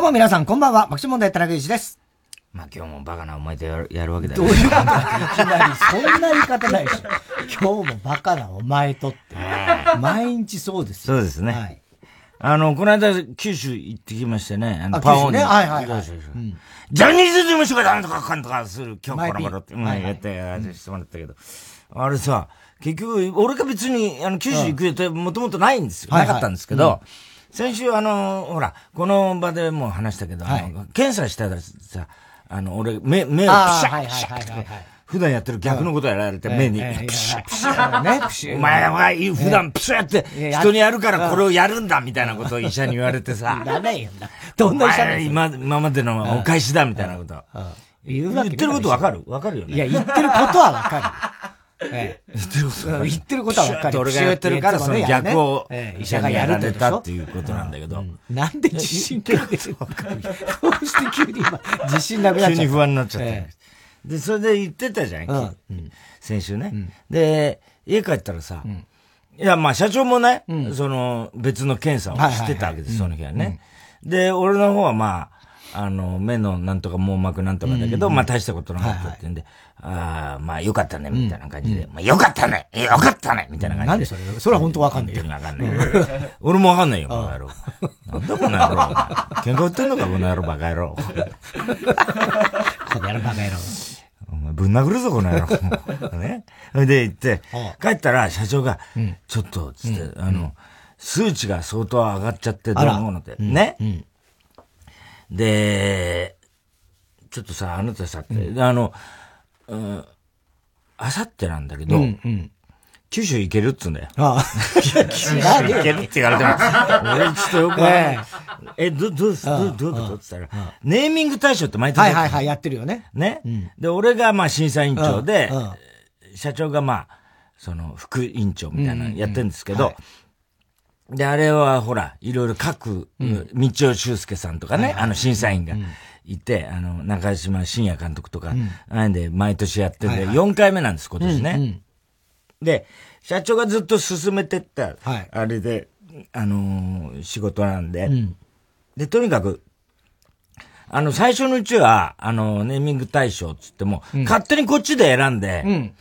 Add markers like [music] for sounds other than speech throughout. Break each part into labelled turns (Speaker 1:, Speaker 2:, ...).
Speaker 1: どうも皆さん、こんばんは。爆笑問題、田中裕二です。
Speaker 2: まあ今日もバカなお前とやるやるわけだ
Speaker 1: よ。どういうこと？いきなり、そんな言い方ないでしょ。[laughs] 今日もバカなお前とって。毎日そうです
Speaker 2: そうですね。はい。あの、この間、九州行ってきましてね、あの、
Speaker 1: パオに。ね、はいはいはい。
Speaker 2: ジャニーズ事務所がなんとかかんとかする、今日この頃って、うん、やって、やしてもらったけど、あれさ、結局、俺が別に、あの、九州行く予定もともとないんですよ。なかったんですけど、先週、あの、ほら、この場でも話したけど、検査したらさ、あの、俺、目、目をピシャッ、ピシャッ普段やってる逆のことやられて、目に、ピシャッ、ピシャッ。お前は普段ピシャって人にやるからこれをやるんだみたいなことを医者に言われてさ。[laughs]
Speaker 1: だねよ
Speaker 2: どんな医者今、今までのお返しだみたいなこと。言ってることわかる？わかるよね。
Speaker 1: いや、言ってることはわかる。[laughs] ええ、言ってること言ってることは分かる。
Speaker 2: 俺がやってるから、その逆を医者がやられたっていうことなんだけど。
Speaker 1: なんで自信なくて分かるど [laughs] うして急に今、自信なくなっちゃった。急
Speaker 2: に不安になっちゃった。で、それで言ってたじゃん、先週ね。で、家帰ったらさ、いや、まあ社長もね、その別の検査をしてたわけです、その日はね。で、俺の方はまあ、あの、目のなんとか網膜なんとかだけど、まあ大したことなかったってんで、ああ、まあよかったね、みたいな感じで、まあよかったねよかったねみたいな感じで。
Speaker 1: なんでそれ？それは本当わかんないよ。
Speaker 2: わかんない。俺もわかんないよ、この野郎。なんだこの野郎。喧嘩売ってんのか、この野郎、バカ野郎。こ
Speaker 1: の野郎、バカ野郎。
Speaker 2: お前ぶん殴るぞ、この野郎。ね。それで行って、帰ったら社長が、ちょっと、つって、あの、数値が相当上がっちゃってどう思うのって。ね。で、ちょっとさ、あなたさ、あの、あさってなんだけど、うんうん、九州行けるっつうんだよ。ああ。[laughs] 九州行けるって言われても、俺ちょっとよくない。え、ど、どうす、ど、どういうことって言ったら、ネーミング大賞って毎年
Speaker 1: はいはいはい、やってるよね。
Speaker 2: ね。で、俺がまあ審査委員長で、社長がまあ、その副委員長みたいなのやってるんですけど、で、あれはほら、いろいろ各、道尾修介さんとかね、あの審査員が。いて、あの、中島信也監督とか、なん。で毎年やってて、4回目なんです、今年ね。で、社長がずっと進めてった、あれで、あの仕事なんで、で、とにかく、あの、最初のうちは、あの、ネーミング大賞つっても、勝手にこっちで選んで、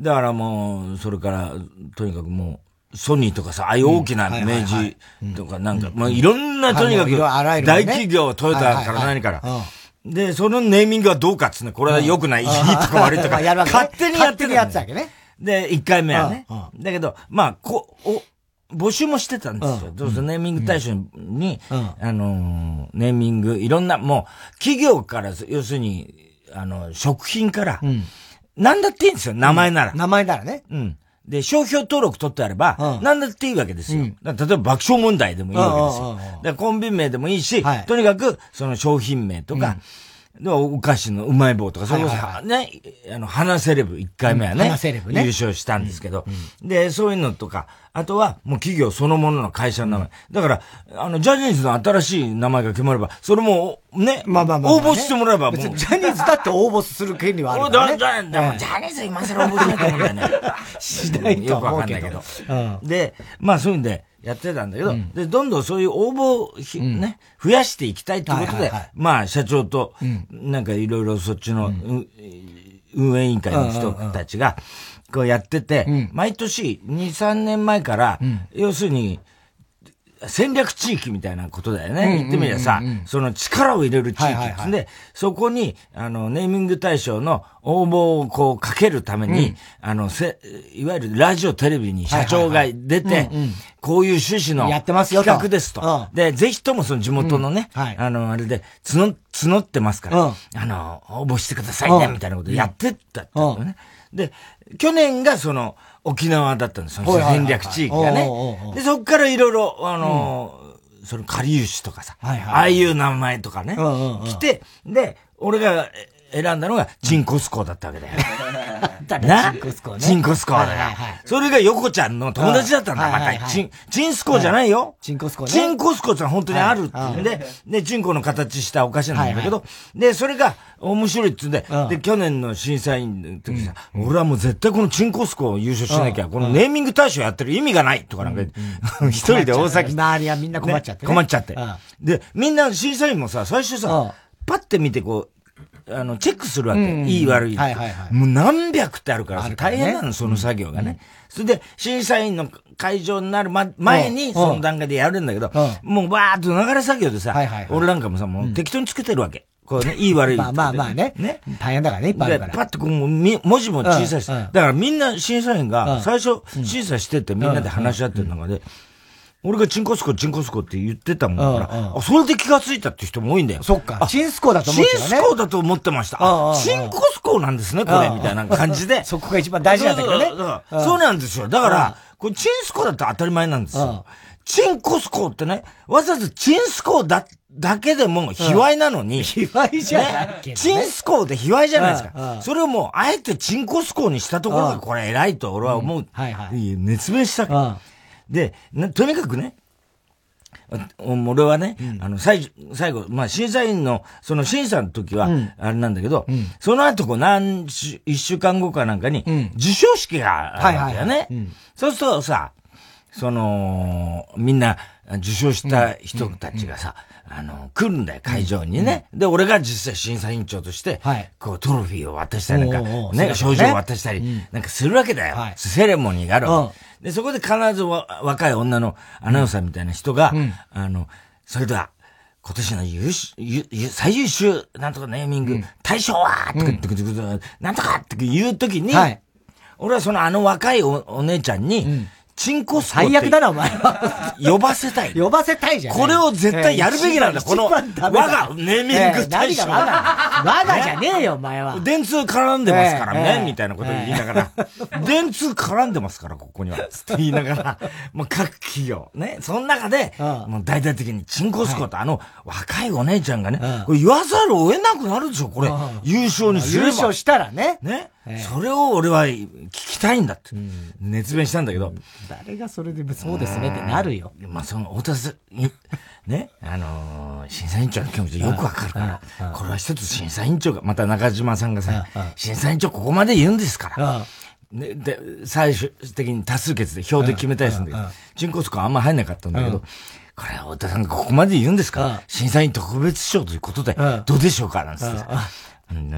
Speaker 2: だからもう、それから、とにかくもう、ソニーとかさ、ああいう大きな明治とかなんか、まあいろんなとにかく大企業、トヨタから何から。で、そのネーミングはどうかっつうね、これは良くない、いいとか悪いとか、[laughs] 勝手にやってる。
Speaker 1: やってたわけね。
Speaker 2: で、1回目はね。だけど、まあ、こ、お、募集もしてたんですよ。どうぞネーミング大賞に、あの、ネーミング、いろんな、もう、企業から、要するに、あの、食品から、なんだっていいんですよ、名前なら。
Speaker 1: 名前ならね。
Speaker 2: うん。で、商標登録取ってあれば、うん、何だっていいわけですよ。うん、例えば爆笑問題でもいいわけですよ。でコンビ名でもいいし、はい、とにかく、その商品名とか、うん、お菓子のうまい棒とか、それを、ね、あの、花セレブ1回目はね、セレブね優勝したんですけど、で、そういうのとか、あとは、もう企業そのものの会社の名前。だから、あの、ジャニーズの新しい名前が決まれば、それも、ね、まあまあまあ、応募してもらえば、
Speaker 1: もう。ジャニーズだって応募する権利はあるからね。[laughs]
Speaker 2: ジャニーズ今更応募しないと思うんだよね。[laughs]
Speaker 1: しない
Speaker 2: よくわかんないけど。で、まあそういうんで、やってたんだけど、で、どんどんそういう応募ね、増やしていきたいってことで、まあ、社長と、なんかいろいろそっちの、運営委員会の人たちが、こうやってて、うん、毎年2、3年前から、うん、要するに、戦略地域みたいなことだよね。言ってみればさ、その力を入れる地域ですで、そこに、あの、ネーミング対象の応募をこうかけるために、うん、あの、せ、いわゆるラジオ、テレビに社長が出て、こういう趣旨の企画ですと。で、ぜひともその地元のね、うん。はい、あの、あれで、募、募ってますから、うん、あの、応募してくださいね、みたいなことやってったってね。で、去年がその、沖縄だったんですよ。戦略地域がね。で、そっからいろいろ、あの、うん、その、かりゆしとかさ、はいはい、ああいう名前とかね、来て、で、俺が選んだのが、チンコスコーだったわけだよ。[laughs]
Speaker 1: な？チンコスコーね。
Speaker 2: チンコスコーだよ。それが横ちゃんの友達だったんだ、また。チン、チンスコーじゃないよ。
Speaker 1: チンコスコーね。
Speaker 2: チンコスコーって本当にあるってんで、で、チンコの形したお菓子なんだけど、で、それが面白いって言うんで、で、去年の審査員の時さ、俺はもう絶対このチンコスコー優勝しなきゃ、このネーミング大賞やってる意味がないとかなんか、一人で大崎。
Speaker 1: 周りはみんな困っちゃって。
Speaker 2: 困っちゃって。で、みんな審査員もさ、最初さ、パッて見てこう、あの、チェックするわけ。いい悪い。はいはいはい。もう何百ってあるから大変なの、その作業がね。それで、審査員の会場になる前に、その段階でやるんだけど、もうバーっと流れ作業でさ、俺なんかもさ、もう適当につけてるわけ。こうね、いい悪い。
Speaker 1: まあまあまあね。ね。大変だからね、いっぱいあるから。
Speaker 2: パッとこう、文字も小さいし。だからみんな審査員が、最初、審査しててみんなで話し合ってる中で、俺がチンコスコ、チンコスコって言ってたもんだから、あ、それで気がついたって人も多いんだよ。
Speaker 1: そっか。チンスコだと思ってたね。
Speaker 2: チンスコだと思ってました。あ、チンコスコなんですね、これ、みたいな感じで。[laughs]
Speaker 1: そこが一番大事なんだけどね。
Speaker 2: そうなんですよ。だから、これチンスコだと当たり前なんですよ。チンコスコってね、わざわざチンスコだ、だけでも卑猥なのに。[laughs]
Speaker 1: 卑猥じゃない
Speaker 2: ね、チンスコで卑猥じゃないですか。それをもう、あえてチンコスコにしたところがこれ偉いと俺は思う。はいはい。熱弁した。で、とにかくね、俺はね、うん、あの、最最後、まあ、審査員の、その審査の時は、あれなんだけど、うん、その後、こう、何一週間後かなんかに、授賞式があるわけよね。そうするとさ、その、みんな、受賞した人たちがさ、あの、来るんだよ、会場にね。で、俺が実際審査委員長として、こう、トロフィーを渡したり、なんか、ね、賞状を渡したり、なんかするわけだよ。セレモニーがあるわけ。で、そこで必ず若い女のアナウンサーみたいな人が、うん、あの、それでは、今年の優秀、最優秀、なんとかネーミング、うん、大賞は、とか、うん、なんとかって言うときに、はい、俺はそのあの若いおお姉ちゃんに、チンコス
Speaker 1: 最悪だな、お前は。
Speaker 2: 呼ばせたい。
Speaker 1: 呼ばせたいじゃん。
Speaker 2: これを絶対やるべきなんだ、この、我がネーミング大賞。
Speaker 1: 我が我がじゃねえよ、お前は。
Speaker 2: 電通絡んでますからね、みたいなこと言いながら。電通絡んでますから、ここには。って言いながら、もう各企業、ね、その中で、もう大々的にチンコスコとあの若いお姉ちゃんがね、これ言わざるを得なくなるでしょ、これ。優勝にすれば。
Speaker 1: 優勝したらね。
Speaker 2: ね。それを俺は聞きたいんだって、熱弁したんだけど。
Speaker 1: 誰がそれでそうですねってなるよ。
Speaker 2: まあ、その、太田さん、ね、あの審査委員長の気持ちよくわかるから、これは一つ審査委員長が、また中島さんがさ、審査委員長ここまで言うんですから。ね、で、最終的に多数決で票で決めたりするんだけど、人工スコあんま入んなかったんだけど、これは太田さんがここまで言うんですか審査員特別賞ということで、どうでしょうかなんつって。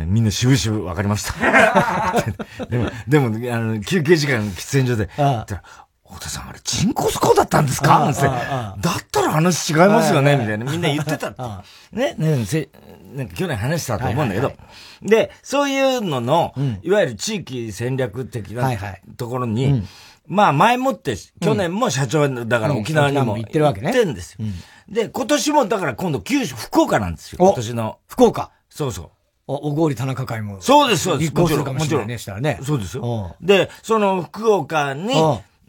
Speaker 2: みんな渋々分かりました。[laughs] でも、でも、あの、休憩時間喫煙所で、太田さんあれ、チンコスコだったんですか？なんて。だったら話違いますよね？みたいな。みんな言ってた。ね、ね、せ、なんか去年話したと思うんだけど。で、そういうのの、いわゆる地域戦略的なところに、まあ前もって、去年も社長だから沖縄にも行ってるわけね。行ってんですよ。で、今年もだから今度九州、福岡なんですよ。今年の。
Speaker 1: 福岡
Speaker 2: そうそう。
Speaker 1: お、ごり田中会も。
Speaker 2: そうです、そうです。
Speaker 1: 立候補するかもしれないね、したらね。
Speaker 2: そうですよ。で、その福岡に、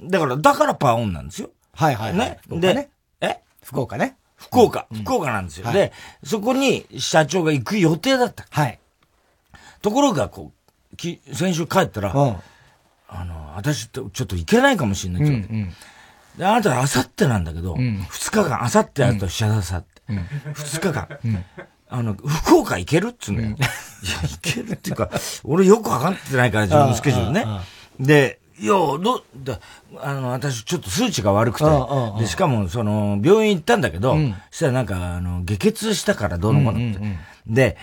Speaker 2: だから、だからパオンなんですよ。
Speaker 1: はいはい、ね。
Speaker 2: で、え？
Speaker 1: 福岡ね。
Speaker 2: 福岡、福岡なんですよ。で、そこに社長が行く予定だった。
Speaker 1: はい。
Speaker 2: ところが、こう、き先週帰ったら、あの、私ちょっと行けないかもしれない、うんうん、で、あなたあさってなんだけど、二、日間、あさってあとしゃさって、二日間、あの、福岡行けるっつうんだよ。いや、行けるっていうか、俺よくわかってないから、自分のスケジュールね。で、いや、ど、だ、あの、私ちょっと数値が悪くて、で、しかも、その、病院行ったんだけど、そしたらなんか、あの、下血したからどうのこうのって。で、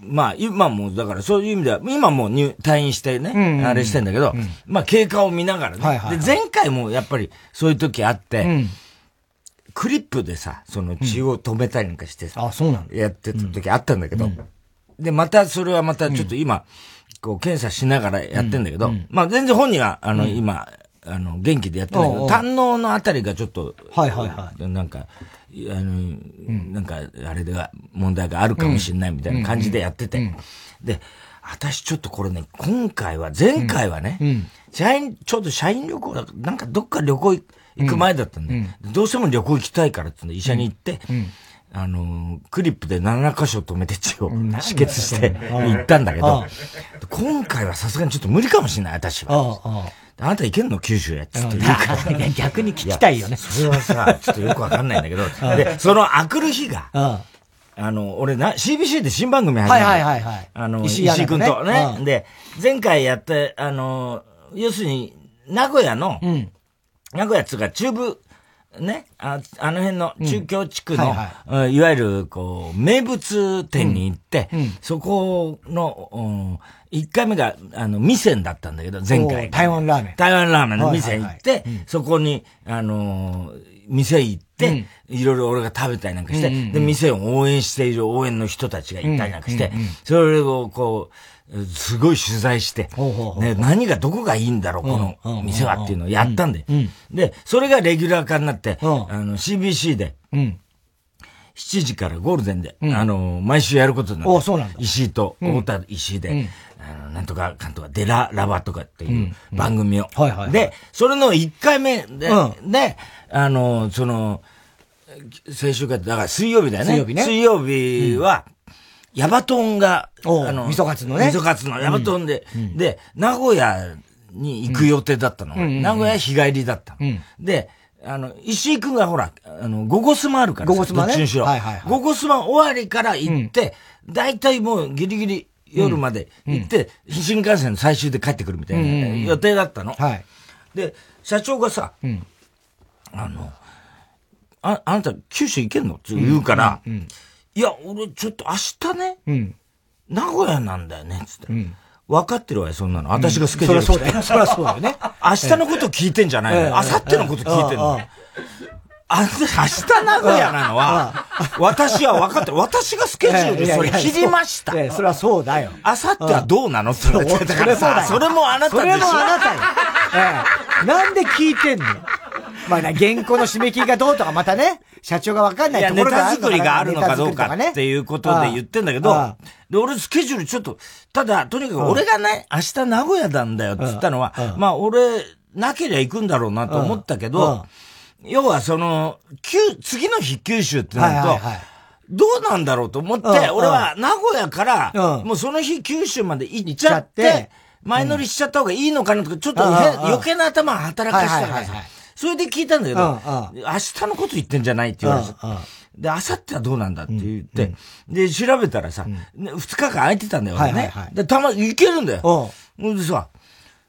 Speaker 2: まあ、今も、だからそういう意味では、今もう入退院してね、あれしてんだけど、まあ、経過を見ながらね。で、前回もやっぱりそういう時あって、クリップでさ、その血を止めたりなんかして
Speaker 1: さ、あ、そうなん
Speaker 2: やってた時あったんだけど、で、またそれはまたちょっと今、こう検査しながらやってんだけど、まあ全然本人は、あの、今、あの、元気でやってんだけど、胆ののあたりがちょっと、
Speaker 1: はいはいは
Speaker 2: い。なんか、あの、なんか、あれでは問題があるかもしれないみたいな感じでやってて。で、私ちょっとこれね、今回は、前回はね、社員、ちょうど社員旅行だ、なんかどっか旅行行く前だったんで、どうしても旅行行きたいからって医者に行って、あの、クリップで7箇所止めて血を止血して行ったんだけど、今回はさすがにちょっと無理かもしれない、私は。あなた行けんの九州やっつって言うか
Speaker 1: ら。[laughs] 逆に聞きたいよね。
Speaker 2: それはさ、ちょっとよくわかんないんだけど、[laughs] で、そのあくる日が、あの、俺な、CBC で新番組始めた。
Speaker 1: はいはいはい。
Speaker 2: あの、石井君とね。で、前回やって、あの、要するに、名古屋の、名古屋っつうか中部、ね、ああの辺の中京地区の、うんはい。はい、いわゆる、こう、名物店に行って、うん。うん、そこの、うん、1回目が、あの、味仙だったんだけど、前回。
Speaker 1: 台湾ラーメン。
Speaker 2: 台湾ラーメンの店行って、そこに、あの店行って、いろいろ俺が食べたりなんかして、で、店を応援している応援の人たちがいたりなんかして、それをこう、すごい取材して、ね、何がどこがいいんだろう、この店はっていうのをやったんで。で、それがレギュラー化になって、あの、CBC で、7時からゴールデンで、あの、毎週やることになって、石井と太田石井で、あの、なんとかかんとか、デララバとかっていう番組を。で、それの1回目で、で、あの、その、先週から、だから水曜日だよね。水曜日ね。水曜日は、ヤバトンが、
Speaker 1: あの、味噌カツのね。
Speaker 2: 味噌カツのヤバトンで、うん、で、名古屋に行く予定だったの。うん、名古屋日帰りだったの。うん、で、あの、石井くんがほら、あの、ゴゴスマあるから
Speaker 1: ゴゴスマね？どっちに
Speaker 2: しろ。はいはいはい、ゴゴスマ終わりから行って、だいたいもうギリギリ夜まで行って、新幹線の最終で帰ってくるみたいな予定だったの。はい。で、社長がさ、あの、あ、あなた九州行けんの？って言うから、いや、俺ちょっと明日ね、うん、名古屋なんだよね、つって。うん分かってるわよ、そんなの。私がスケジュール、
Speaker 1: そりゃそうだよ。そりゃそうだよね。[laughs]
Speaker 2: 明日のこと聞いてんじゃないのよ。明後日のこと聞いてんの。あ、明日名古屋なのは、私は分かってる。私がスケジュールそれ切りました。
Speaker 1: それはそうだよ。
Speaker 2: 明後日はどうなのって言われてたからさ、それもあなたでしょ。それ
Speaker 1: もあなたよ。なんで聞いてんの？まあ、原稿の締め切りがどうとかまたね、社長がわかんないところ
Speaker 2: があるのか、ネタ作りがあるのかどうかっていうことで言ってんだけど、で、俺スケジュールちょっと、ただ、とにかく俺がね、明日名古屋なんだよって言ったのは、まあ俺、なけりゃ行くんだろうなと思ったけど、要はその、次の日九州ってなると、どうなんだろうと思って、俺は名古屋から、もうその日九州まで行っちゃって、前乗りしちゃった方がいいのかなとか、ちょっと余計な頭働かしたからさ。それで聞いたんだけど、明日のこと言ってんじゃないって言われて。で、明後日はどうなんだって言って、で、調べたらさ、二日間空いてたんだよね。で、たま、行けるんだよ。ほんでさ、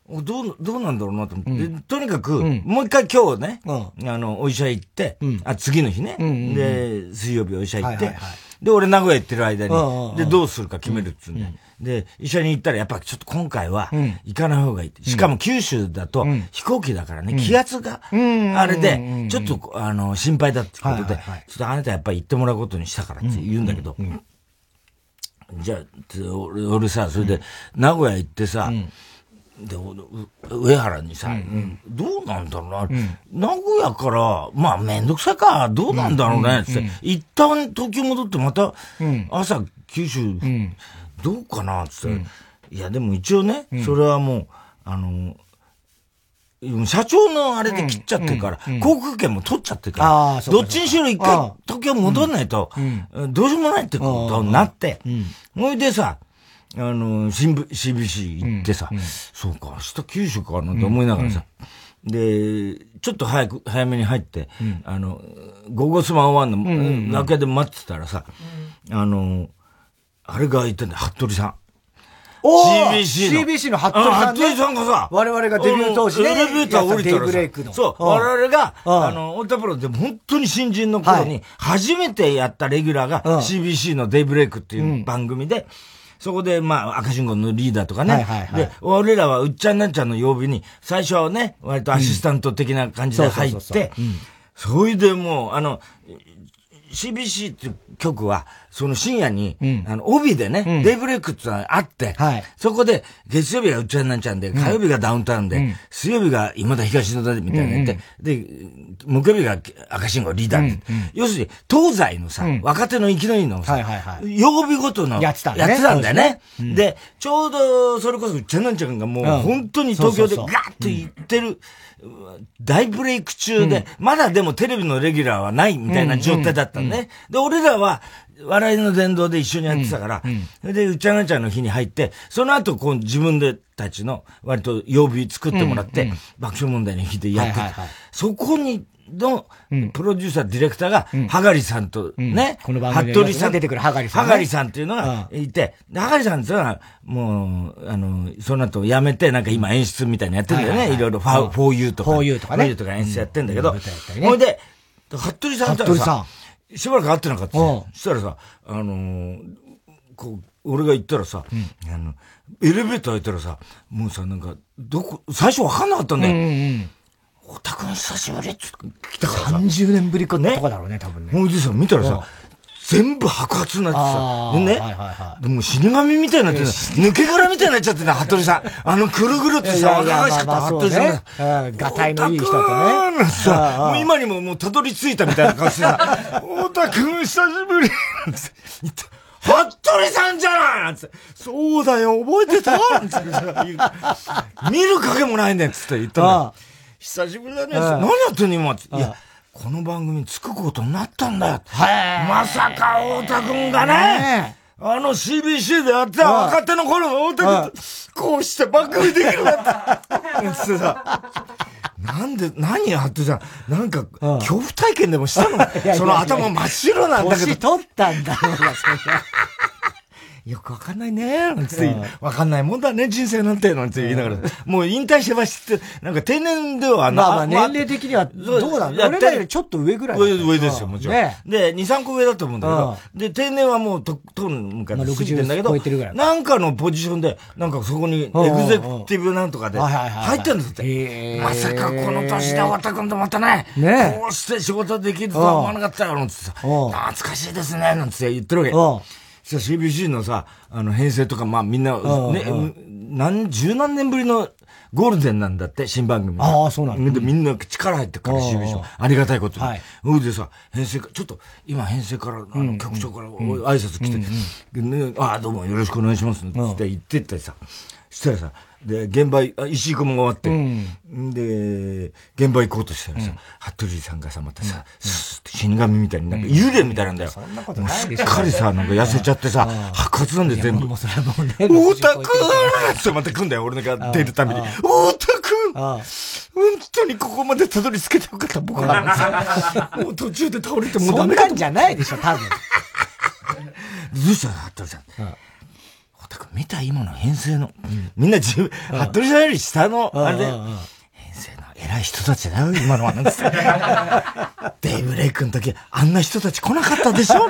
Speaker 2: どう、どうなんだろうなと思って。とにかく、もう一回今日ね、あの、お医者行って、あ、次の日ね。で、水曜日お医者行って、で、俺名古屋行ってる間に、で、どうするか決めるっつうんで。で、一緒に行ったら、やっぱちょっと今回は、行かない方がいいって。しかも九州だと、飛行機だからね、気圧が、あれで、ちょっと、あの、心配だってことで、ちょっとあなたやっぱり行ってもらうことにしたからって言うんだけど、じゃあ、俺さ、それで、名古屋行ってさ、で、上原にさ、どうなんだろうな、名古屋から、まあめんどくさいか、どうなんだろうね、って、一旦東京戻ってまた、朝九州、どうかな。つって、いや、でも一応ね、それはもう、あの、社長のあれで切っちゃってるから、航空券も取っちゃってるから、どっちにしろ一回東京戻らないと、どうしようもないってことになって、ほいでさ、あの、新聞、CBC 行ってさ、そうか、明日九州かなって思いながらさ、で、ちょっと早く、早めに入って、あの、ゴゴスマンワンの楽屋で待ってたらさ、あの、あれが言ってんだよ、服部さん。
Speaker 1: お CBC の。CBC の服部さん、
Speaker 2: ね。服部さんがさ、
Speaker 1: 我々がデビュー当時ね。
Speaker 2: エレベーター降りたらさ、そう、我々が、あの、オータプロで本当に新人の頃に、初めてやったレギュラーが CBC のデイブレイクっていう番組で、そこで、まあ、赤信号のリーダーとかね。はいはいはい、で、俺らはうっちゃんなんちゃんの曜日に、最初はね、割とアシスタント的な感じで入って、それでもう、あの、CBC っていう曲は、その深夜に、うん、あの、帯でね、うん、デイブレイクってのがあって、はい、そこで、月曜日がうっちゃんなんちゃんで、火曜日がダウンタウンで、うん、水曜日が今田東野田みたいなやって、で、木曜日が赤信号リーダーで、要するに、東西のさ、若手の生きのいいのさ、はいはいはい、曜日ごとの、やってたんだよね。で、ちょうど、それこそ、うっちゃんなんちゃんがもう、本当に東京でガーッと行ってる、大ブレイク中で、まだでもテレビのレギュラーはないみたいな状態だった。ったね。で、俺らは、笑いの殿堂で一緒にやってたから、それで、うちゃがちゃんの日に入って、その後、こう、自分でたちの、割と曜日作ってもらって、爆笑問題の日でやってた。そこに、の、プロデューサー、ディレクターが、はがりさんとね、
Speaker 1: この番組に出てくるはがりさ
Speaker 2: ん。はがりさんっていうのがいて、はがりさんっていうのは、もう、あの、その後辞めて、なんか今演出みたいなやってるんだよね。いろいろ、フォーユーとか。
Speaker 1: フォーユーとかね。
Speaker 2: フォーユーとか演出やってんだけど、ほいで、服部さんってさ、しばらく会ってなかった。そしたらさ、あのこう、俺が行ったらさ、あの、エレベーター開いたらさ、もうさ、なんか、どこ、最初わかんなかったんだよ。うんうんおたくん久しぶりって来たからさ。
Speaker 1: 30年ぶりかね。とかだろうね、多分ね。
Speaker 2: ほいでさ、見たらさ、全部白髪になってさ、でね、はいはいはい、でも死神みたいになって抜け殻みたいになっちゃってんだ、服部さん。あの、くるぐるってさ、若々しかった服部
Speaker 1: さん。がたいのいい人とね。
Speaker 2: さ、もう今にももうたどり着いたみたいな顔してさ、おたくん久しぶり [laughs] 服部さんじゃないつって、そうだよ、覚えてたつって見る影もないねんつって言ったの。久しぶりだね。何やってんの今。いや、この番組に着くことになったんだよ。まさか太田くんがね、あの CBC でやってた若手の頃の太田くんこうして番組できるんだった。[laughs] つってさ。なんで、何やってさ、なんか、恐怖体験でもしたの？[laughs] その頭真っ白なんだけど。
Speaker 1: 年取ったんだろうが、それ。
Speaker 2: よくわかんないね、なんつって、わかんないもんだね、人生なんて、なんて言いながら、もう引退してまして、なんか定年では
Speaker 1: な、まあまあ年齢的には、どうなんだ俺らよりちょっと上ぐらい。
Speaker 2: 上、上ですよ、もちろん。で、2、3個上だと思うんだけど、で、定年はもう、と、と、向か過ぎてんだけど、なんかのポジションで、なんかそこに、エグゼクティブなんとかで、入ってんですって。まさかこの年で終わったくんとまたね、こうして仕事できるとは思わなかったよ、なんつってさ、懐かしいですね、なんつって言ってるわけ。CBC のさ、あの、編成とか、まあみんな、ね、何、十何年ぶりのゴールデンなんだって、新番組。
Speaker 1: ああ、そうなん
Speaker 2: だ。で、みんな力入ってるから、CBC。ありがたいことに。はい。それでさ、編成ちょっと、今編成から、あの、局長から挨拶来て、ね、ああ、どうもよろしくお願いします、って言ってってさ、したらさ、で、現場、石井君も終わって、うん、で、現場行こうとしたらさ、服部さんがさ、またさ、死神みたいになんか幽霊みたいなんだよ。そんなことないすっかりさ、なんか痩せちゃってさ、白髪なんで全部。もうそれもね。大田くんってまた来んだよ、俺が出るために。大田くん本当にここまでたどり着けてよかった、僕は。もう途中で倒れてもうダメ
Speaker 1: だ。そんなんじゃないでしょ、多分。[laughs]
Speaker 2: どうした服部さん。たく見た今の編成の、みんな自分、服部さんより下の、あれで、編成の偉い人たちだよ、今のは。なんつって。[laughs] デイブレイクの時、あんな人たち来なかったでしょ？[laughs]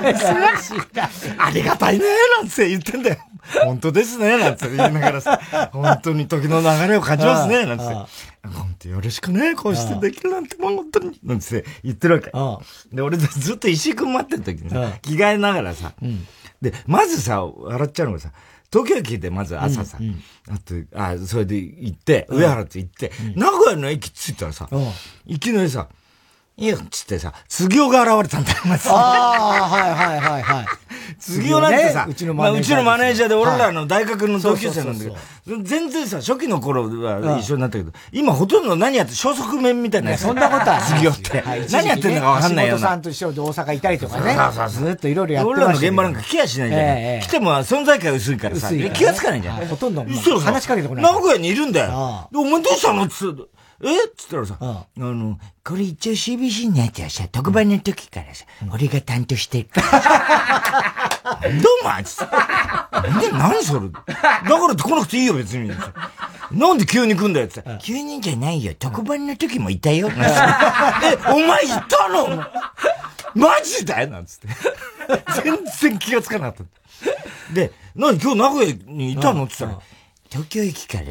Speaker 2: ありがたいね、なんつって言ってんだよ。本当ですね、なんつって言いながらさ、本当に時の流れを感じますね、なんつって。本当よろしくね、こうしてできるなんて、もう本当に、なんつって言ってるわけ。で、俺ずっと石井くん待ってる時にさ、着替えながらさ、で、まずさ、笑っちゃうのがさ、東京駅でまず朝さ、あと、あ、それで行って、上原って行って、名古屋の駅着いたらさ、いきなりさ、いや、つってさ、杉尾が現れたんだよ、まず。
Speaker 1: ああ、はいはいはいはい。[laughs]
Speaker 2: 杉尾なんてさ、うちのマネージャー。うちのマネージャーで俺らの大学の同級生なんだけど、全然さ、初期の頃は一緒になったけど、今ほとんど何やって、消息面みたいな
Speaker 1: そんなことは
Speaker 2: 杉尾って。何やってんのかわかんないよ
Speaker 1: さんと一緒で大阪いたりとかね。
Speaker 2: そうそう。
Speaker 1: ずっといろいろやって
Speaker 2: 俺らの現場なんか来やしないじゃん。来ても存在感薄いからさ、気がつかないじゃん。
Speaker 1: ほとんど
Speaker 2: 話しかけてこない。名古屋にいるんだよ。お前どうしたのつって。え？っつったらさ、あの、これ一応 CBC のやつはさ、特番の時からさ、俺が担当してるから。[laughs] どうもつって。で、何それだからって来なくていいよ、別に。なんで急に来んだよ、つって。急にじゃないよ、特番の時もいたよ。[laughs] え、お前いたの？マジだよなんつって。全然気がつかなかった。で、何？今日名古屋にいたの？って言ったら、東京駅から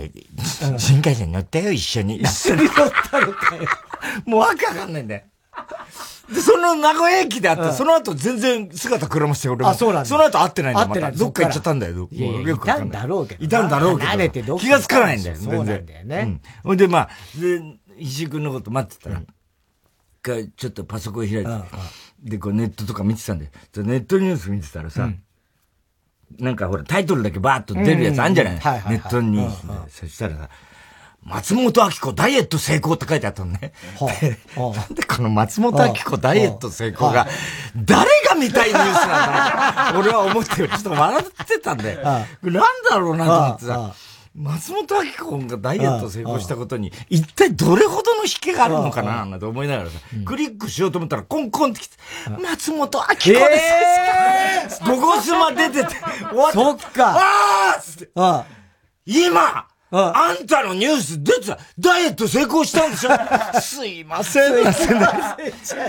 Speaker 2: 新幹線乗ったよ、一緒に。
Speaker 1: 一緒に乗ったのかよ。[laughs]
Speaker 2: もうわけわかんないんだよ。で、その名古屋駅で会って、その後全然姿くらまして俺も。
Speaker 1: あ、そうなんだ。
Speaker 2: その後会ってないんだよ。会ってない。どっか行っちゃったんだよ。
Speaker 1: いやいたんだろうけど。
Speaker 2: いたんだろうけど。慣れてど気がつかないんだよ、
Speaker 1: そうなんだよね。
Speaker 2: ほんで、まあ、で、石井君のこと待ってたら、ちょっとパソコン開いて、で、こうネットとか見てたんで、ネットニュース見てたらさ、なんかほら、タイトルだけバーッと出るやつあんじゃない、ネットに。そしたらさ、松本明子ダイエット成功って書いてあったのね。なんでこの松本明子ダイエット成功が、誰が見たいニュースなんだ俺は思ってちょっと笑ってたんで、なんだろうなと思ってさ、松本明子がダイエット成功したことに、一体どれほどの引けがあるのかななんて思いながらさ、クリックしようと思ったら、コンコンってきて、松本明子ですゴゴスマ出てて、
Speaker 1: 終わった。そっか。
Speaker 2: あーつって、今あんたのニュース出てた。ダイエット成功したんでしょ？[laughs] すいません。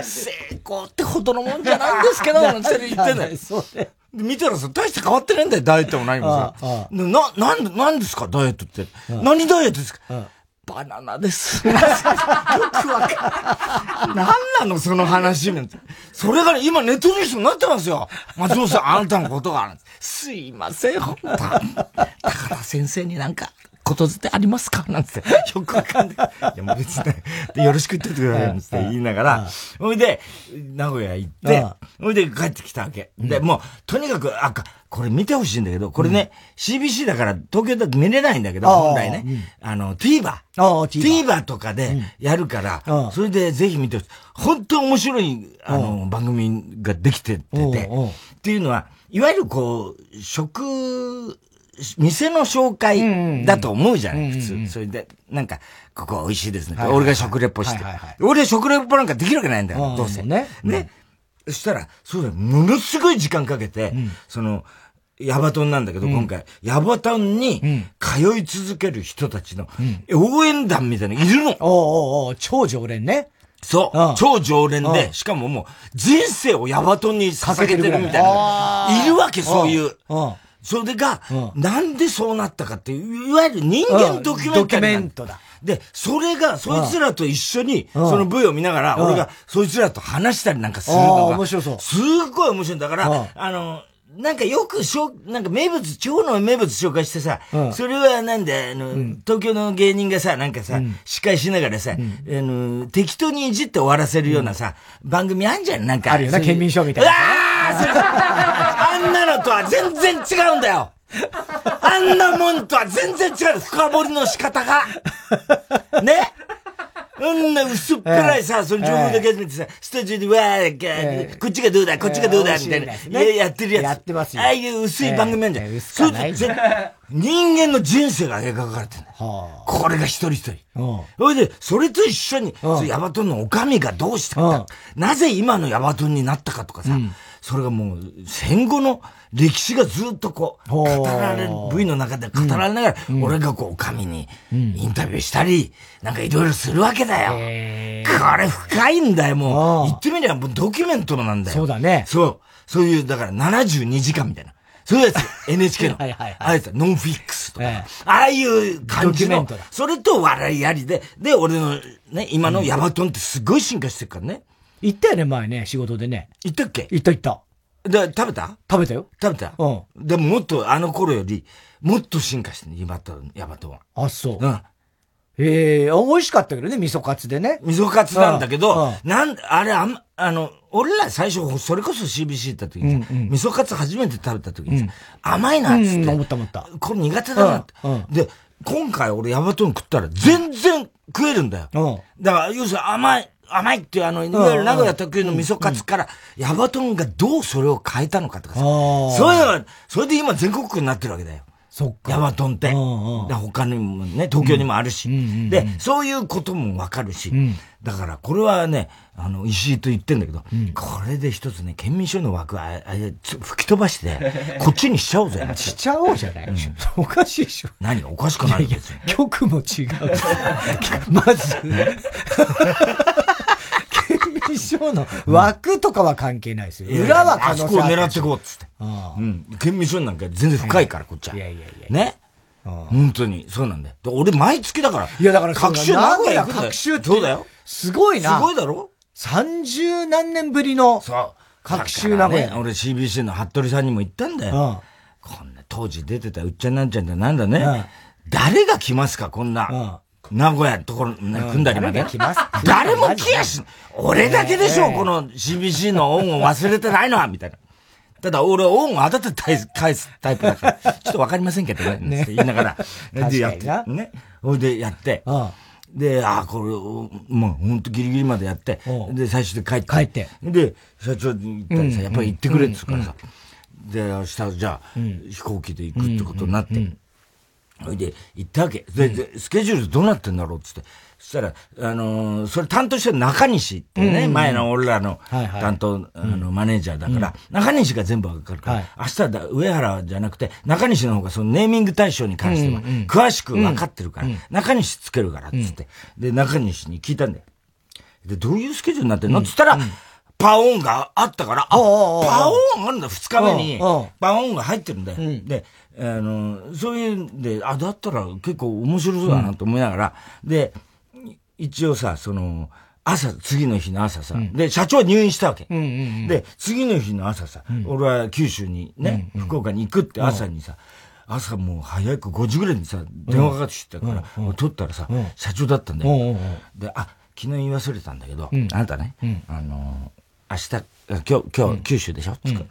Speaker 2: 成功ってほどのもんじゃないんですけど、[laughs] なんて言ってんだよ。見たらさ、大して変わってないんだよ、ダイエットも何もさ。な、なん、なんですか、ダイエットって。何ダイエットですかバナナです。[laughs] よくわかんなの、その話なんて。それがね、今ネットニュースになってますよ。松本さん、あんたのことが。すいません、ほんと。高田先生になんか、ことづてありますか？なんつって、[laughs] よくわかんない。いや、もう別に、ね、よろしく言っててください。って言いながら、ほいで、名古屋行って、ほいで帰ってきたわけ。で、もう、とにかく、あ、これ見てほしいんだけど、これね、CBC だから東京だと見れないんだけど、本来ね。あの、TVer。TVer とかでやるから、それでぜひ見てほしい。本当面白い、あの、番組ができてて、っていうのは、いわゆるこう、食、店の紹介だと思うじゃない、普通。それで、なんか、ここ美味しいですね。俺が食レポして。俺は食レポなんかできるわけないんだよ、どうせ。ね。ね。そしたら、そうだよ、ものすごい時間かけて、その、ヤバトンなんだけど、今回、ヤバトンに通い続ける人たちの応援団みたいなのいるの。
Speaker 1: おおお超常連ね。
Speaker 2: そう、超常連で、しかももう、人生をヤバトンに捧げてるみたいな。いるわけ、そういう。それが、なんでそうなったかっていう、いわゆる人間ドキュメンタリー。ドキュメントだ。で、それが、そいつらと一緒に、その V を見ながら、俺が、そいつらと話したりなんかするのが、
Speaker 1: 面白そう。
Speaker 2: すごい面白い。んだから、あの、なんかよくしょ、なんか名物、地方の名物紹介してさ、うん、それはなんで、あの、うん、東京の芸人がさ、なんかさ、うん、司会しながらさ、あの、適当にいじって終わらせるようなさ、番組あんじゃん、なんか。
Speaker 1: あるよな、県民賞みたいな。
Speaker 2: ああそれ。あとは全然違うんだよあんなもんとは全然違う深掘りの仕方がね？うんな薄っぺらいさ、その情報だけ集めてさ、スタジオでわー、こっちがどうだ、こっちがどうだ、みたいな。やってるやつ。
Speaker 1: やってますよ。
Speaker 2: ああいう薄い番組なんじゃん。そう、人間の人生が描かれてるこれが一人一人。それで、それと一緒に、ヤバトンのおかみがどうしたか、なぜ今のヤバトンになったかとかさ、それがもう戦後の歴史がずっとこう、語られる、V の中で語られながら、俺がこう、神にインタビューしたり、なんかいろいろするわけだよ。これ深いんだよ、もう。言ってみればドキュメントなんだよ。
Speaker 1: そうだね。
Speaker 2: そう。そういう、だから72時間みたいな。そういうやつ、[laughs] NHK の。はいはいはい。あれノンフィックスとか。ああいう感じの。それと笑いありで、で、俺のね、今のヤバトンってすごい進化してるからね。
Speaker 1: 行ったよね、前ね、仕事でね。
Speaker 2: 行ったっけ？
Speaker 1: 行った行った。
Speaker 2: で、食べた？
Speaker 1: 食べたよ。
Speaker 2: 食べた？うん。でももっとあの頃より、もっと進化してね、ヤバトン、ヤバトンは。
Speaker 1: あ、そう。うん。ええー、美味しかったけどね、味噌カツでね。
Speaker 2: 味噌カツなんだけど、なん、あれ、あん、あの、俺ら最初、それこそ CBC 行った時に、うんうん、味噌カツ初めて食べた時に、うん、甘いなっつって、うん、
Speaker 1: 思った思った。
Speaker 2: これ苦手だなって。うんうん、で、今回俺ヤバトン食ったら全然食えるんだよ。だから、要するに甘い、甘いっていうあの、いわゆる名古屋特有の味噌カツから、ヤバトンがどうそれを変えたのかとかさ。そういうそれで今全国区になってるわけだよ。
Speaker 1: そっか。
Speaker 2: ヤバトンって。他にもね、東京にもあるし。で、そういうこともわかるし。だから、これはね、あの、石井と言ってんだけど、これで一つね、県民賞の枠は、あれ、吹き飛ばして、[laughs] こっちにしちゃおうぜ。
Speaker 1: しちゃおうじゃない、おかしいでしょ。
Speaker 2: 何？おかしくない
Speaker 1: ですよ。曲も違う。[laughs] まず、民賞の枠とかは関係ないですよ。裏は可能性あ
Speaker 2: そこを狙っていこうっつって。うん。県民賞なんか全然深いから、こっちは。いやいやいや。ね。本当に、そうなんだよ。俺、毎月だから。
Speaker 1: いや、だから、
Speaker 2: 各週名古屋
Speaker 1: 各週って。
Speaker 2: そうだよ。
Speaker 1: すごいな。
Speaker 2: すごいだろ？
Speaker 1: 三十何年ぶりの。そう。各週名古屋。
Speaker 2: 俺 CBC の服部さんにも言ったんだよ。こんな、当時出てたうっちゃんなんちゃんってなんだね。誰が来ますか、こんな。名古屋のところ、組んだりまで。誰も来やし、俺だけでしょ、この CBC の恩を忘れてないのは、みたいな。ただ俺は恩を当たって返すタイプだから、[laughs] ちょっとわかりませんけどね、ね。言いながら、でやって、ね。ほいでやって、で、ああ、これ、もう本当ギリギリまでやって、で、最終で帰って。
Speaker 1: 帰って。
Speaker 2: で、社長に言ったらさ、やっぱり行ってくれって言うからさ、で、明日じゃあ、飛行機で行くってことになって、ほいで、行ったわけ。で、スケジュールどうなってんだろうっつって。そしたら、あのー、それ担当してる中西ってね、うん。前の俺らの担当、はい。はい、あの、マネージャーだから、うん、中西が全部わかるから、はい、明日だ、上原じゃなくて、中西の方がそのネーミング対象に関しては、詳しく分かってるから、うん、中西つけるから、っつって、で、中西に聞いたんだよ。で、どういうスケジュールになってんの？っつったら、パオンがあったから、あ、パオンあるんだ、二日目に、パオンが入ってるんだよ。で、あの、そういうんで、あ、だったら結構面白そうだなと思いながら、で、一応さ、その、朝、次の日の朝さ、うん、で、社長は入院したわけ。うんうんうん、で、次の日の朝さ、うん、俺は九州にね、うんうん、福岡に行くって朝にさ、朝もう早く5時ぐらいにさ、電話かかってきたから、うん、取ったらさ、社長だったんだよ。で、あ、昨日言い忘れたんだけど、あなたね、あの明日、今日、今日、九州でしょ？つか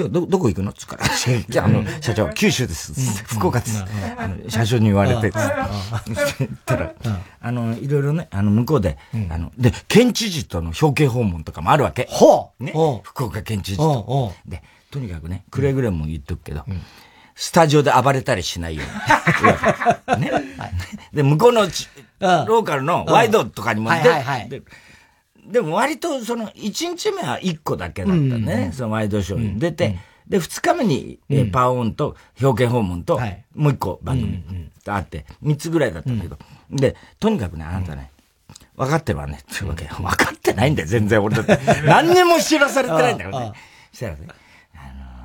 Speaker 2: 今日ど、どこ行くの？つから。[laughs] じゃあ、あの、社長、九州です。福岡です。あの、社長に言われて、言ったら、あの、いろいろね、あの、向こうで、あの、で、県知事との表敬訪問とかもあるわけ。
Speaker 1: ほ
Speaker 2: うね。福岡県知事と。で、とにかくね、くれぐれも言っとくけど、スタジオで暴れたりしないように。ね。で、向こうのローカルのワイドとかにも、で、でも割とその1日目は1個だけだったね、うん、そのワイドショーに出て、うん、で、2日目に、えー、パオンと表敬訪問と、もう1個番組があって、3つぐらいだったんだけど、で、とにかくね、あなたね、分かってるわね、っていうわけ。分かってないんだよ、全然俺だって。[laughs] 何にも知らされてないんだよね。したらね、あ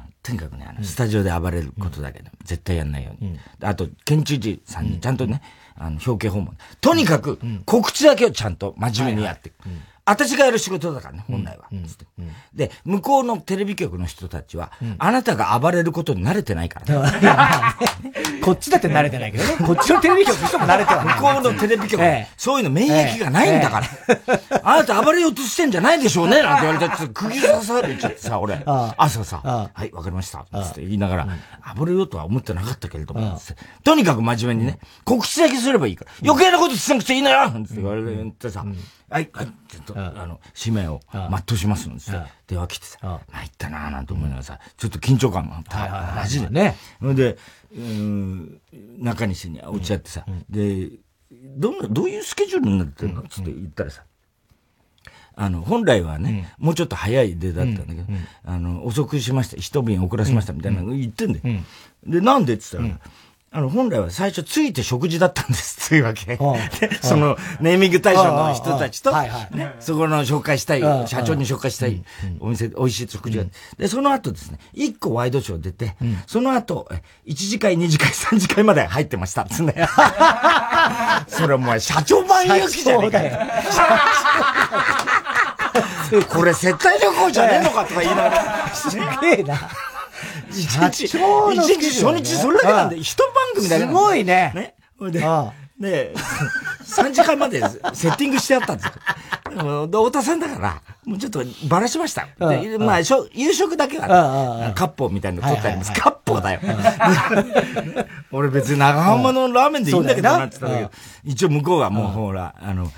Speaker 2: の、とにかくね、あの、スタジオで暴れることだけで、絶対やんないように。あと、県知事さんにちゃんとね、あの、表敬訪問。とにかく、告知だけをちゃんと真面目にやって。私がやる仕事だからね、本来は。で、向こうのテレビ局の人たちは、あなたが暴れることに慣れてないから
Speaker 1: ね。[laughs] こっちだって慣れてないけどね。[laughs] こっちのテレビ局の人も慣れて
Speaker 2: ない。向こうのテレビ局、そういうの免疫がないんだから。あなた暴れようとしてんじゃないでしょうね、なんて言われて、釘刺されちゃってさ、俺。朝さ、はい、わかりました。つって言いながら、暴れようとは思ってなかったけれども、とにかく真面目にね、告知だけすればいいから、余計なことしなくていいのよって言われてさ、はい、はい、ちょっと、あの、使命を全うしますんです電話来てさ、参ったなぁなんて思いながらさ、ちょっと緊張感があった。マジで。ね。で、うん、中西に落ち合ってさ、で、どんな、どういうスケジュールになってるの？つって言ったらさ、あの、本来はね、もうちょっと早い出だったんだけど、あの、遅くしました、一便遅らせましたみたいなの言ってんだよ。で、なんで？って言ったら、あの、本来は最初ついて食事だったんですというわけ。その、ネーミング対象の人たちと、ね、そこの紹介したい、社長に紹介したいお店、美味しい食事が。で、その後ですね、1個ワイドショー出て、その後、1次会、2次会、3次会まで入ってました。つね。[laughs] それお前、社長版勇気じゃねえかよ。これ接待旅行じゃねえのかとか言いながら。
Speaker 1: すげえな。
Speaker 2: 一日、一日初日それだけなんで、一番組だけ
Speaker 1: すごいね。
Speaker 2: ね。で、で、3時間までセッティングしてあったんですよ。で、太田さんだから、もうちょっとばらしました。で、まあ、夕食だけは、カッポみたいなの取ってあります。カッポだよ。[laughs] 俺別に長浜のラーメンでいいんだけどなって言ったん。だけど、一応向こうはもうほら、あの、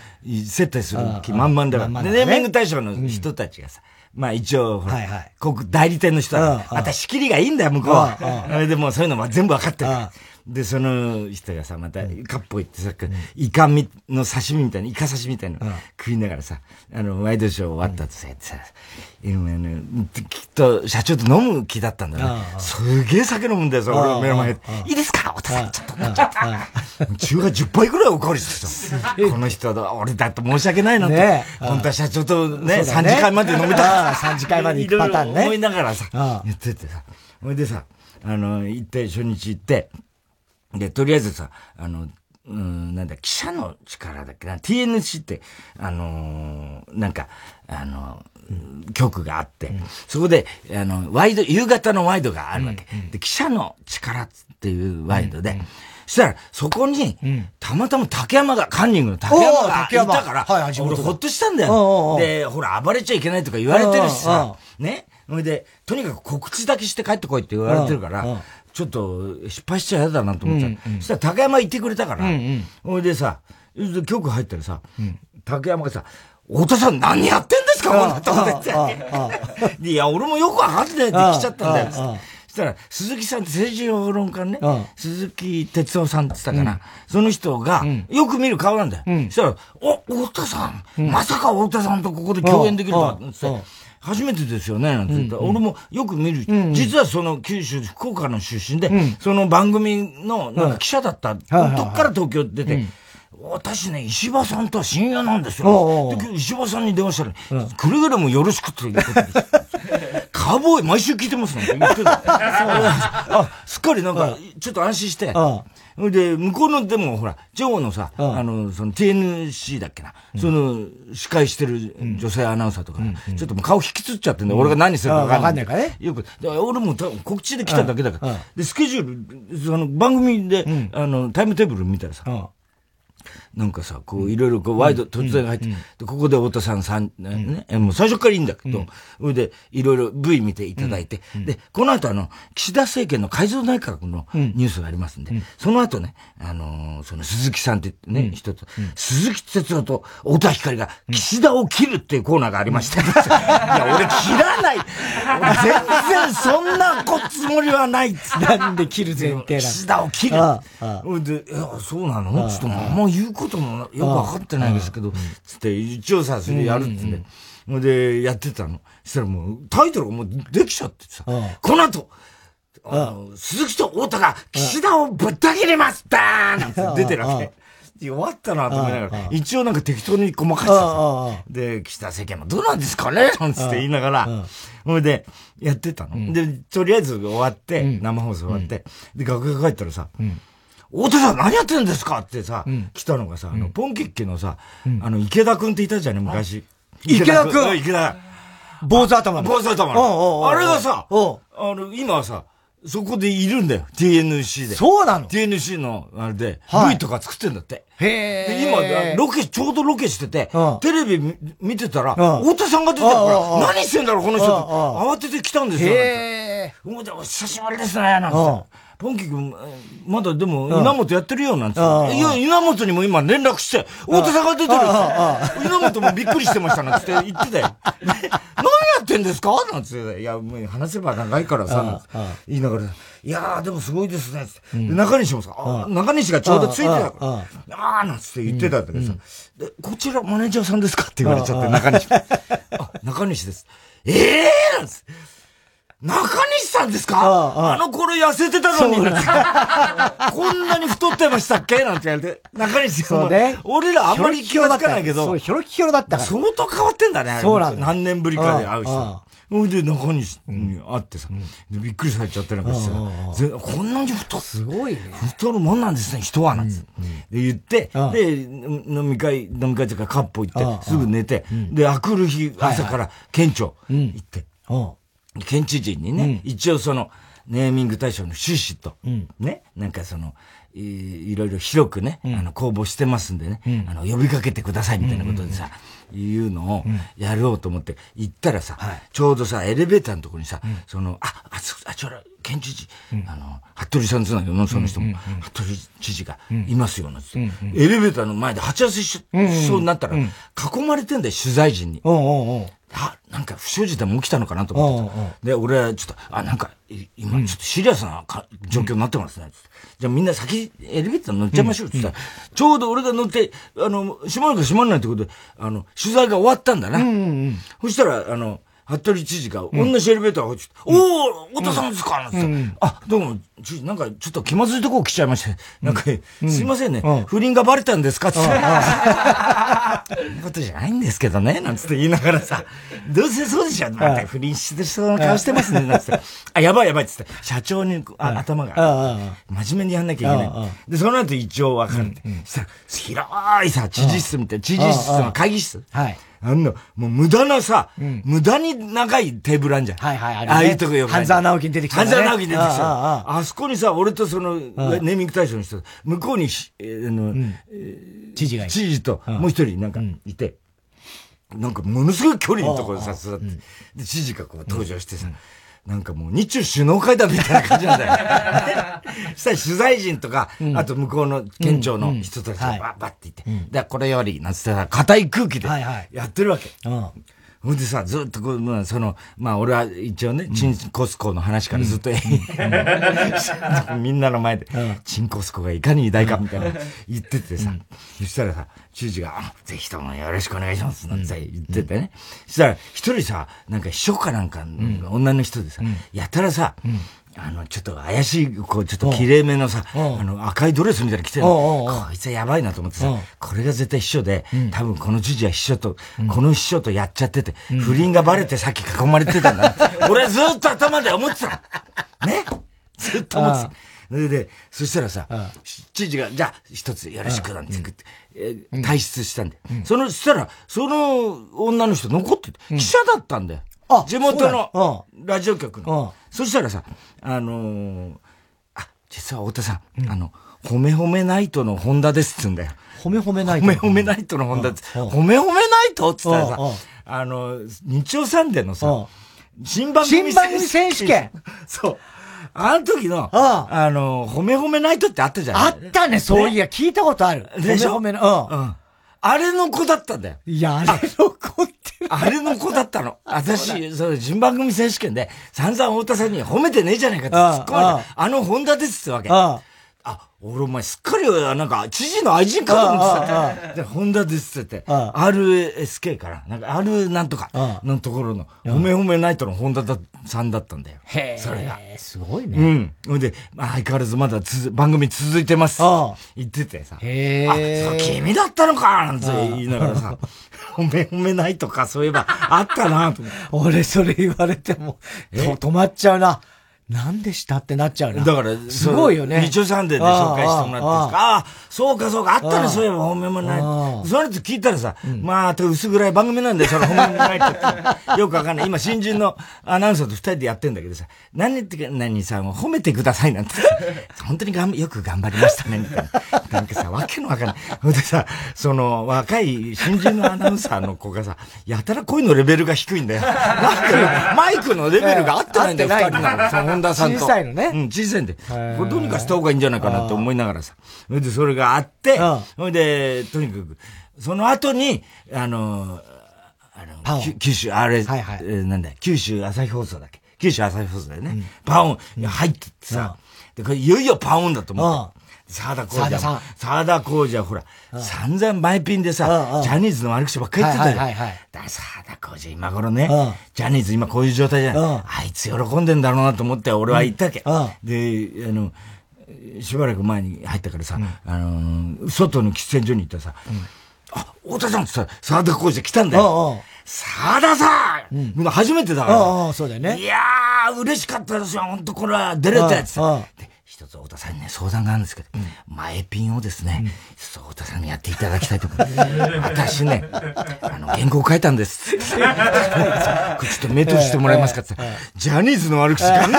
Speaker 2: 接待する気満々だから。で、ネーミング大賞の人たちがさ、まあ一応、はいはい、国代理店の人は、また仕切りがいいんだよ、向こうは。[laughs] でもそういうのも全部わかってる。で、その人がさ、また、カッポ行ってさ、イカみの刺身みたいな、イカ刺しみたいなの食いながらさ、あの、ワイドショー終わった後さ、やってさ、きっと社長と飲む気だったんだね。すげえ酒飲むんだよ、そ俺の目の前で。いいですか？お父さん、ちょっと、ちょっと。中が10杯ぐらいおかわりしてさ、この人だ、俺だって申し訳ないなって。本当は社長とね、3次会まで飲みたい。
Speaker 1: 3次会まで行くパターンね。
Speaker 2: 思いながらさ、言っててさ、ほいでさ、あの、行って、初日行って、で、とりあえずさ、あの、うん、なんだ、記者の力だっけな、TNC って、あのー、なんか、あのー、局があって、うん、そこで、あの、ワイド、夕方のワイドがあるわけ。うんうん、で、記者の力っていうワイドで、うんうん、そしたら、そこに、たまたま竹山が、カンニングの竹山がいたから、はい、俺ほっとしたんだよ。で、ほら、暴れちゃいけないとか言われてるしさ、ね。ほいで、とにかく告知だけして帰ってこいって言われてるから、ちょっと失敗しちゃ嫌だなと思った。そしたら竹山行ってくれたから、ほいでさ、局入ったらさ、竹山がさ、太田さん何やってんですかこんなとこでって。[laughs] いや、俺もよくわかんないって来ちゃったんだよ。そしたら、鈴木さんって政治評論家ね、鈴木哲夫さんって言ったかな、その人が、よく見る顔なんだよ。そしたら、お、太田さん、まさか太田さんとここで共演できるとは、って。初めてですよね、なんて言ったら、俺もよく見る、実はその九州、福岡の出身で、その番組のなんか記者だった、どっから東京出て、私ね、石破さんとは親友なんですよ。で、石破さんに電話したら、くれぐれもよろしくって言うことです。[laughs] カーボーイ毎週聞いてますなんて言ってた。[laughs] あ、すっかりなんか、ちょっと安心して。で、向こうの、でもほら、ジョーのさ、あの、その TNC だっけな、その、司会してる女性アナウンサーとか、ちょっともう顔引きつっちゃってんだ俺が何するか
Speaker 1: 分かんない。からね。
Speaker 2: よく、俺も告知で来ただけだから。で、スケジュール、その番組で、あの、タイムテーブル見たらさ、なんかさ、こう、いろいろこう、ワイド突然入って、で、ここで太田さんさん、ね、もう最初からいいんだけど、それで、いろいろ V 見ていただいて、で、この後あの、岸田政権の改造内閣のニュースがありますんで、その後ね、あのその鈴木さんってね、人と、鈴木哲夫と太田光が、岸田を切るっていうコーナーがありまして、[laughs] いや、俺切らない。俺全然そんなこつもりはない
Speaker 1: なんで切る前提なの？
Speaker 2: 岸田を切る。で、そうなの？ちょっともう言うこともよくわかってないですけど、つって、一応さ、それやるって。ね。ほ、で、やってたの。そしたらもう、タイトルがもうできちゃってさ、この後、あの、鈴木と太田が岸田をぶった切りますダーンなんて出てるわけ。弱ったなと思いながら、一応なんか適当に細かしてさ、で、岸田政権もどうなんですかね？なんつって言いながら、ほいで、やってたの。で、とりあえず終わって、生放送終わって、で、楽屋帰ったらさ、太田さん何やってんですか？ってさ、来たのがさ、あの、ポンキッキのさ、あの、池田くんっていたじゃね、昔。
Speaker 1: 池田く
Speaker 2: ん池田。
Speaker 1: 坊主頭
Speaker 2: の。坊主頭の。あれがさ、あの、今はさ、そこでいるんだよ。TNC で。
Speaker 1: そうなの
Speaker 2: ?TNC の、あれで、V とか作ってんだって。
Speaker 1: へ
Speaker 2: え。今、ロケ、ちょうどロケしてて、テレビ見てたら、太田さんが出てるから、何してんだろう、この人。慌てて来たんですよ。へえ。久しぶりですね、なんて。ポンキ君、まだでも、稲本やってるよ、なんて。いや、稲本にも今連絡して、太田さんが出てる稲本もびっくりしてました、なんて言ってたよ。[laughs] 何やってんですか？なんて。いや、もう話せば長いからさ、言いながら、いやー、でもすごいですね、中西もさ、中西がちょうどついてたから、あー、なんつって言ってたんだけどさ、で、こちらマネージャーさんですか？って言われちゃって、中西。あ、中西です。ええーなんつって。中西さんですか？ああの頃痩せてたのに、[laughs] こんなに太ってましたっけ？なんて言われて。中西さん。そうね。俺らあんまり気がつかないけど。
Speaker 1: そう、ひょろきひょろだったから。
Speaker 2: 相当変わってんだね。
Speaker 1: そうなん
Speaker 2: 何年ぶりかで会う人。ほいで、中西に会ってさ、びっくりされちゃってなんかさ、こんなに太
Speaker 1: すごいね。
Speaker 2: 太るもんなんですね、人は、なんつって。で、言って、で、飲み会、飲み会というか、カップ行って、すぐ寝て、で、あくる日、朝から県庁行って、県知事にね、うん、一応その、ネーミング大賞の趣旨と、うん、ね、なんかその、いいろいろ広くね、うん、あの、公募してますんでね、うん、あの、呼びかけてくださいみたいなことでさ、いうのをやろうと思って行ったらさ、ちょうどさ、エレベーターのところにさ、その、あ、あ、あ、ちょら、県知事、あの、服部さんつながよ、その人も、服部知事がいますよ、なんて、エレベーターの前で鉢合わせしそうになったら、囲まれてんだよ、取材陣に。あ、なんか不祥事でも起きたのかなと思ってで、俺はちょっと、あ、なんか、今ちょっとシリアスなか、状況になってますね。じゃあみんな先エレベーター乗っちゃいましょうって言ったら、ちょうど俺が乗って、あの、閉まるか閉まらないってことで、あの、取材が終わったんだな。そしたら、あの、服部知事が同じエレベーターを、うん、おお、太田さんですかなんて、うん、あ、どうも、知事、なんかちょっと気まずいとこ来ちゃいまして、なんか、すいませんね、不倫がバレたんですかって。そんなことじゃないんですけどね、なんつって言いながらさ、どうせそうでしょ、なんて不倫してそうな顔してますね、なんつって。あ、やばいやばいっつって、社長にあ頭が、真面目にやんなきゃいけない。で、その後一応分かる。って。そしたら、広いさ、知事室みたいな、知事室の会議室。はい。あんな、もう無駄なさ、うん、無駄に長いテーブルあんじゃん。
Speaker 1: はいはい、あ
Speaker 2: ね、ああいうとこよ
Speaker 1: 半沢直樹に出てきた、
Speaker 2: ね。半沢直樹に出てきた。あそこにさ、俺とその、ネーミング大賞の人、向こうに、えー、の、うん、
Speaker 1: 知事が
Speaker 2: 知事と、もう一人なんかいて、なんかものすごい距離のところでさ、座って、で、知事がこう登場してさ、なんかもう日中首脳会談みたいな感じなんだよ。[laughs] したら取材陣とか、あと向こうの県庁の人たちがバッバッて言って、で、これより、なんつったら、硬い空気でやってるわけ。ほん。でさ、ずっとこう、まあ、その、まあ、俺は一応ね、チンコスコの話からずっと、みん。なの前で、チンコスコがいかに偉大かみたいな言っててさ、そしたらさ、知事が、ぜひともよろしくお願いします、なん。て言っててね。そしたら、一人さ、なん。か秘書かなん。か、女の人でさ、やたらさ、あの、ちょっと怪しい、こう、ちょっと綺麗めのさ、あの、赤いドレスみたいなの着てるこいつはやばいなと思ってさ、これが絶対秘書で、多分この知事は秘書と、この秘書とやっちゃってて、不倫がバレてさっき囲まれてたんだ。俺ずっと頭で思ってた。[laughs] ね。ずっと思ってた。それで、そしたらさ、知事が、じゃあ、一つよろしくなんて言って、退出したんで。その、したら、その女の人残ってて、記者だったんだよ。地元のラジオ局の。そしたらさ、あのー、あ、実は太田さん、うん、あの、褒め褒めナイトのホンダですっつうんだよ。
Speaker 1: 褒め褒めナイト
Speaker 2: 褒め褒めナイトのホンダです。褒め褒めナイトっつったらさ、あの、日曜サンデーのさ、新番
Speaker 1: 組選手権。
Speaker 2: そう。あの時の、あの、褒め褒めナイトってあったじゃん。
Speaker 1: あったね、そういや、聞いたことある。
Speaker 2: でしょ？
Speaker 1: 褒め褒め、うん。
Speaker 2: あれの子だったんだよ。
Speaker 1: いや、あれの子って。
Speaker 2: あれの子だったの。私、その、順番組選手権で、散々太田さんに褒めてねえじゃないかって突っ込まれた。あの、ホンダですってわけ。あ俺お前すっかり、なんか、知事の愛人かと思ってた。で、ホンダですって言って、RSK から、なんか、R なんとかのところの、褒め褒めナイトのホンダさんだったんだよ。
Speaker 1: へそれが。すごいね。
Speaker 2: うん。ほんで、相変わらずまだつ番組続いてます。言っててさ。
Speaker 1: へ
Speaker 2: え。あ、そう、君だったのかなんて言いながらさ、[laughs] 褒め褒めないとか、そういえば、あったなと思
Speaker 1: って。[laughs] 俺、それ言われても、止まっちゃうな。何でしたってなっちゃうな。
Speaker 2: だから、
Speaker 1: すごいよね。
Speaker 2: 日曜サンデーで紹介してもらってああ、そうかそうか、あったね、そういえば本命もない。その人聞いたらさ、まあ、薄暗い番組なんで、その本命もないって。よくわかんない。今、新人のアナウンサーと二人でやってんだけどさ、何ってか、何さ、もう褒めてくださいなんて。本当にがんよく頑張りましたね、みたいな。なんかさ、わけのわかんない。ほんでさ、その、若い新人のアナウンサーの子がさ、やたら声のレベルが低いんだよ。なんで、マイクのレベルが合ってないんだよ、二人なの。本田さんと。
Speaker 1: 小さいのね。
Speaker 2: うん、小さいんで。これどうにかした方がいいんじゃないかなって思いながらさ。それで、それがあって、それで、とにかく、その後に、あの、あの、九州、あれ、はいはい、えー、なんだ九州朝日放送だっけ？九州朝日放送だよね。うん、パオン、入ってってさ、で、これいよいよパオンだと思って。沢田浩二は、沢田浩二はほら、散々前ピンでさ、ジャニーズの悪口ばっかり言ってたよ。はいはいだから沢田浩二今頃ね、ジャニーズ今こういう状態じゃない。あいつ喜んでんだろうなと思って俺は言ったわけ。で、あの、しばらく前に入ったからさ、あの、外の喫煙所に行ったらさ、あ、太田さんってさ、沢田浩二来たんだよ。沢田さん、うん、初めてだから。
Speaker 1: ああ、そうだよね。
Speaker 2: いやー、嬉しかったですよ。本当これは出れたやつ。一つ太田さんにね、相談があるんですけど、うん、前ピンをですね、うん、太田さんにやっていただきたいと思います。[laughs] 私ね、あの、原稿書いたんです。[laughs] ちょっと目通してもらえますかって、ジャニーズの悪口考え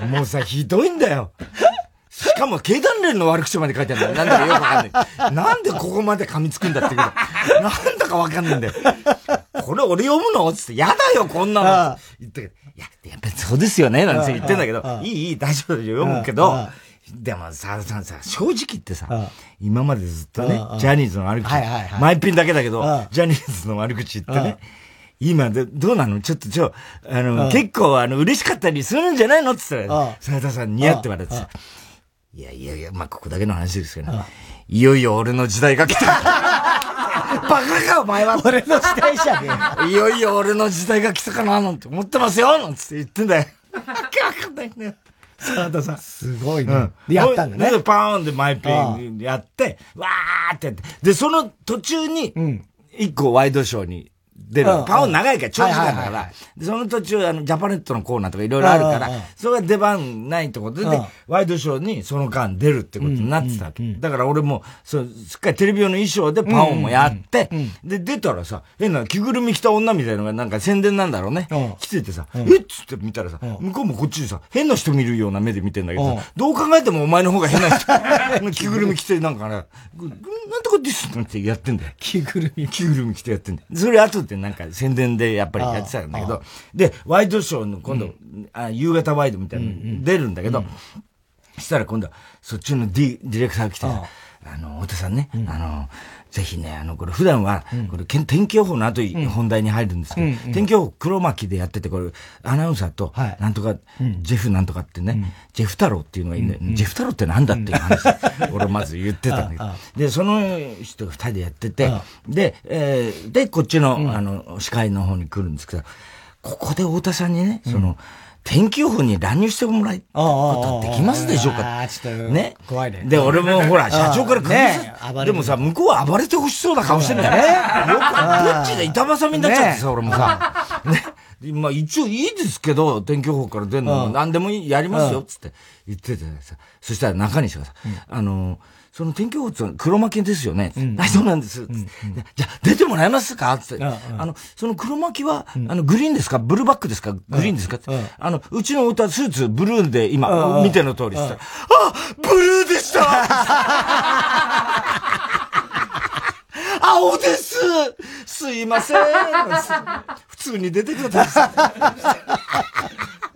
Speaker 2: た。もうさ、ひどいんだよ。しかも、経団連の悪口まで書いてあるんだよ。なんだかよくわかんない。なんでここまで噛みつくんだって言うなんだかわかんないんだよ。これ俺読むの？つって、やだよ、こんなの。言ったけど、いや、やっぱりそうですよね、なんて言ってんだけど、いい、いい、大丈夫読むけど、でもさ、さ、さ、正直言ってさ、今までずっとね、ジャニーズの悪口、マイピンだけだけど、ジャニーズの悪口言ってね、今で、どうなの？ちょっと、ちょ、あの、結構、あの、嬉しかったりするんじゃないの？って言ったら、沢田さん似合って笑ってさ、いやいやいや、まあ、ここだけの話ですけど、いよいよ俺の時代が来た。バカか、お前は。
Speaker 1: 俺の時代じゃね
Speaker 2: え。いよいよ俺の時代が来たかな、なんて思ってますよ、なんつって言ってんだよ。わかんないんだよ。沢田さん。
Speaker 1: すごいね。うん、やったんだね。
Speaker 2: で、パーンでマイペンやって、わーってやって。で、その途中に、一個ワイドショーに出る。パオン長いから長時間だから、その途中、あの、ジャパネットのコーナーとかいろいろあるから、それが出番ないってことで、ワイドショーにその間出るってことになってたわけ。だから俺も、そう、すっかりテレビ用の衣装でパオンもやって、で、出たらさ、変な着ぐるみ着た女みたいなのがなんか宣伝なんだろうね。来ててさ、えっつって見たらさ、向こうもこっちでさ、変な人見るような目で見てんだけどどう考えてもお前の方が変な人、[laughs] 着ぐるみ着てなんかね、なんとかですってやってんだよ。
Speaker 1: 着ぐるみ。
Speaker 2: 着ぐるみ着てやってんだよ。それ後でなんか宣伝でやっぱりやってたんだけど、で、ワイドショーの今度、あ夕方ワイドみたいなの出るんだけど、したら今度はそっちのディディレクターが来てあの、太田さんね、あの、ぜひね、あの、これ普段は、これ天気予報の後に本題に入るんですけど、天気予報黒巻きでやってて、これ、アナウンサーと、なんとか、ジェフなんとかってね、ジェフ太郎っていうのがいいんだよ。ジェフ太郎ってなんだっていう話、[laughs] 俺まず言ってたんだけど。で、その人二人でやってて、で、えー、で、こっちの、あの、司会の方に来るんですけど、ここで太田さんにね、その、天気予報に乱入してもらいことできますでしょうか？ね？
Speaker 1: 怖いね。
Speaker 2: で、俺もほら、[laughs] 社長から釘ね、でもさ、向こうは暴れてほしそうな顔してんだよね。よく、どっちで板挟みになっちゃってさ、俺もさ。ね？[laughs] まあ一応いいですけど、天気予報から出るの何でもやりますよ、つって言っててさ。そしたら中西がさ、あの、その天気予報って黒巻きですよね。うん、はい、そうなんです。うん、じゃあ、出てもらえますか？つって。あの、その黒巻きは、あの、グリーンですか？ブルーバックですか？グリーンですか？あの、うちの歌、スーツ、ブルーで今、見ての通りです。あ、ブルーでした青ですすいません普通に出てください。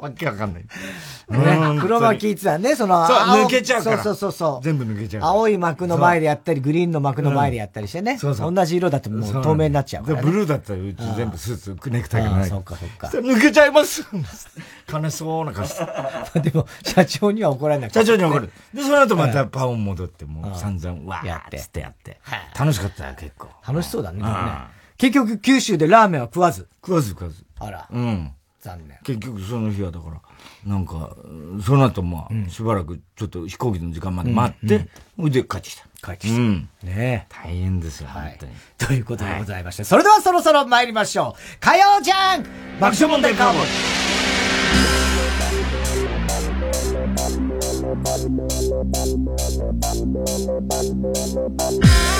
Speaker 2: わけわかんない。
Speaker 1: ね、黒巻一はね、その、
Speaker 2: そう、抜けちゃうから。
Speaker 1: そうそうそう。
Speaker 2: 全部抜けちゃう。
Speaker 1: 青い幕の前でやったり、グリーンの幕の前でやったりしてね。そうそう。同じ色だともう透明になっちゃうから、
Speaker 2: ブルーだったらうち全部スーツ、ネクタイがない。
Speaker 1: そうかそうか。
Speaker 2: 抜けちゃいます悲しそうな感じ。[laughs]
Speaker 1: でも、社長には怒られない。
Speaker 2: 社長には怒る。で、その後またパオン戻って、もう散々、わーってってやって。楽しかった。
Speaker 1: 楽しそうだね、結局、九州でラーメンは食わず。
Speaker 2: 食わず食わず。
Speaker 1: あら。
Speaker 2: うん。
Speaker 1: 残念。
Speaker 2: 結局その日はだから、なんか、その後まあ、しばらくちょっと飛行機の時間まで待って、ほ、うん、で帰ってきた。
Speaker 1: 帰ってきた。うん。
Speaker 2: ね大変ですよ、はい、本当に。
Speaker 1: ということでございまして、はい、それではそろそろ参りましょう。火曜じゃん爆笑問題カーボー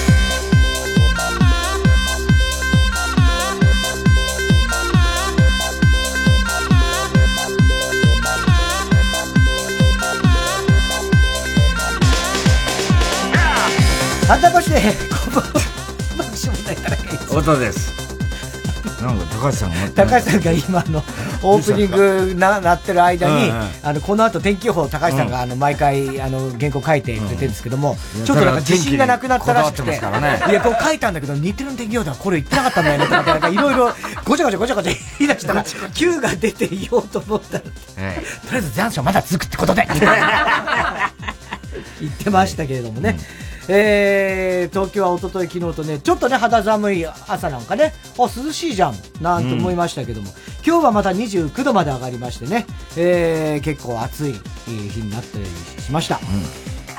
Speaker 1: イ改め [laughs] まして、こんばんは。爆笑問題田中
Speaker 2: 太田です。なんか高橋さんが
Speaker 1: 高橋さんが今の [laughs] オープニングななってる間に、あのこの後天気予報高橋さんがあの毎回あの原稿書いてくれてるんですけども、ちょっとなんか自信がなくなったらしくて、いやこう書いたんだけど日テレの天気予報ではこれ言ってなかったんだよねとかなんかいろいろごちゃごちゃごちゃごちゃ言い出したら Q が出ていようと思ったら、[laughs] とりあえず残暑まだ続くってことで言ってましたけれどもね。えー、東京は一昨日昨日とね、ちょっとね、肌寒い朝なんかね、あ、涼しいじゃん、なんて思いましたけども、うん、今日はまた29度まで上がりましてね、えー、結構暑い日になったりしました。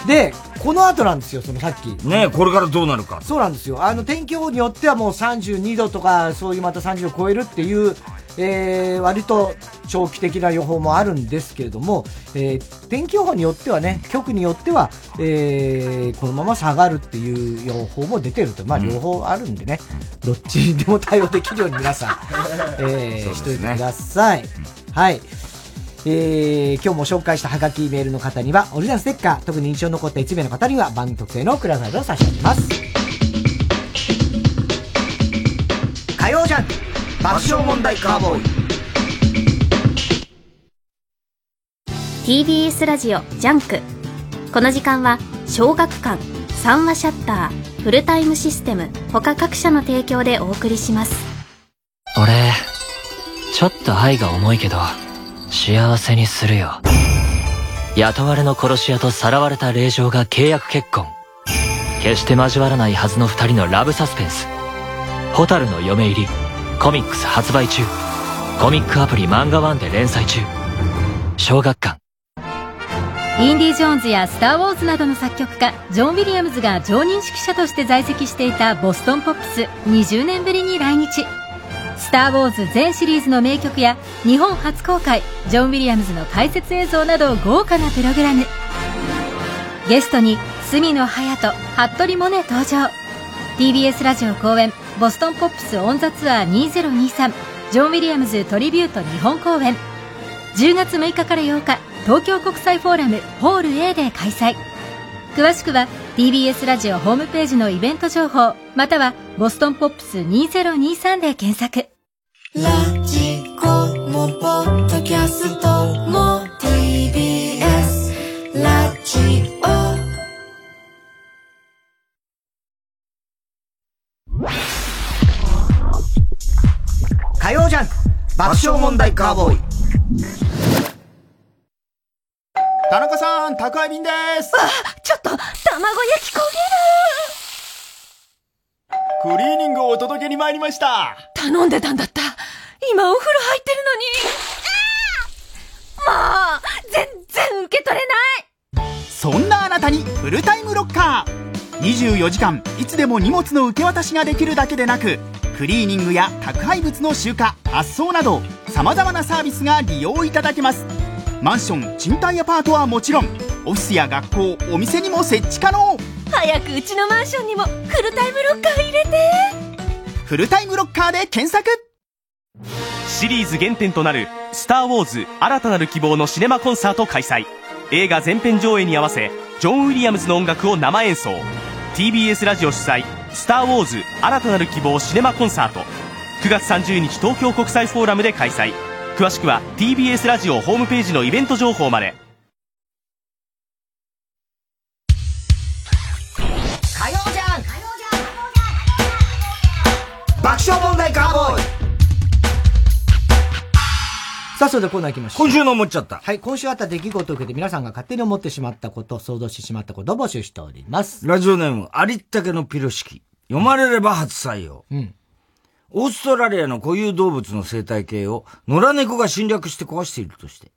Speaker 1: うん、で、この後なんですよ、そのさっき。
Speaker 2: ねこれからどうなるか。
Speaker 1: そうなんですよ。あの、天気予報によってはもう32度とか、そういうまた30度超えるっていう、えー、割と長期的な予報もあるんですけれども、えー、天気予報によってはね、局によっては、えー、このまま下がるっていう予報も出てると、まあ両方あるんでね、うん、どっちにでも対応できるように皆さん、[laughs] えー、ね、しといてください。はい。えー、今日も紹介したハガキメールの方には、オリジナルステッカー、特に印象に残った1名の方には、番組特製のクリアファイルを差し上げます。火曜ジャン爆笑問題カーボー
Speaker 3: イ。TBS ラジオ JUNK。この時間は小学館三和シャッターフルタイムシステム他各社の提供でお送りします。
Speaker 4: 俺ちょっと愛が重いけど幸せにするよ。雇われの殺し屋とさらわれた令嬢が契約結婚。決して交わらないはずの二人のラブサスペンス「蛍の嫁入り」コミックス発売中。コミックアプリ漫画ワンで連載中。小学館。
Speaker 5: インディ・ジョーンズやスター・ウォーズなどの作曲家ジョン・ウィリアムズが常任指揮者として在籍していたボストン・ポップス20年ぶりに来日。スター・ウォーズ全シリーズの名曲や日本初公開ジョン・ウィリアムズの解説映像など豪華なプログラム。ゲストに角野隼人服部萌音登場。TBS ラジオ公演ボストンポップスオンザツアー2023ジョン・ウィリアムズトリビュート日本公演。10月6日から8日東京国際フォーラムホール A で開催。詳しくは TBS ラジオホームページのイベント情報またはボストンポップス2023で検索。ラジコもポッドキャストも TBS ラジオ
Speaker 1: 火曜ジャン爆笑問題カーボーイ。
Speaker 6: 田中さん、宅配便です。
Speaker 7: あ、ちょっと、卵焼き焦
Speaker 6: げる。クリーニングをお届けに参りました。
Speaker 7: 頼んでたんだった。今お風呂入ってるのに。もう全然受け取れ
Speaker 6: ない。そんなあなたにフルタイムロッカー。24時間いつでも荷物の受け渡しができるだけでなくクリーニングや宅配物の集荷発送などさまざまなサービスが利用いただけます。マンション賃貸アパートはもちろんオフィスや学校お店にも設置可能。
Speaker 7: 早くうちのマンションにもフルタイムロッカー入れて。
Speaker 6: フルタイムロッカーで検索。
Speaker 8: シリーズ原点となる「スター・ウォーズ新たなる希望」のシネマコンサート開催。映画全編上映に合わせジョン・ウィリアムズの音楽を生演奏。TBS ラジオ主催「スター・ウォーズ新たなる希望シネマコンサート」9月30日東京国際フォーラムで開催。詳しくは TBS ラジオホームページのイベント情報まで。
Speaker 1: 火曜じゃん。爆笑問題カーボーイ。さあ、それではコーナー行きましょ
Speaker 2: う。今週の思っちゃった。
Speaker 1: はい、今週あった出来事を受けて皆さんが勝手に思ってしまったこと、想像してしまったことを募集しております。
Speaker 2: ラジオネーム、ありったけのピロ式。読まれれば初採用。うん。オーストラリアの固有動物の生態系を野良猫が侵略して壊しているとして、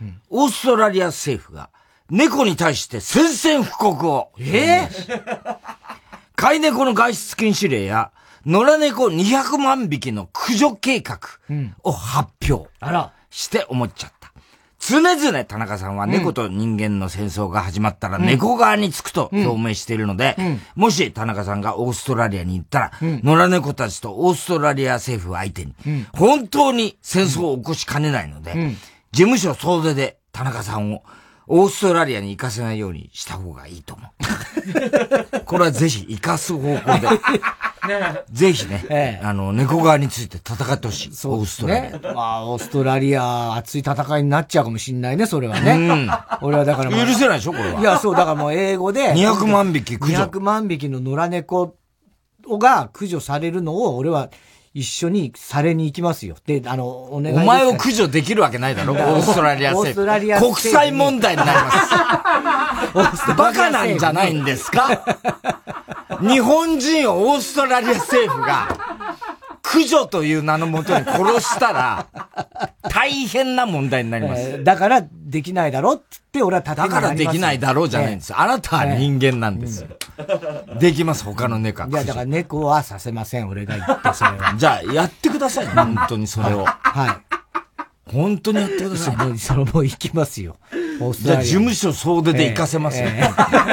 Speaker 2: うん、オーストラリア政府が猫に対して宣戦布告を。
Speaker 1: ええ
Speaker 2: ー、[laughs] 飼い猫の外出禁止令や野良猫200万匹の駆除計画を発表して思っちゃった。常々田中さんは猫と人間の戦争が始まったら猫側につくと表明しているので、もし田中さんがオーストラリアに行ったら、野良猫たちとオーストラリア政府相手に、本当に戦争を起こしかねないので、事務所総出で田中さんをオーストラリアに行かせないようにした方がいいと思う。これはぜひ行かす方向で。ぜひね、ええ、あの、猫側について戦ってほしい。そう、ね、オーストラリ
Speaker 1: ア。まあ、オーストラリア、熱い戦いになっちゃうかもしんないね、それはね。うん。俺はだから、
Speaker 2: まあ、許せないでしょ、これは。
Speaker 1: いや、そう、だからもう英語で。[laughs]
Speaker 2: 200万匹
Speaker 1: 駆除。200万匹の野良猫が駆除されるのを、俺は、一緒にされに行きますよ。で、あの、お願いお
Speaker 2: 前を駆除できるわけないだろ、[laughs] オーストラリア政府。オーストラリア国際問題になります。[laughs] バカなんじゃないんですか？日本人をオーストラリア政府が、駆除という名のもとに殺したら、大変な問題になります。
Speaker 1: だから、できないだろってって俺は
Speaker 2: 立てだからできないだろうじゃないんです。あなたは人間なんです。できます、他の猫は。
Speaker 1: いや、だから猫はさせません、俺が言って、それは。[laughs]
Speaker 2: じゃあ、やってください、本当にそれを。
Speaker 1: はい。
Speaker 2: 本当にやってください。[laughs]
Speaker 1: それも行きますよ。
Speaker 2: じゃあ事務所総出で行かせますよ。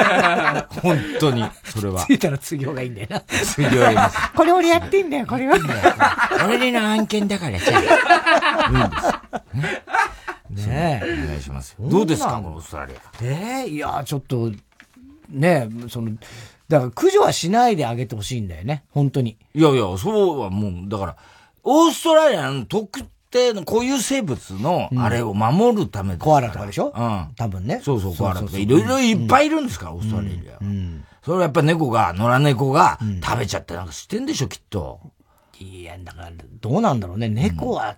Speaker 2: [laughs] 本当に、それは。[laughs]
Speaker 1: ついたら次業がいいんだよな。
Speaker 2: 次業やります。
Speaker 1: これ俺やってんだよ、これは。
Speaker 2: 俺の案件だから。いいんです。ねえ。お願いしますどうですか、オーストラリア。
Speaker 1: ええいや、ちょっと、ねえ、その、だから駆除はしないであげてほしいんだよね、本当に。
Speaker 2: いやいや、そうはもう、だから、オーストラリアの特定の固有生物の、あれを守るため
Speaker 1: コアラとかでしょ？
Speaker 2: うん。
Speaker 1: 多分ね。
Speaker 2: そうそう、コアラとか。いろいろいっぱいいるんですから、オーストラリア。うん。それはやっぱ猫が、野良猫が食べちゃってなんかしてんでしょ、きっと。
Speaker 1: いや、だから、どうなんだろうね。猫は、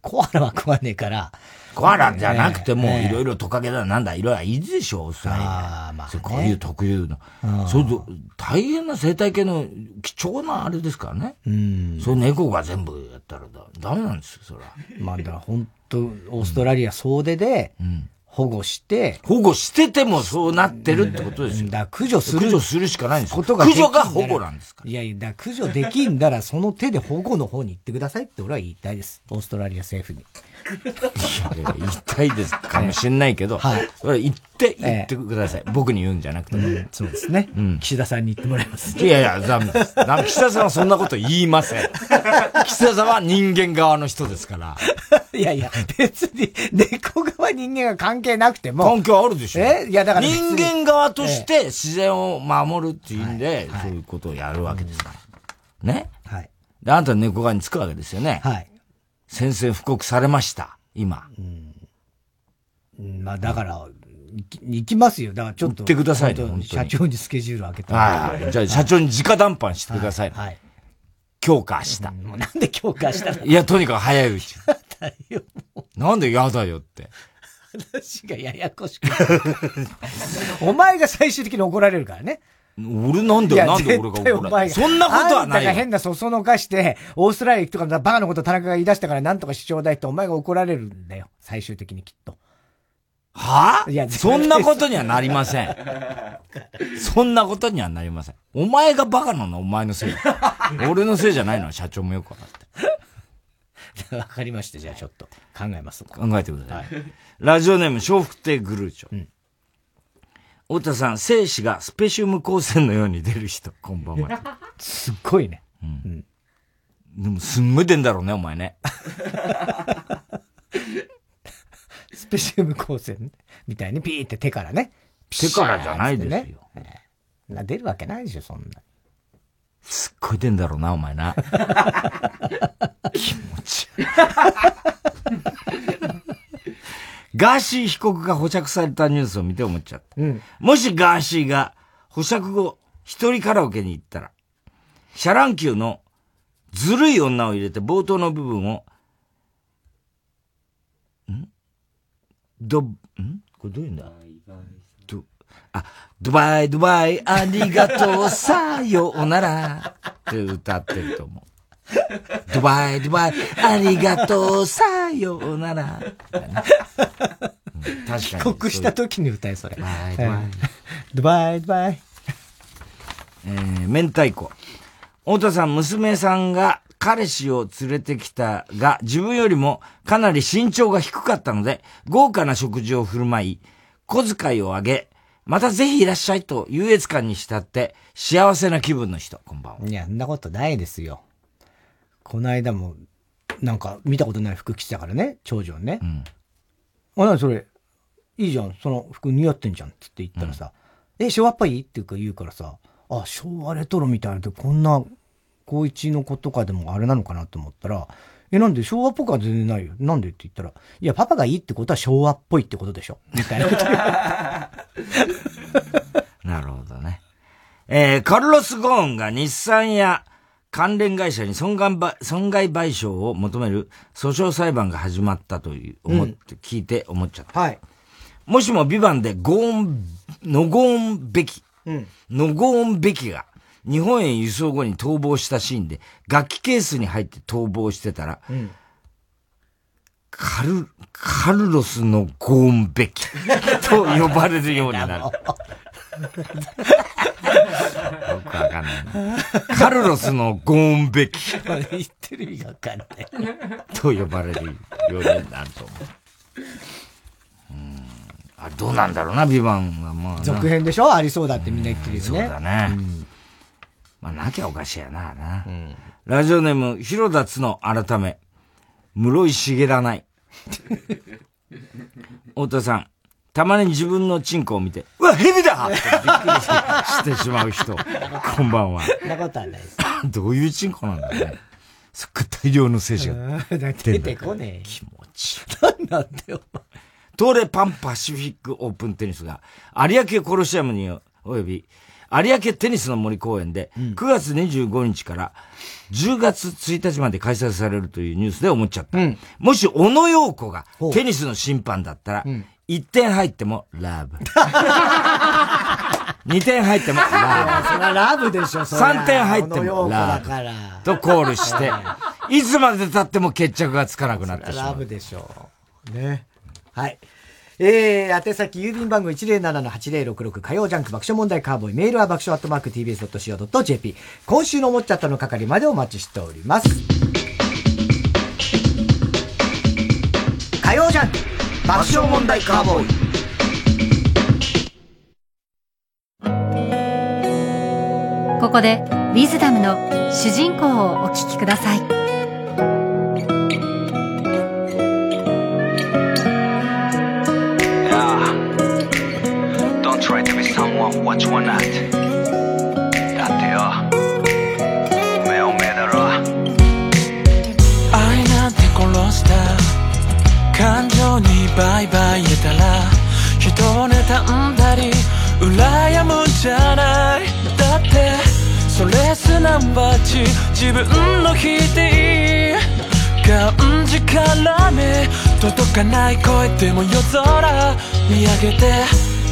Speaker 1: コアラは食わねえから、
Speaker 2: コアラじゃなくても、いろいろトカゲだなんだ、いろいろいいでしょ、それ。ああ、まあ、こういう特有の。それ大変な生態系の貴重なあれですからね。うん。それ猫が全部やったらだ、ダメなんですよ、それは。
Speaker 1: まあ、だから本当オーストラリア総出で、保護して、
Speaker 2: 保護しててもそうなってるってことですよ。
Speaker 1: だ駆除する。
Speaker 2: 駆除するしかないんですことが駆除が保護なんですか
Speaker 1: いやいや、だ駆除できんだら、その手で保護の方に行ってくださいって俺は言いたいです。オーストラリア政府に。
Speaker 2: いや言いたいですかもしれないけど、はい。それ言って、言ってください。僕に言うんじゃなくて、う
Speaker 1: ん。そうですね。うん。岸田さんに言ってもらいます。
Speaker 2: いやいや、ダメです。ダメ。岸田さんはそんなこと言いません。[laughs] 岸田さんは人間側の人ですから。
Speaker 1: いやいや、別に、猫側人間が関係なくても。
Speaker 2: 関係あるでしょ。えいや、だから。人間側として自然を守るっていうんで、そういうことをやるわけですから。ね？はい。で、あなた猫側につくわけですよね。はい。宣戦布告されました。今。
Speaker 1: うん。まあ、だから、行きますよ。だからちょっと。
Speaker 2: 行ってください
Speaker 1: ね。社長にスケジュール開けた。
Speaker 2: はい。じゃあ社長に直談判してください。はい。強化した。
Speaker 1: もうなんで強化した
Speaker 2: の？[laughs] いや、とにかく早いうち。[laughs] なんで嫌だよって。
Speaker 1: 話がややこしくお前が最終的に怒られるからね。
Speaker 2: 俺なんでなんで俺が怒らそんなことはない。
Speaker 1: あんたが変なそそのかして、オーストラリア行くとかバカなこと田中が言い出したからなんとか主張だいってお前が怒られるんだよ。最終的にきっと。
Speaker 2: はぁ、あ、いや、そんなことにはなりません。そんなことにはなりません。お前がバカなの？お前のせい。俺のせいじゃないの？は社長もよくわか
Speaker 1: って。[laughs] わかりました。じゃあちょっと考えます。
Speaker 2: 考えてください。はい、ラジオネーム、笑福亭グルーチョ。うん太田さん、生死がスペシウム光線のように出る人、こんばんは。
Speaker 1: すっごいね。
Speaker 2: うん。でも、すんごい出んだろうね、お前ね。
Speaker 1: スペシウム光線みたいにピーって手からね。
Speaker 2: 手からじゃないですよ。
Speaker 1: ね、出るわけないでしょ、そんな。
Speaker 2: すっごい出んだろうな、お前な。[laughs] 気持ち悪い。ガーシー被告が保釈されたニュースを見て思っちゃった。うん、もしガーシーが保釈後、一人カラオケに行ったら、シャ乱Q のずるい女を入れて冒頭の部分を、ん？ど、ん？これどういうんだど、あ、ドバイドバイありがとうさようならって歌ってると思う。[laughs] ドバイドバイ、ありがとう、さようなら。[laughs] 確か
Speaker 1: に。帰国した時に歌え、それ。ドバイドバイ。ドバイドバイ。
Speaker 2: えー、明太子。太田さん、娘さんが彼氏を連れてきたが、自分よりもかなり身長が低かったので、豪華な食事を振る舞い、小遣いをあげ、またぜひいらっしゃいと優越感に浸って、幸せな気分の人、こんばんは。
Speaker 1: いや、んなことないですよ。この間も、なんか見たことない服着てたからね、長女ね。うん。あ、なにそれ、いいじゃん、その服似合ってんじゃんって言ったらさ、うん、え、昭和っぽい？っていうか言うからさ、あ、昭和レトロみたいなで、こんな、高一の子とかでもあれなのかなと思ったら、え、なんで昭和っぽくは全然ないよ。なんでって言ったら、いや、パパがいいってことは昭和っぽいってことでしょ。みたいなこと [laughs]
Speaker 2: なるほどね。えー、カルロス・ゴーンが日産や関連会社に損害損害賠償を求める訴訟裁判が始まったという、思って、聞いて思っちゃった。はい。もしもビバンでゴーン、ノゴーンべき、うん、ノゴーンべきが日本へ輸送後に逃亡したシーンで楽器ケースに入って逃亡してたら、うん、カル、カルロスのゴーンべき [laughs] と呼ばれるようになる。[laughs] よくわかんないな。カルロスのゴーンベキ。
Speaker 1: 言ってる意味わかんない。
Speaker 2: と呼ばれるようになると思う。うん。あどうなんだろうな、ビバンはまあ。
Speaker 1: 続編でしょ？ありそうだってみんな言ってるよね。
Speaker 2: そうだね。うん、まあ、なきゃおかしいやな、な。うん、ラジオネーム、広田つの改め、室井茂らない。[laughs] 太田さん、たまに自分のチンコを見て、うわ、蛇だってびっくりしてしまう人。[laughs] こんばんは。
Speaker 1: そんなことはないです。[laughs]
Speaker 2: どういうチンコなんだね。そっか大量の精子が
Speaker 1: 出てこね
Speaker 2: え。気持ち
Speaker 1: いい。なんなんだよ。
Speaker 2: 東レパンパシフィックオープンテニスが、有明コロシアムに及び、有明テニスの森公園で、9月25日から10月1日まで開催されるというニュースで思っちゃった。うん、もし、小野洋子がテニスの審判だったら、うん、1点入ってもラブ。[laughs] 2点入ってもラ
Speaker 1: ブ。それはラブでしょ、
Speaker 2: 3点入ってもラブ。とコールして、いつまで経っても決着がつかなくなってしまう。
Speaker 1: ラブでしょう。ね。はい。えー、宛先郵便番号107-8066火曜ジャンク爆笑問題カーボーイメールは爆笑アットマーク tbs.co.jp 今週の思っちゃったの係までお待ちしております火曜ジャンク爆笑問題カーボーイ。
Speaker 5: ここでウィズダムの主人公をお聴きください。
Speaker 9: what you want not だってよにバイバイ言えたら人を妬んだり羨むんじゃないだってそれすなわち自分の否定感じからね届かない声でも夜空見上げて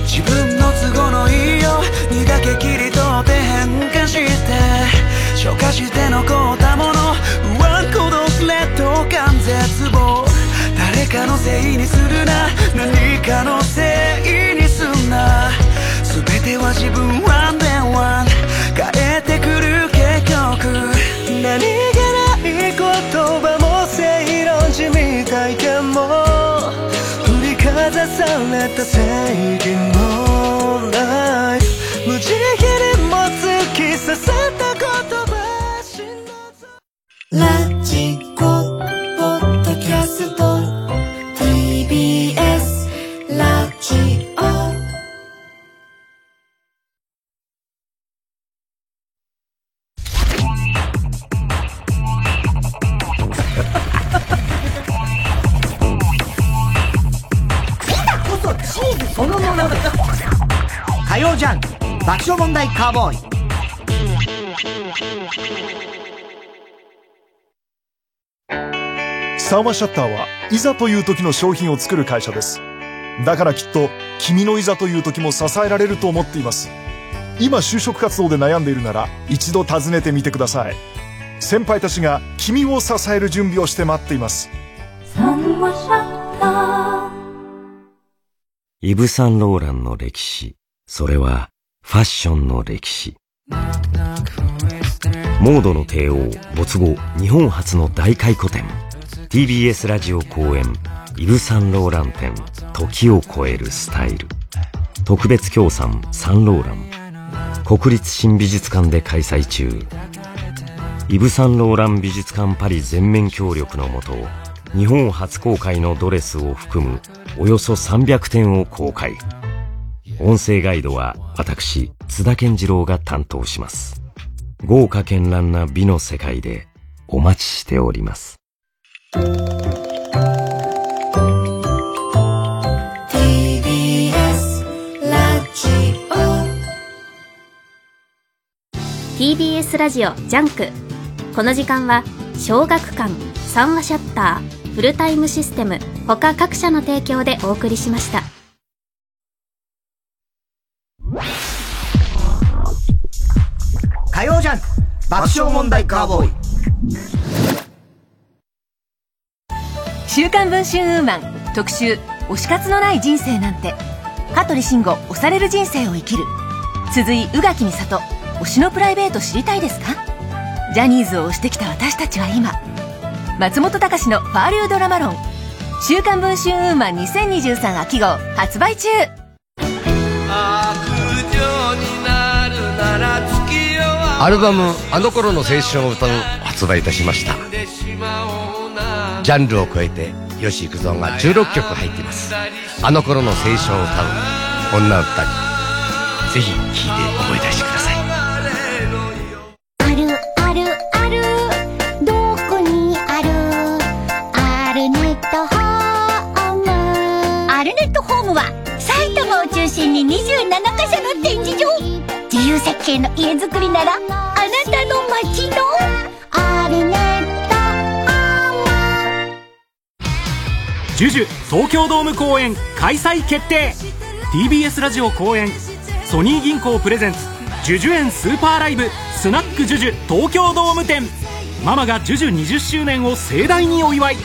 Speaker 9: 自分の都合のいいようにだけ切り取って変化して消化して残ったものワン孤独劣等感絶望誰かのせいにするな。何かのせいにすんな。全ては自分ワンデンワン。変えてくる結局。何気ない言葉も正論じみたいかも。かざされた正義のライフ。無慈悲にも突き刺さった言葉ラジコポッドキャスト。
Speaker 1: 問題カーボーイ。
Speaker 10: サーマシャッターはいざという時の商品を作る会社です。だからきっと君のいざという時も支えられると思っています。今就職活動で悩んでいるなら一度訪ねてみてください。先輩たちが君を支える準備をして待っています。サンマシャッタ
Speaker 11: ー。イブ・サンローランの歴史それはファッションの歴史。モードの帝王、没後、日本初の大回顧展。TBS ラジオ公演、イブ・サンローラン展、時を超えるスタイル。特別協賛サンローラン。国立新美術館で開催中。イブ・サンローラン美術館パリ全面協力のもと、日本初公開のドレスを含むおよそ300点を公開。音声ガイドは私、津田健次郎が担当します。豪華絢爛な美の世界でお待ちしております。
Speaker 3: TBS ラジオジャンクこの時間は小学館三話シャッターフルタイムシステム他各社の提供でお送りしました。
Speaker 1: 火曜ジャン爆笑問題カーボーイ。
Speaker 12: 週刊文春ウーマン特集推し活のない人生なんて。香取慎吾推される人生を生きる。続い宇垣美里推しのプライベート知りたいですか？ジャニーズを推してきた私たちは今松本隆の「ファールードラマロン」週刊文春ウーマン2023秋号発売中
Speaker 13: アルバム「あの頃の青春を歌う」発売いたしました。ジャンルを超えて吉幾三が16曲入っています。あの頃の青春を歌う女歌にぜひ聴いて思い出してください。
Speaker 14: を中心に27カ所の展示場。自由設計の家づくりならあなたの街の。アルネット
Speaker 15: ジュジュ東京ドーム公演開催決定。TBS ラジオ公演ソニー銀行プレゼンツジュジュ園スーパーライブスナックジュジュ東京ドーム店。ママがジュジュ20周年を盛大にお祝い。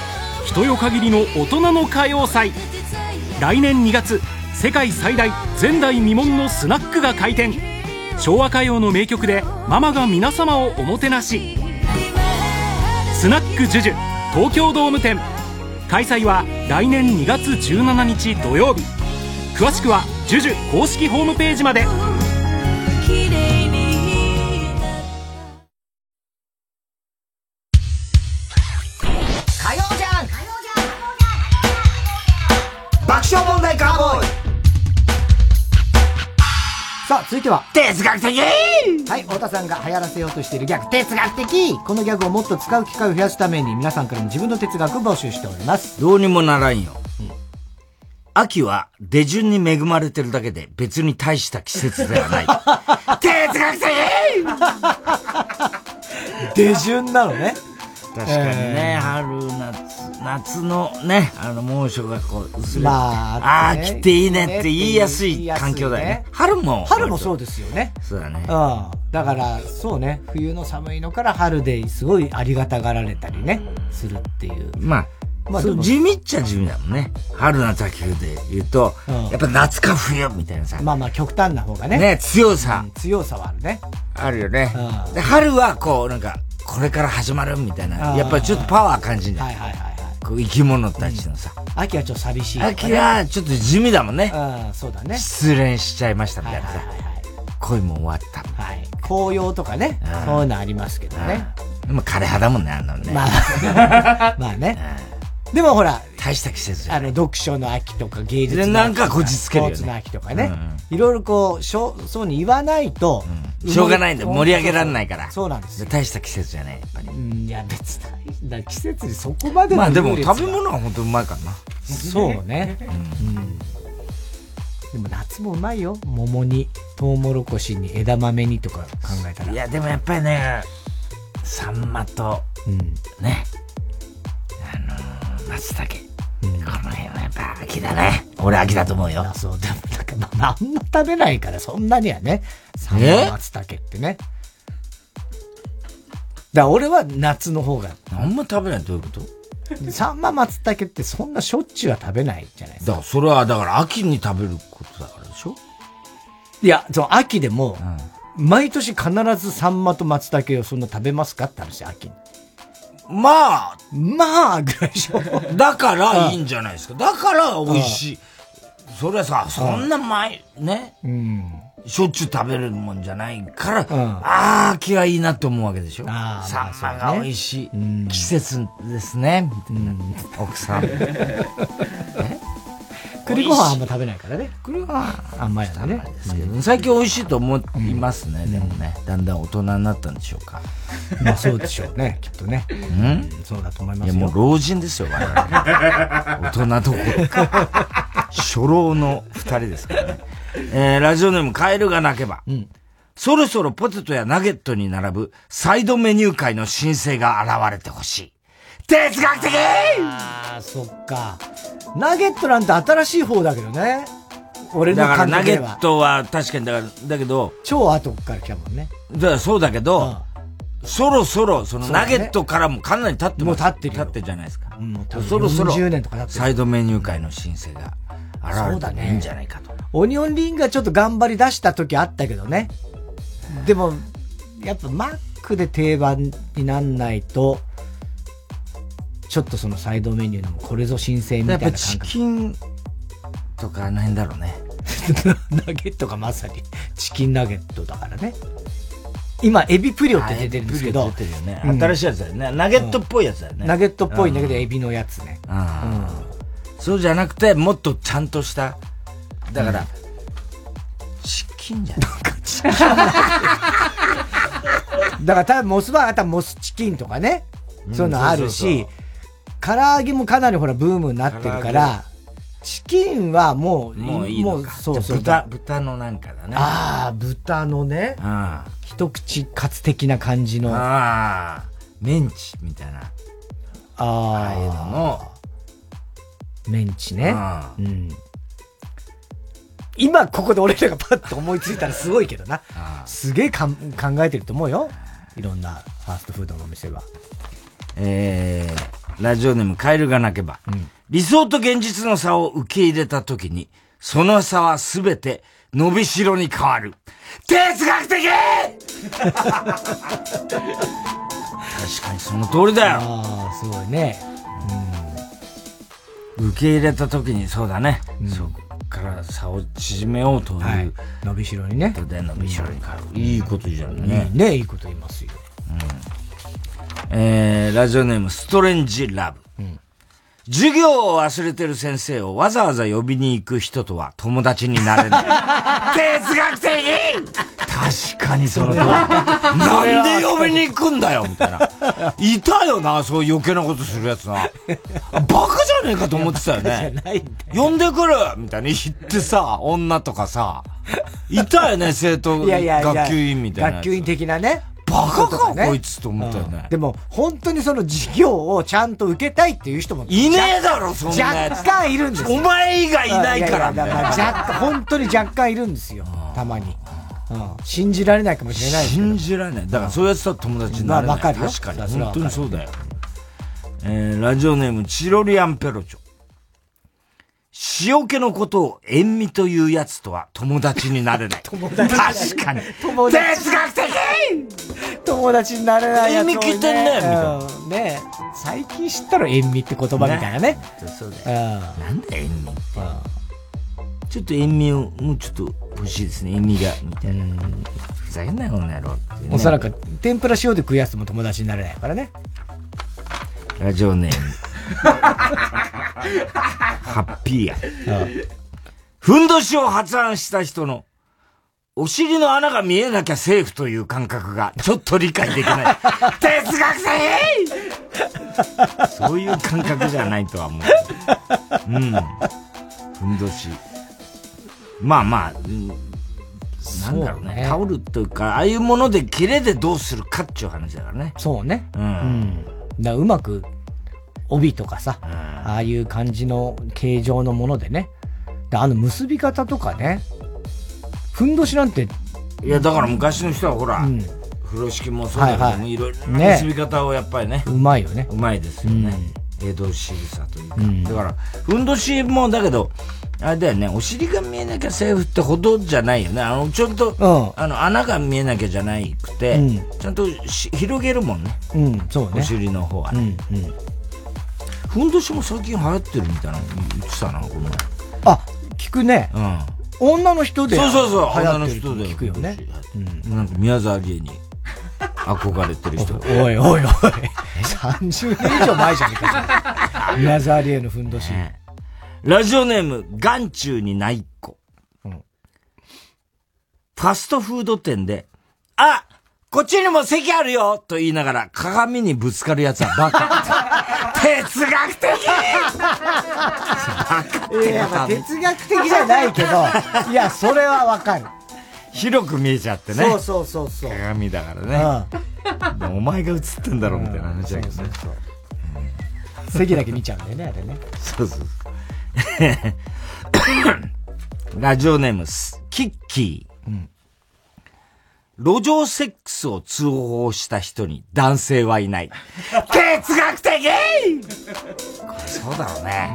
Speaker 15: 人よ限りの大人の歌謡祭。
Speaker 16: 来年2月世界最大前代未聞のスナックが開店。昭和歌謡の名曲でママが皆様をおもてなし。スナック JUJU 東京ドーム店。開催は来年2月17日土曜日。詳しくは JUJU 公式ホームページまで。
Speaker 1: ては。
Speaker 2: 哲学的
Speaker 1: はい、太田さんが流行らせようとしているギャグ、哲学的このギャグをもっと使う機会を増やすために、皆さんからの自分の哲学を募集しております。
Speaker 2: どうにもならんよ。秋は出順に恵まれてるだけで別に大した季節ではない。[laughs] 哲学的 [laughs]
Speaker 1: 出順なのね。
Speaker 2: 確かにね、春、夏、夏のね、あの猛暑がこう、薄れて、
Speaker 1: まあ
Speaker 2: ああ
Speaker 1: ね
Speaker 2: ー、来ていいねって言いやすい環境だよね。春も。
Speaker 1: 春もそうですよね。
Speaker 2: そうだね。
Speaker 1: うん。だから、そうね、冬の寒いのから春ですごいありがたがられたりね、するっていう。
Speaker 2: まあ、
Speaker 1: まあ
Speaker 2: 地味っちゃ地味だもんね。春夏秋冬で言うと、
Speaker 1: うん
Speaker 2: やっぱ夏か冬みたいなさ。
Speaker 1: まあまあ極端な方がね。
Speaker 2: ね強さ
Speaker 1: うん強さはあるね。
Speaker 2: あるよね
Speaker 1: う。ん
Speaker 2: で、春はこう、なんか、これから始まるみたいな。やっぱりちょっとパワー感じんじゃん。
Speaker 1: はいはいはい
Speaker 2: 生き物たちのさ。
Speaker 1: 秋はちょっと寂しい。
Speaker 2: 秋はちょっと地味だもんね。
Speaker 1: うん、そうだね。
Speaker 2: 失恋しちゃいましたみたいなさ。恋も終わった。
Speaker 1: はい。紅葉とかね、そういうのありますけどね。
Speaker 2: でも枯葉だもんね、あんなのね。
Speaker 1: まあ、[laughs] まあね。でもほら、
Speaker 2: 大した季節じゃ
Speaker 1: あの、読書の秋とか芸術の
Speaker 2: で
Speaker 1: 秋
Speaker 2: なんかこじつけるよね
Speaker 1: スポーツの秋とかね。いろいろこう、しょう、そうに言わないと、
Speaker 2: しょうがないんだよ。盛り上げられないから。
Speaker 1: そうなんです
Speaker 2: よ。大した季節じゃねやっぱり。
Speaker 1: うん、いや別に、だ季節にそこまでの
Speaker 2: まあでも食べ物は本当うまいからな。
Speaker 1: そうね。うん。でも夏もうまいよ。桃に、トウモロコシに、枝豆にとか考えたら。
Speaker 2: いや、でもやっぱりね、サンマと、ね、あ松茸。この辺はやっぱ秋だね。俺秋だと思うよ。
Speaker 1: そう、でもなんか、まあ、あんま食べないから、そんなにはね。サンマ松茸ってね。だ俺は夏の方が。
Speaker 2: あんま食べないどういうこと？
Speaker 1: サンマ松茸ってそんなしょっちゅうは食べないじゃないですか。
Speaker 2: だからそれは、だから秋に食べることだからでしょ？
Speaker 1: いや、その秋でも、毎年必ずサンマと松茸をそんな食べますかって話、秋に。
Speaker 2: まあ、
Speaker 1: まあ、ぐらいでしょ。
Speaker 2: だからいいんじゃないですか。だから美味しい。それはさ、そんな前、ね、
Speaker 1: うん。
Speaker 2: しょっちゅう食べるもんじゃないから、ああ、秋はいいなと思うわけでしょ。
Speaker 1: あー
Speaker 2: サンマが美味しい。
Speaker 1: うん
Speaker 2: 季節ですね。みたいな奥さん。[laughs]
Speaker 1: 栗ご飯あんま食べないからね。栗ご飯あんまりだね。
Speaker 2: 最近美味しいと思いますね、でもね。だんだん大人になったんでしょうか。[laughs]
Speaker 1: まあそうでしょうね、きっとね。
Speaker 2: うん？
Speaker 1: そうだと思いま
Speaker 2: いや。もう老人ですよ、我々。[laughs] 大人どころか。初老の二人ですからね。えー、ラジオネームカエルが鳴けば。そろそろポテトやナゲットに並ぶサイドメニュー界の申請が現れてほしい。哲学的
Speaker 1: ああ、そっか。ナゲットなんて新しい方だけどね。俺の
Speaker 2: だから。ナゲットは確かにだから、だけど、
Speaker 1: 超後から来たもんね。
Speaker 2: だからそうだけど、そろそろ、その
Speaker 1: そうだね
Speaker 2: ナゲットからもかなり経って
Speaker 1: もう経ってるよ
Speaker 2: 経ってるじゃないですか。
Speaker 1: 多分
Speaker 2: そろそろ
Speaker 1: 40年とか経ってる
Speaker 2: サイドメニュー界の申請が現れてもいいんじゃないかと。
Speaker 1: オニオンリングがちょっと頑張り出した時あったけどね。でも、やっぱマックで定番になんないと、ちょっとそのサイドメニューのもこれぞ新鮮みたいな感
Speaker 2: やっぱチ
Speaker 1: 覚。
Speaker 2: キンとかなんだろうね。[laughs]
Speaker 1: ナゲットがまさにチキンナゲットだからね。今、エビプリオって出てるんですけど。
Speaker 2: ね
Speaker 1: うん
Speaker 2: 新しいやつだよねナゲットっぽいやつだよね
Speaker 1: ナゲットっぽいんだけど、
Speaker 2: うん
Speaker 1: エビのやつね。
Speaker 2: ああそうじゃなくて、もっとちゃんとした、だから、チキンじゃない？
Speaker 1: だから多分モスバーガー多分モスチキンとかね。
Speaker 2: うん
Speaker 1: そういうのある
Speaker 2: そう
Speaker 1: し
Speaker 2: そう、
Speaker 1: 唐揚げもかなりほらブームになってるから、チキンはもう、
Speaker 2: もういいのか。
Speaker 1: そうそう。
Speaker 2: 豚、豚のなんかだね。
Speaker 1: ああ、豚のね、
Speaker 2: あ
Speaker 1: 一口カツ的な感じの。あ
Speaker 2: ああ、メンチみたいな。
Speaker 1: あ
Speaker 2: ああいうのの、
Speaker 1: メンチね
Speaker 2: あ。
Speaker 1: うん。今ここで俺らがパッと思いついたらすごいけどな。すげえ考えてると思うよ。いろんなファーストフードのお店は。
Speaker 2: えー、ラジオネームカエルが鳴けば、理想と現実の差を受け入れた時に、その差はすべて伸びしろに変わる。哲学的 [laughs] 確かにその通りだよ。
Speaker 1: ああ、すごいね。
Speaker 2: 受け入れた時にそうだね。そこから差を縮めようという。
Speaker 1: はい伸びしろにね。
Speaker 2: で伸びしろに変わる。いいことじゃんね。
Speaker 1: いいね、いいこと言いますよ。
Speaker 2: えー、ラジオネームストレンジラブ。授業を忘れてる先生をわざわざ呼びに行く人とは友達になれない。[laughs] 哲学的確かにその通り。[laughs] なんで呼びに行くんだよみたいな。いたよな、そういう余計なことするやつな。バカじゃねえかと思ってたよね。呼んでくるみたいに言ってさ、女とかさ。いたよね、生徒、学級委員みたいな。
Speaker 1: 学級委員的なね。
Speaker 2: バカか、
Speaker 1: ね
Speaker 2: こいつと思ったよね。
Speaker 1: でも、本当にその授業をちゃんと受けたいっていう人も。
Speaker 2: いねえだろそんな
Speaker 1: 若干いるんですよ
Speaker 2: お前以外いないから
Speaker 1: ややだから若干、本当に若干いるんですよ。たまに。うん信じられないかもしれない。
Speaker 2: 信じられない。だからそういうやつとは友達になれない。
Speaker 1: まあわかるよ
Speaker 2: 確かに。本当にそうだよ。えー、ラジオネーム、チロリアンペロチョ。塩気のことを塩味というやつとは友達になれない。[laughs]
Speaker 1: 友達
Speaker 2: 確かに。
Speaker 1: 友達
Speaker 2: 哲学的
Speaker 1: 友達になれないやつ多い
Speaker 2: 塩味聞いてんねみたいな
Speaker 1: うんね最近知ったら塩味って言葉みたいなね。
Speaker 2: そうだよ。なんだ塩味って。ちょっと塩味を、もうちょっと欲しいですね、塩味が、みたいな。ふざけんなよ、この野郎ってね
Speaker 1: おそらく、天ぷら塩で食うやつも友達になれないからね。
Speaker 2: ラジオネーム。[laughs] ハッピーや。ふんどしを発案した人の、お尻の穴が見えなきゃセーフという感覚がちょっと理解できない。[laughs] 哲学的そういう感覚じゃないとは思う。うん。ふんどし。まあまあ、うんなんだろうね
Speaker 1: ね
Speaker 2: タオルというか、ああいうもので切れでどうするかっていう話だからね。
Speaker 1: そうね。
Speaker 2: うん。
Speaker 1: うん。だうまく、帯とかさ、ああいう感じの形状のものでね。であの結び方とかね。ふんどしなんて、
Speaker 2: いや、だから昔の人はほら、風呂敷もそうだけども、
Speaker 1: はいはい
Speaker 2: いろいろな
Speaker 1: ね
Speaker 2: 結び方をやっぱりね。
Speaker 1: うまいよね。
Speaker 2: うまいですよね。江戸仕草というか。
Speaker 1: うん
Speaker 2: だから、ふんどしもだけど、あれだよね、お尻が見えなきゃセーフってほどじゃないよね。あの、ちょっと、あの、穴が見えなきゃじゃないくて、
Speaker 1: うん
Speaker 2: ちゃんとし広げるもんね。
Speaker 1: うん、そうね。
Speaker 2: お尻の方はね。
Speaker 1: うん、うん。
Speaker 2: ふんどしも最近流行ってるみたいなの言ってたな、この前。
Speaker 1: あ、聞くね。
Speaker 2: うん。
Speaker 1: 女の人で。
Speaker 2: そうそうそう、
Speaker 1: 流
Speaker 2: 女
Speaker 1: 行ってるって
Speaker 2: の人で。
Speaker 1: 聞くよね。
Speaker 2: なんか宮沢りえに憧れてる人。[laughs]
Speaker 1: おいおいおい。30年以上前じゃねえか。宮沢りえのふんどし。
Speaker 2: ラジオネーム、眼中にないっ子。ファストフード店で、あこっちにも席あるよと言いながら鏡にぶつかるやつはバカ。[laughs] 哲学的
Speaker 1: いや、まあ哲学的じゃないけど、[laughs] いや、それはわかる。
Speaker 2: 広く見えちゃってね。
Speaker 1: そうそうそうそう。
Speaker 2: 鏡だからね。でもお前が映ってんだろみたいな話だけどね。
Speaker 1: 席だけ見ちゃうんだよね、あれね。
Speaker 2: そうそうそう。[laughs] ラジオネームス、キッキー。路上セックスを通報した人に男性はいない。[laughs] 哲学的これそうだろうね。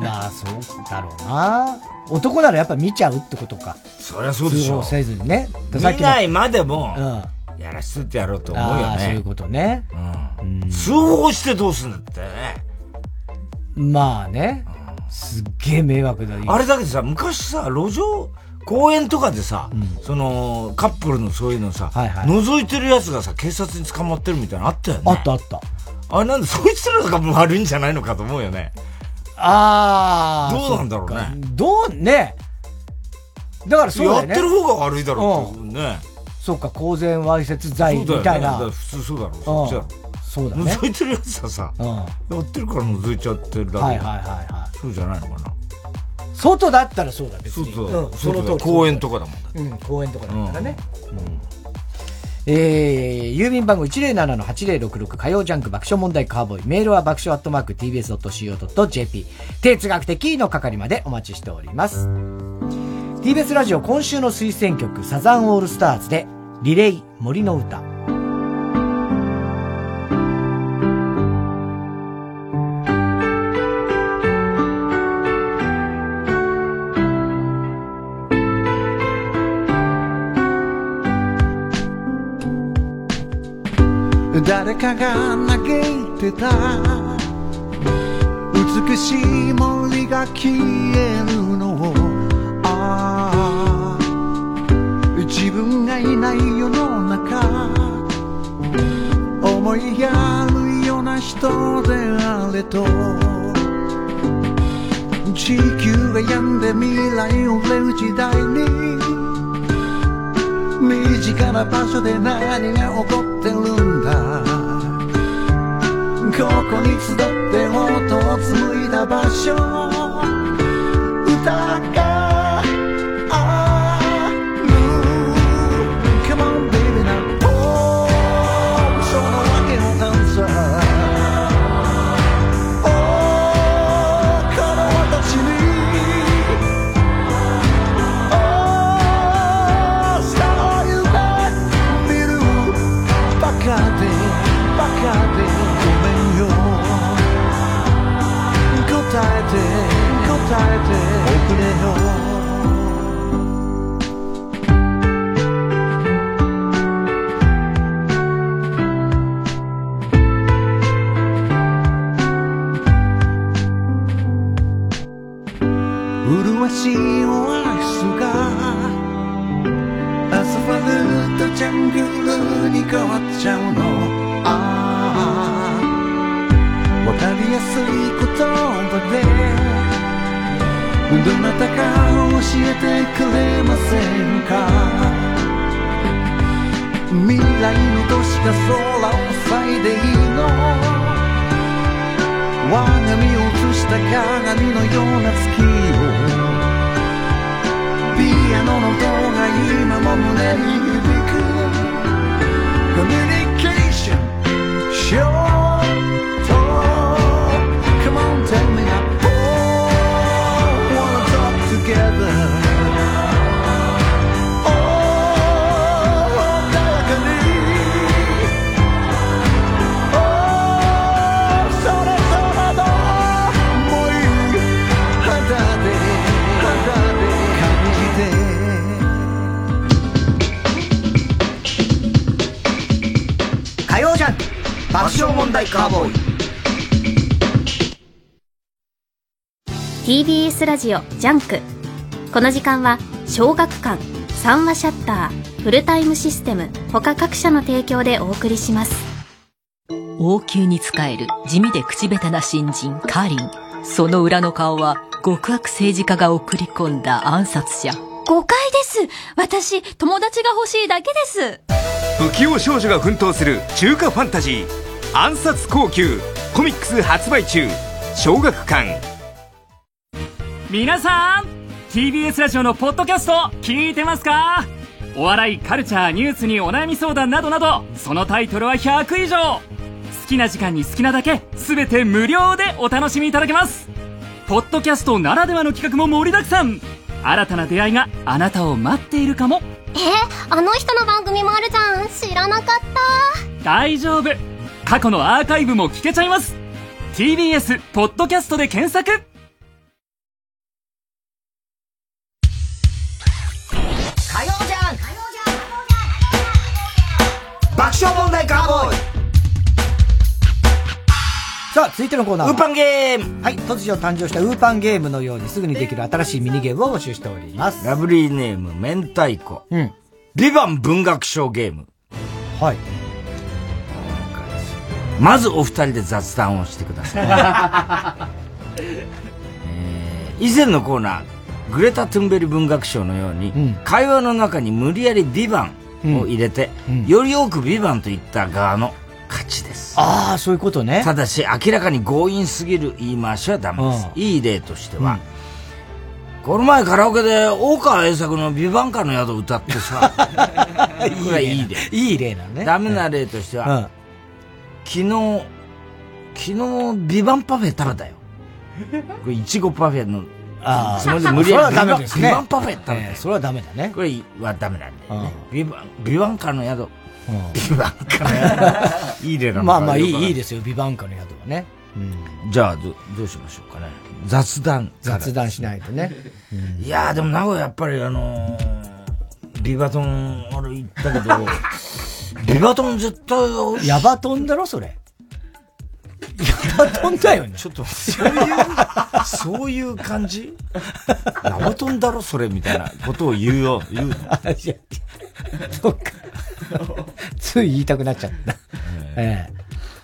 Speaker 1: まあ、そうだろうな。男ならやっぱ見ちゃうってことか。
Speaker 2: そりゃそうでしょ
Speaker 1: 通報せずにね。
Speaker 2: 見ないまでも
Speaker 1: うん。
Speaker 2: やらしとってやろうと思うよ
Speaker 1: ああ、そういう
Speaker 2: ね。
Speaker 1: ことね。
Speaker 2: うん通報してどうすんだってね。
Speaker 1: まあね。すっげえ迷惑だよ。
Speaker 2: あれだけどさ、昔さ、路上、公園とかでさ、その、カップルのそういうのさ、覗いてるやつがさ、警察に捕まってるみたいなのあったよね。
Speaker 1: あったあった。
Speaker 2: あれなんで、そいつらが悪いんじゃないのかと思うよね。
Speaker 1: ああ。
Speaker 2: どうなんだろうね。
Speaker 1: どうね。だからそうだよね。
Speaker 2: やってる方が悪いだろうってね。
Speaker 1: そうか、公然わいせつ罪みたいな。
Speaker 2: ね普通そうだろう。そっちだろ
Speaker 1: そうだね。
Speaker 2: 覗いてるやつはさ、やってるから覗いちゃってるだけ。
Speaker 1: はいはいはいはい。
Speaker 2: そうじゃないのかな。
Speaker 1: 外だったらそうだ、別に。
Speaker 2: 外だ
Speaker 1: うん、その
Speaker 2: 外だ
Speaker 1: 通り。
Speaker 2: 公園とかだもん
Speaker 1: うん、公園とかだったらね。えー、郵便番号107-8066火曜ジャンク爆笑問題カーボーイ。メールは爆笑アットマーク tbs.co.jp。哲学的の係までお待ちしております。TBS ラジオ今週の推薦曲サザンオールスターズでリレイ森の歌。
Speaker 17: 誰かが嘆いてた。美しい森が消えるのを。ああ。自分がいない世の中。思いやるような人であれと。地球が病んで未来を憂う時代に。身近な場所で何が起ここに集って音を紡いだ場所。歌が変わっちゃうの。ああ。わかりやすい言葉でどなたか教えてくれませんか？未来の都市が空を塞いでいいの？我が身を映した鏡のような月を。ピアノの音が今も胸に響く
Speaker 1: 笑問題カーボーイ
Speaker 3: TBS ラジオジャンク。この時間は小学館三話シャッターフルタイムシステム他各社の提供でお送りします。
Speaker 18: 王宮に仕える地味で口下手な新人カリン。その裏の顔は極悪政治家が送り込んだ暗殺者。
Speaker 19: 誤解です。私友達が欲しいだけです。
Speaker 20: 不器用少女が奮闘する中華ファンタジー暗殺高級コミックス発売中小学館。
Speaker 16: 皆さん TBS ラジオのポッドキャスト聞いてますか？お笑いカルチャーニュースにお悩み相談などなどそのタイトルは100以上。好きな時間に好きなだけ全て無料でお楽しみいただけます。ポッドキャストならではの企画も盛りだくさん。新たな出会いがあなたを待っているかも。
Speaker 19: えあの人の番組もあるじゃん。知らなかった。
Speaker 16: 大丈夫過去のアーカイブも聞けちゃいます TBS ポッドキャストで検索
Speaker 1: 火曜ジャンク爆笑問題カーボーイさあ、続いてのコーナーは。
Speaker 2: ウーパンゲーム
Speaker 1: はい、突如誕生したウーパンゲームのようにすぐにできる新しいミニゲームを募集しております。
Speaker 2: ラブリーネーム、明太子。
Speaker 1: うん。
Speaker 2: ビバン文学賞ゲーム。
Speaker 1: はい。
Speaker 2: まずお二人で雑談をしてください。えー以前のコーナー、グレタ・トゥンベリ文学賞のように、会話の中に無理やりビバンを入れて、より多くビバンと言った側の勝ちです。
Speaker 1: ああ、そういうことね。
Speaker 2: ただし、明らかに強引すぎる言い回しはダメです。いい例としては、この前カラオケで大川栄作のビバンカの宿歌ってさ、[laughs] これはいい例。
Speaker 1: いい例なのね。
Speaker 2: ダメな例としては、昨日、昨日ビバンパフェ食べたよ。これ、いちごパフェの
Speaker 1: ああ
Speaker 2: つもりで無理やり
Speaker 1: それはダメですね
Speaker 2: ビバンパフェ食べた
Speaker 1: それはダメだね。
Speaker 2: これはダメなんだよね。ビバン、ビバンカの宿。ビバンカの宿。いい例なのか
Speaker 1: まあまあいい、
Speaker 2: い
Speaker 1: いいですよ。ビバンカの宿はね。
Speaker 2: じゃあ、ど、どうしましょうかね。雑談。
Speaker 1: 雑談しないとね。
Speaker 2: いやーでも名古屋やっぱりあのービバトン、俺行ったけど、ビバトン絶対美味しい。
Speaker 1: ヤバトンだろ、それ。ヤバトンだよね。
Speaker 2: ちょっと、そういう、そういう感じ？ヤバトンだろ、それ、みたいなことを言うよ、言うの。
Speaker 1: そっか。つい言いたくなっちゃった。え
Speaker 2: え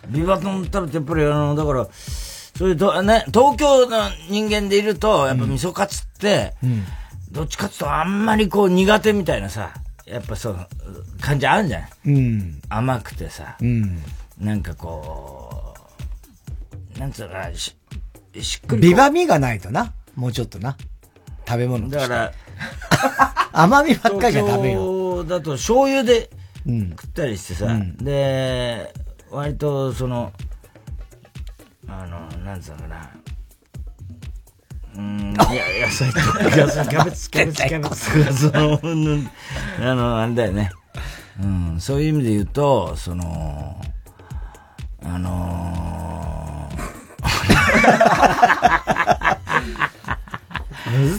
Speaker 2: ビバトン食べてやっぱりあの、だから、そういうと、ね、東京の人間でいると、やっぱ味噌カツって、
Speaker 1: うん
Speaker 2: どっちかっていうとあんまりこう苦手みたいなさ、やっぱそう、感じあるんじゃない
Speaker 1: うん。
Speaker 2: 甘くてさ、
Speaker 1: うん。
Speaker 2: なんかこう、なんつうのかな、し、しっくり。
Speaker 1: ビバみがないとな。もうちょっとな。食べ物
Speaker 2: だから、[laughs]
Speaker 1: 甘みばっかりじゃダメよ。
Speaker 2: だと醤油で
Speaker 1: うん。
Speaker 2: 食ったりしてさ、
Speaker 1: うん
Speaker 2: で、割とその、あの、なんつうのかな、うーん、いや、野菜とか、野菜、キャベツ、キャベツ、キャベツの、うんあの、あれだよね。うん、そういう意味で言うと、その、あの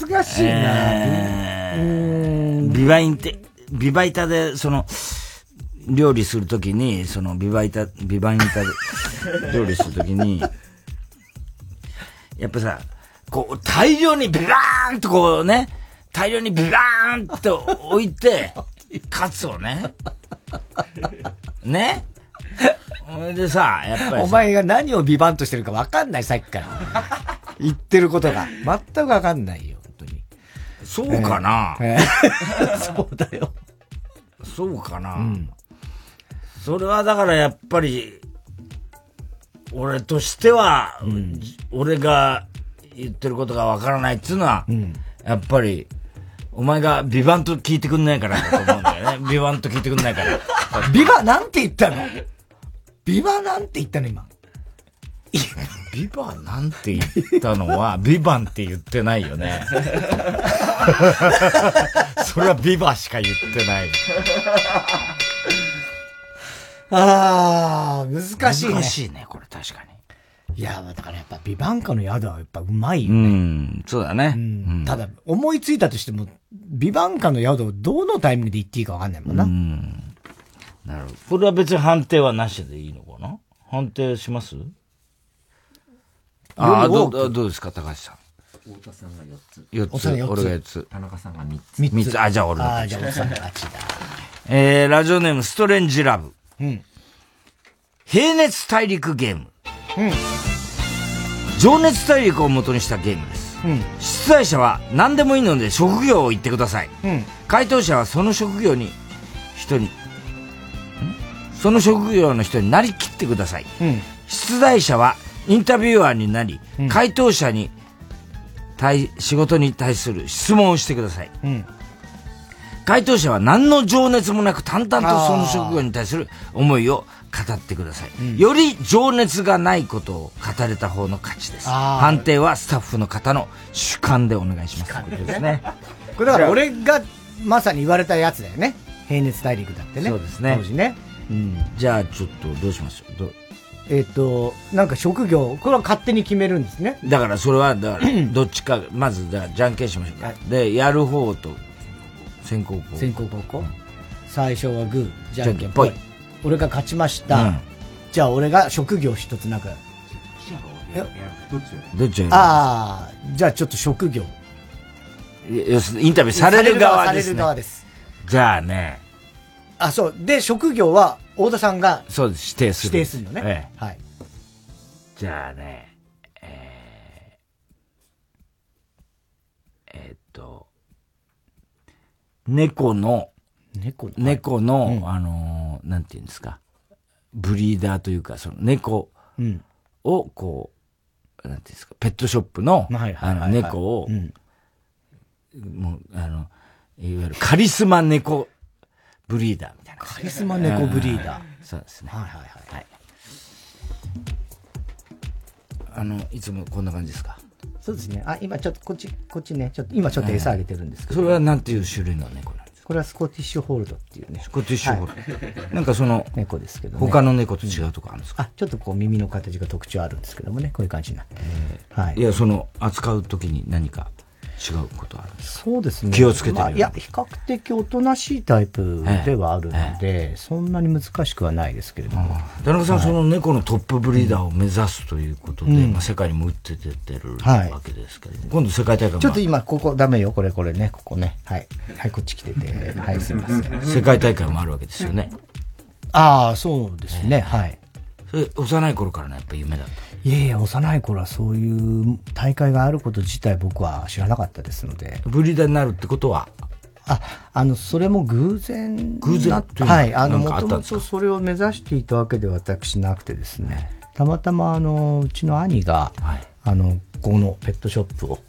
Speaker 1: 難しいな。
Speaker 2: えービバインって、ビバイタで、その、料理するときに、その、ビバイタ、ビバインタで、料理するときに、やっぱさ、こう、大量にビバーンとこうね、大量にビバーンって置いて、[laughs] カツをね、ね。それでさ、やっぱりさ。
Speaker 1: お前が何をビバンとしてるか分かんない、さっきから。言ってることが。全く分かんないよ、本当に。
Speaker 2: そうかな、
Speaker 1: ええ。[laughs] そうだよ。
Speaker 2: そうかな、それはだからやっぱり、俺としては、俺が言ってることがわからないっていうのは、やっぱり、お前がビバンと聞いてくんないからだと思うんだよね。[laughs] ビバンと聞いてくんないから。
Speaker 1: ビバなんて言ったの？ビバなんて言ったの、今？
Speaker 2: ビバなんて言ったのは、[laughs] ビバンって言ってないよね。[laughs] それはビバしか言ってない。
Speaker 1: ああ、難しいね。
Speaker 2: 難しいね、これ確かに。
Speaker 1: いや、だからやっぱビバンカの宿はやっぱうまいよ
Speaker 2: う
Speaker 1: ね。
Speaker 2: ん、そうだね。
Speaker 1: うんただ、思いついたとしても、ビバンカの宿をどのタイミングで行っていいか分かんないもんな。
Speaker 2: なるほど。これは別に判定はなしでいいのかな？判定します？ああ、どうどうですか、高橋さん？
Speaker 21: 太田さんが4つ。
Speaker 2: 4つ。
Speaker 21: つ
Speaker 2: 俺が4つ。
Speaker 21: 田中さんが3つ。
Speaker 2: 三つ。あ、じゃあ俺の
Speaker 1: ああ、じゃあ、おさんの勝ちだ。
Speaker 2: えー、ラジオネームストレンジラブ。
Speaker 1: うん。
Speaker 2: 平熱大陸ゲーム。
Speaker 1: うん。
Speaker 2: 情熱大陸を元にしたゲームです。
Speaker 1: うん。
Speaker 2: 出題者は何でもいいので職業を言ってください。
Speaker 1: うん。
Speaker 2: 回答者はその職業に、人に、ん？その職業の人になりきってください。
Speaker 1: うん。
Speaker 2: 出題者はインタビュアーになり、回答者に対、仕事に対する質問をしてください。
Speaker 1: うん。
Speaker 2: 回答者は何の情熱もなく淡々とその職業に対する思いを語ってください。より情熱がないことを語れた方の勝ちです。判定はスタッフの方の主観でお願いします。ということですね。
Speaker 1: これだから俺がまさに言われたやつだよね。平熱大陸だってね。
Speaker 2: そうですね
Speaker 1: 当時ね。うん。
Speaker 2: じゃあちょっとどうしましょう？ど
Speaker 1: えっ、と、なんか職業、これは勝手に決めるんですね。
Speaker 2: だからそれは、だから、どっちか、まず、じゃあじゃんけんしましょうか。で、やる方と、先行後攻。
Speaker 1: 先行後攻。最初はグー、じゃんけん
Speaker 2: ぽい。
Speaker 1: 俺が勝ちました。
Speaker 2: うん
Speaker 1: じゃあ俺が職業一つなんか。
Speaker 2: どっちがいい
Speaker 1: ああ、じゃあちょっと職業。
Speaker 2: インタビューされる側です、ね。
Speaker 1: される側です。
Speaker 2: じゃあね、
Speaker 1: あ、そう。で、職業は、大田さんが
Speaker 2: そうです、指定する。
Speaker 1: 指定するのね。
Speaker 2: ええ
Speaker 1: はい。
Speaker 2: じゃあね、えー、えーっと、猫の、
Speaker 1: 猫
Speaker 2: 猫の、あのーなんていうんですか、ブリーダーというか、その猫
Speaker 1: うん
Speaker 2: をこう、なんていうんですか、ペットショップの、あ
Speaker 1: はい
Speaker 2: の猫を、もう、あの、いわゆるカリスマ猫ブリーダーみたいな。
Speaker 1: カリスマ猫ブリーダー
Speaker 2: うんそうですね。
Speaker 1: はいはいはい。
Speaker 2: はい。あの、いつもこんな感じですか？
Speaker 1: そうですね。あ、今ちょっとこっち、こっちね、ちょっと、今ちょっと餌あげてるんですけど。
Speaker 2: それはなんていう種類の猫なんです
Speaker 1: これはスコティッシュホールドっていうね。
Speaker 2: スコティッシュホールド
Speaker 1: はい
Speaker 2: なんかその
Speaker 1: 猫ですけど、ね。
Speaker 2: 他の猫と違うとこあるんですか、
Speaker 1: あ、ちょっとこう耳の形が特徴あるんですけどもね、こういう感じになって。はい。
Speaker 2: いや、その、扱うときに何か。違うことある
Speaker 1: そうですね。
Speaker 2: 気をつけて
Speaker 1: まあいや、比較的おとなしいタイプではあるので、そんなに難しくはないですけれども。
Speaker 2: 田中さん、
Speaker 1: はい
Speaker 2: その猫のトップブリーダーを目指すということで、
Speaker 1: うん
Speaker 2: まあ、世界にも打って出てる
Speaker 1: はい
Speaker 2: わけですけど、今度世界大会も
Speaker 1: ちょっと今、ここダメよ。これ、これね。ここね。はい。はい、こっち来てて。[laughs] はい、すみません。
Speaker 2: 世界大会もあるわけですよね。
Speaker 1: ああ、そうですね。はい。
Speaker 2: それ、幼い頃からのやっぱ夢だった？
Speaker 1: いやいや、幼い頃はそういう大会があること自体僕は知らなかったですので。
Speaker 2: ブリーダーになるってことは？
Speaker 1: あ、あの、それも偶然
Speaker 2: 偶然？
Speaker 1: な
Speaker 2: というのは
Speaker 1: はい。あの、もともとそれを目指していたわけでは私なくてですね。たまたま、あの、うちの兄が、あの、ここのペットショップを、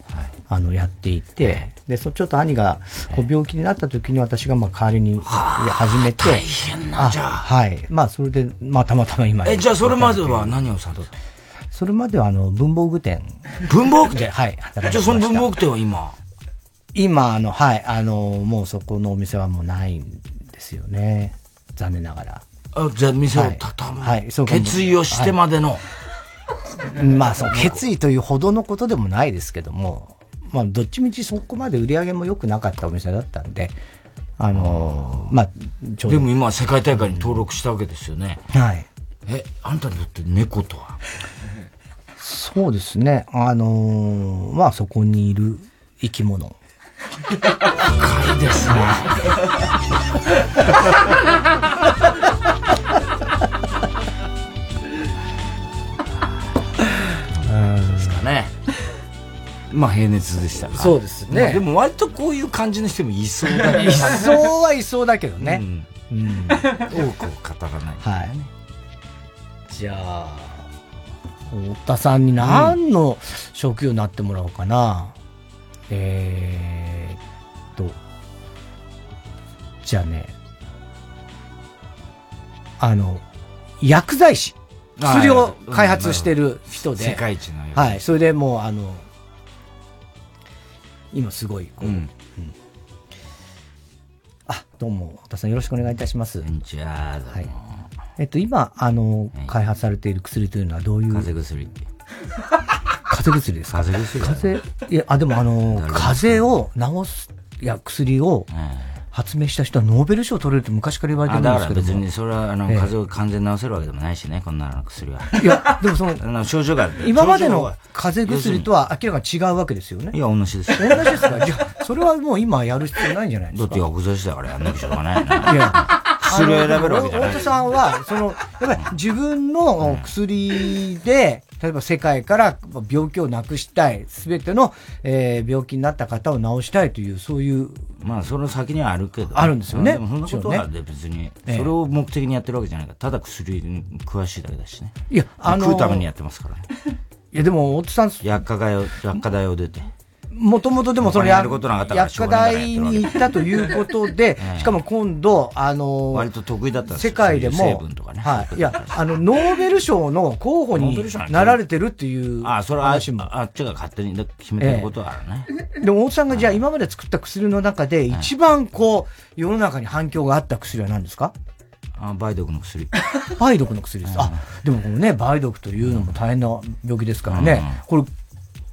Speaker 1: あの、やっていて、で、そちょっと兄が、こう病気になった時に私が、まあ、代わりに始めて。大
Speaker 2: 変
Speaker 1: な、じゃあ。はい。まあ、それで、まあ、たまたま今。
Speaker 2: え、じゃあそれまでは何をされた
Speaker 1: それまでは、あの、文房具店。
Speaker 2: 文房具店？
Speaker 1: はい。
Speaker 2: じゃあその文房具店は今？
Speaker 1: 今、あの、はい、あの、もうそこのお店はもうないんですよね。残念ながら。
Speaker 2: あじゃあ店を畳む、
Speaker 1: はい、はい、
Speaker 2: 決意をしてまでの、
Speaker 1: はい [laughs] まあ、その決意というほどのことでもないですけども、まあ、どっちみちそこまで売り上げも良くなかったお店だったんで、あのまあ、ちょうど
Speaker 2: でも今世界大会に登録したわけですよね。
Speaker 1: はい。
Speaker 2: え、あんたにとって猫とは？
Speaker 1: そうですね。あのまあ、そこにいる生き物。
Speaker 2: 深いですね。[laughs] まあ平熱でした
Speaker 1: そうですね
Speaker 2: まあでも割とこういう感じの人もいそうだね
Speaker 1: いそうはいそうだけどね。
Speaker 2: うん。多くを語らない。
Speaker 1: はい。じゃあ、太田さんに何の職業になってもらおうかな。えーっと、じゃあね、あの、薬剤師。
Speaker 2: あ
Speaker 1: 薬を開発してる人で。
Speaker 2: 世界一の薬剤師
Speaker 1: はい。それでもう、あの、今すごい、こう、うん。あ、どうも、太田さんよろしくお願いいたします。こん
Speaker 2: にちは。
Speaker 1: はい。えっと、今、あの、開発されている薬というのはどういう？
Speaker 2: 風邪薬。[laughs]
Speaker 1: 風邪薬ですか？
Speaker 2: 風邪薬
Speaker 1: いや、あ、でもあの、風邪を治す、いや、薬を発明した人はノーベル賞を取れるって昔から言われて
Speaker 2: あ
Speaker 1: るん
Speaker 2: だから別
Speaker 1: ですけども。
Speaker 2: にそれはあの、
Speaker 1: ええ
Speaker 2: 風邪を完全に治せるわけでもないしね、こんなの薬は。
Speaker 1: いや、でもその、
Speaker 2: 症状が、
Speaker 1: 今までの風邪薬とは明らかに違うわけですよね。
Speaker 2: いや、同じです。
Speaker 1: 同じですか？じゃあ、それはもう今やる必要ないんじゃないですか？
Speaker 2: だって薬剤師だからやんなきゃしょうがないよね。
Speaker 1: いや、
Speaker 2: 薬を選べるわけじゃない
Speaker 1: 太田さんは、その、やっぱり自分の薬で、例えば世界から病気をなくしたい、すべての、えー病気になった方を治したいという、そういう。
Speaker 2: まあ、その先にはあるけど。
Speaker 1: あるんですよね
Speaker 2: そんなことは別に、
Speaker 1: ええ
Speaker 2: それを目的にやってるわけじゃないから、ただ薬に詳しいだけだしね。
Speaker 1: いやあのー
Speaker 2: 食うためにやってますからね。
Speaker 1: いや、でも、太田さん、
Speaker 2: 薬科大を、薬科大を出て。
Speaker 1: もともとでもその
Speaker 2: 他にやることなかったから
Speaker 1: 薬科大に行ったということで [laughs]
Speaker 2: え、え
Speaker 1: しかも今度、あの、
Speaker 2: 割と得意だった
Speaker 1: 世界でも
Speaker 2: そういう成分とかね、
Speaker 1: はい。いや、あの、ノーベル賞の候補になられてるっていう
Speaker 2: あ、それは。あっちが勝手に決めてることはあるね。[laughs]
Speaker 1: でも、大津さんがじゃあ今まで作った薬の中で一番こう、世の中に反響があった薬は何ですか？
Speaker 2: あ梅毒の薬。[laughs]
Speaker 1: 梅毒の薬です。あ、でもこのね、梅毒というのも大変な病気ですからね。これ、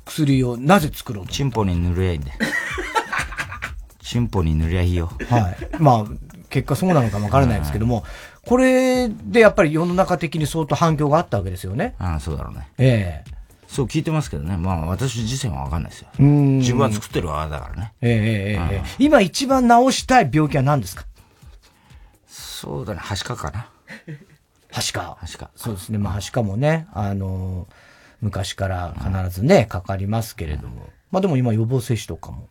Speaker 1: 薬をなぜ作ろうと
Speaker 2: チンポに塗りゃいいんで。[laughs] チンポに塗りゃいいよ。
Speaker 1: はい。まあ、結果そうなのかもわからないですけども、これでやっぱり世の中的に相当反響があったわけですよね。
Speaker 2: ああ、そうだろうね。
Speaker 1: ええ
Speaker 2: そう聞いてますけどね。まあ私自身はわかんないですよ。
Speaker 1: うん
Speaker 2: 自分は作ってる側だからね。
Speaker 1: ええええええ今一番治したい病気は何ですか？
Speaker 2: そうだね。はしかかな。
Speaker 1: はしか。
Speaker 2: はしか。
Speaker 1: そうですね。まあ、はしかもね、あのー昔から必ずね、かかりますけれども。まあでも今予防接種とかも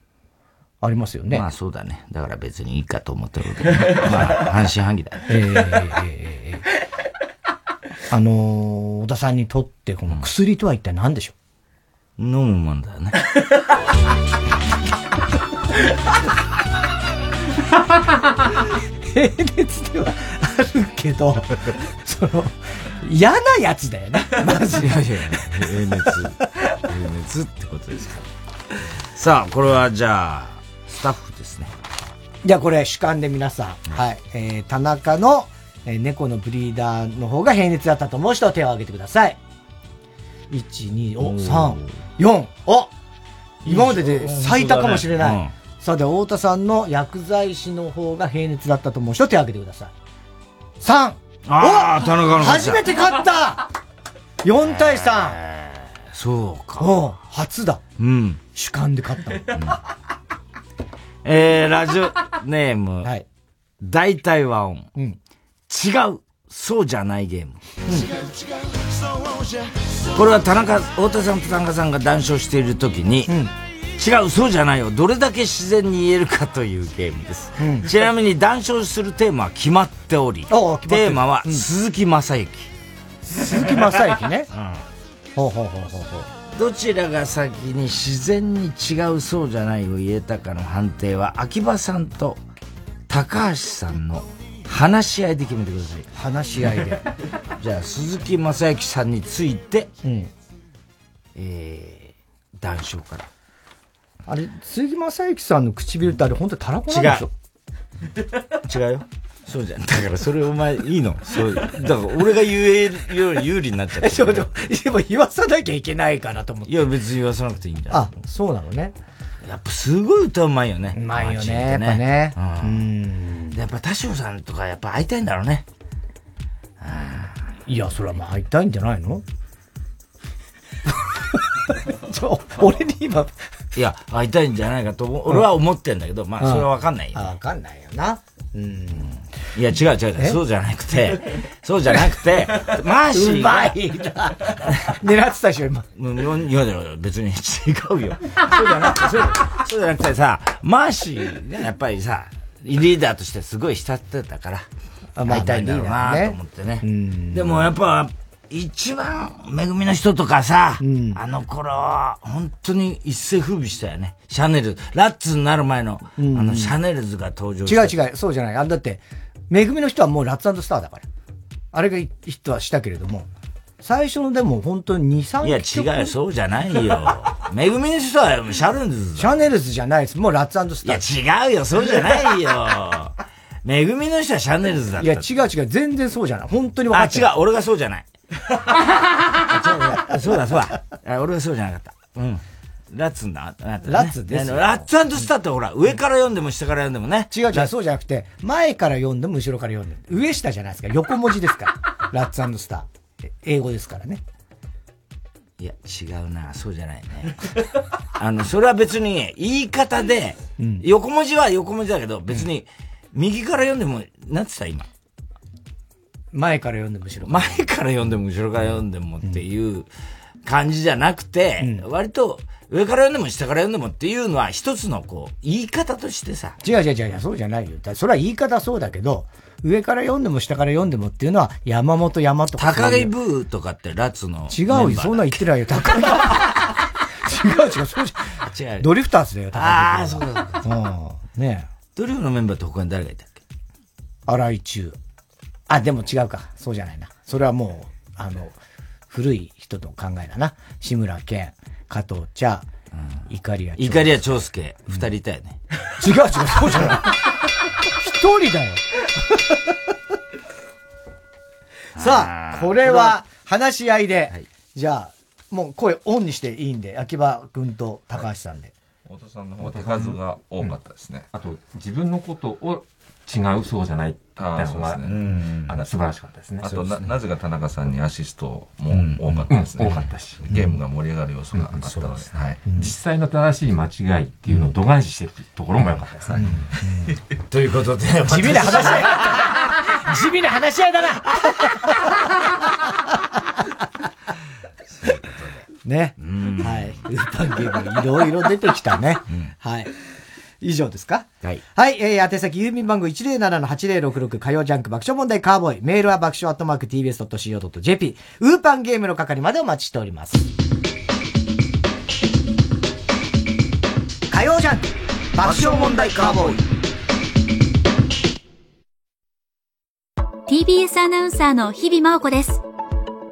Speaker 1: ありますよね。
Speaker 2: まあそうだね。だから別にいいかと思ってるけど、[laughs] まあ半信半疑だ。
Speaker 1: えー、えー、えー、あのー、小田さんにとってこの薬とは一体何でしょ
Speaker 2: う、うん、飲むもんだよね。[laughs]
Speaker 1: 平熱ではるけど、その、嫌なやつだよね。まず。
Speaker 2: いやいや、平熱。平熱ってことですから。さあ、これはじゃあ、スタッフですね。
Speaker 1: じゃあこれ主観で皆さん、はい、えー、田中の、えー猫のブリーダーの方が平熱だったと思う人は手を挙げてください。1、2、お、3、4、お今までで最多かもしれない。
Speaker 2: うん
Speaker 1: さあ、では、太田さんの薬剤師の方が平熱だったと思う人手を挙げてください。3!
Speaker 2: あー田中の勝ちだ
Speaker 1: 初めて勝った !4 対 3!
Speaker 2: そうか。
Speaker 1: おう初だ。
Speaker 2: うん。
Speaker 1: 主観で勝ったの。
Speaker 2: えー、ラジオネーム。はい。大体和音。
Speaker 1: うん。
Speaker 2: 違う。そうじゃないゲーム。これは田中、太田さんと田中さんが談笑している時に、違う、そうじゃないよ。どれだけ自然に言えるかというゲームです。
Speaker 1: うん
Speaker 2: ちなみに談笑するテーマは決まっており、テーマは鈴木正幸。
Speaker 1: 鈴木正幸ね。[laughs] ほうほうほうほうほう。
Speaker 2: どちらが先に自然に違うそうじゃないを言えたかの判定は秋葉さんと高橋さんの話し合いで決めてください
Speaker 1: 話し合いで [laughs]
Speaker 2: じゃあ鈴木正幸さんについて、
Speaker 1: うん
Speaker 2: えー、談笑から
Speaker 1: あれ、鈴木正幸さんの唇ってあれ本当にたらこなんでしょ
Speaker 2: 違うよそうじゃんだからそれお前いいのそうだから俺が言えるより有利になっちゃって
Speaker 1: えちょっとでも言わさなきゃいけないかなと思って。
Speaker 2: いや別に言わさなくていいんだよ
Speaker 1: あ、そうなのね。
Speaker 2: やっぱすごい歌うまいよね。う
Speaker 1: まいよねやっぱね
Speaker 2: うん。でやっぱ田代さんとかやっぱ会いたいんだろうね。
Speaker 1: いや、それはまあ会いたいんじゃないの？[laughs] ちょ、俺に今。
Speaker 2: いや、会いたいんじゃないかと俺は思ってんだけど、まあ、それはわかんないよ。
Speaker 1: わかんないよな。うん。
Speaker 2: いや、違う違う違う。
Speaker 1: え？
Speaker 2: そうじゃなくて、そうじゃなくて、[laughs] マーシーが。
Speaker 1: うまいな。狙ってたでしょ、今。[laughs]
Speaker 2: うんいや、別に違うよ。そうじゃなくて、そうじゃなくてさ、マーシーがやっぱりさ、リーダーとしてすごい慕ってたから、
Speaker 1: あまあ
Speaker 2: 会いたいんだろうなと思ってね。でもやっぱ、一番、めぐみの人とかさ、あの頃は、本当に一世風靡したよね。シャネル、ラッツになる前の、あの、シャネルズが登場
Speaker 1: 違う違う、そうじゃない。あだって、めぐみの人はもうラッツスターだから。あれがヒットはしたけれども、最初のでも本当に2、3
Speaker 2: いや、違うよ、そうじゃないよ。[laughs] めぐみの人はシャネルズ
Speaker 1: シャネルズじゃないです。もうラッツスター。
Speaker 2: いや、違うよ、そうじゃないよ。[laughs] めぐみの人はシャネルズだった。
Speaker 1: いや、違う違う、全然そうじゃない。本当に分か
Speaker 2: あ、
Speaker 1: って
Speaker 2: 違う、俺がそうじゃない。そうだ、そうだ。あ俺がそうじゃなかった。うん。ラッツんだ。ラ
Speaker 1: ラッツですよ
Speaker 2: ラッツスターってほら、上から読んでも下から読んでもね。
Speaker 1: 違う違う、そうじゃなくて、前から読んでも後ろから読んでも。上下じゃないですか。横文字ですから。[laughs] ラッツスター。え英語ですからね。
Speaker 2: いや、違うな、そうじゃないね。[laughs] あの、それは別に、言い方で、横文字は横文字だけど、別に、右から読んでも、なんつった今？
Speaker 1: 前から読んでも後ろ
Speaker 2: 前から読んでも後ろから読んでもっていう感じじゃなくて、割と上から読んでも下から読んでもっていうのは一つのこう、言い方としてさ。
Speaker 1: 違う違う違う、そうじゃないよ。だそれは言い方はそうだけど、上から読んでも下から読んでもっていうのは、山本山とか。
Speaker 2: 高木ブーとかってラッツの。
Speaker 1: 違うよ、そんな言ってないよ、高木。違う違う、そうじゃ
Speaker 2: 違う
Speaker 1: ドリフターズだよ、高木。
Speaker 2: ああ、そうかそうか。
Speaker 1: うん。ね
Speaker 2: ドリフのメンバーって他に誰がいたっけ？
Speaker 1: 荒井中。あ、でも違うか。そうじゃないな。それはもう、あの、古い人の考えだな。志村けん、加藤茶、イカリア
Speaker 2: イカリア長介、二人いたよね。
Speaker 1: 違う違う、そうじゃない。一人だよ。[laughs] さあ、これは話し合いで、じゃあ、もう声オンにしていいんで、秋葉君と高橋さんで。
Speaker 22: 太田さんの方が手数が多かったですね。あと、自分のことを違うそうじゃないっていうのが、あの素晴らしかったですね。あとな、なぜか田中さんにアシストも多かったですね。
Speaker 13: うん多かったし
Speaker 22: ゲームが盛り上がる要素があったので。はい。
Speaker 13: 実際の正しい間違いっていうのを度外視してるところも良かったですね。
Speaker 2: ということで、
Speaker 1: 地味な話し合い。地味な話し合いだな。[laughs] ね。はい。ウーパンゲームいろいろ出てきたね。はい。以上ですか？
Speaker 2: はい。
Speaker 1: はい、えー、宛先郵便番号107-8066火曜ジャンク爆笑問題カーボーイ。メールは爆笑アットマーク tbs.co.jp。ウーパンゲームの係までお待ちしております。火曜ジャンク爆笑問題カーボーイ。
Speaker 3: TBS アナウンサーの日々真央子です。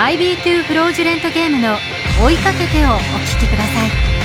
Speaker 23: IB2 フロージュレントゲームの追いかけてをお聴きください。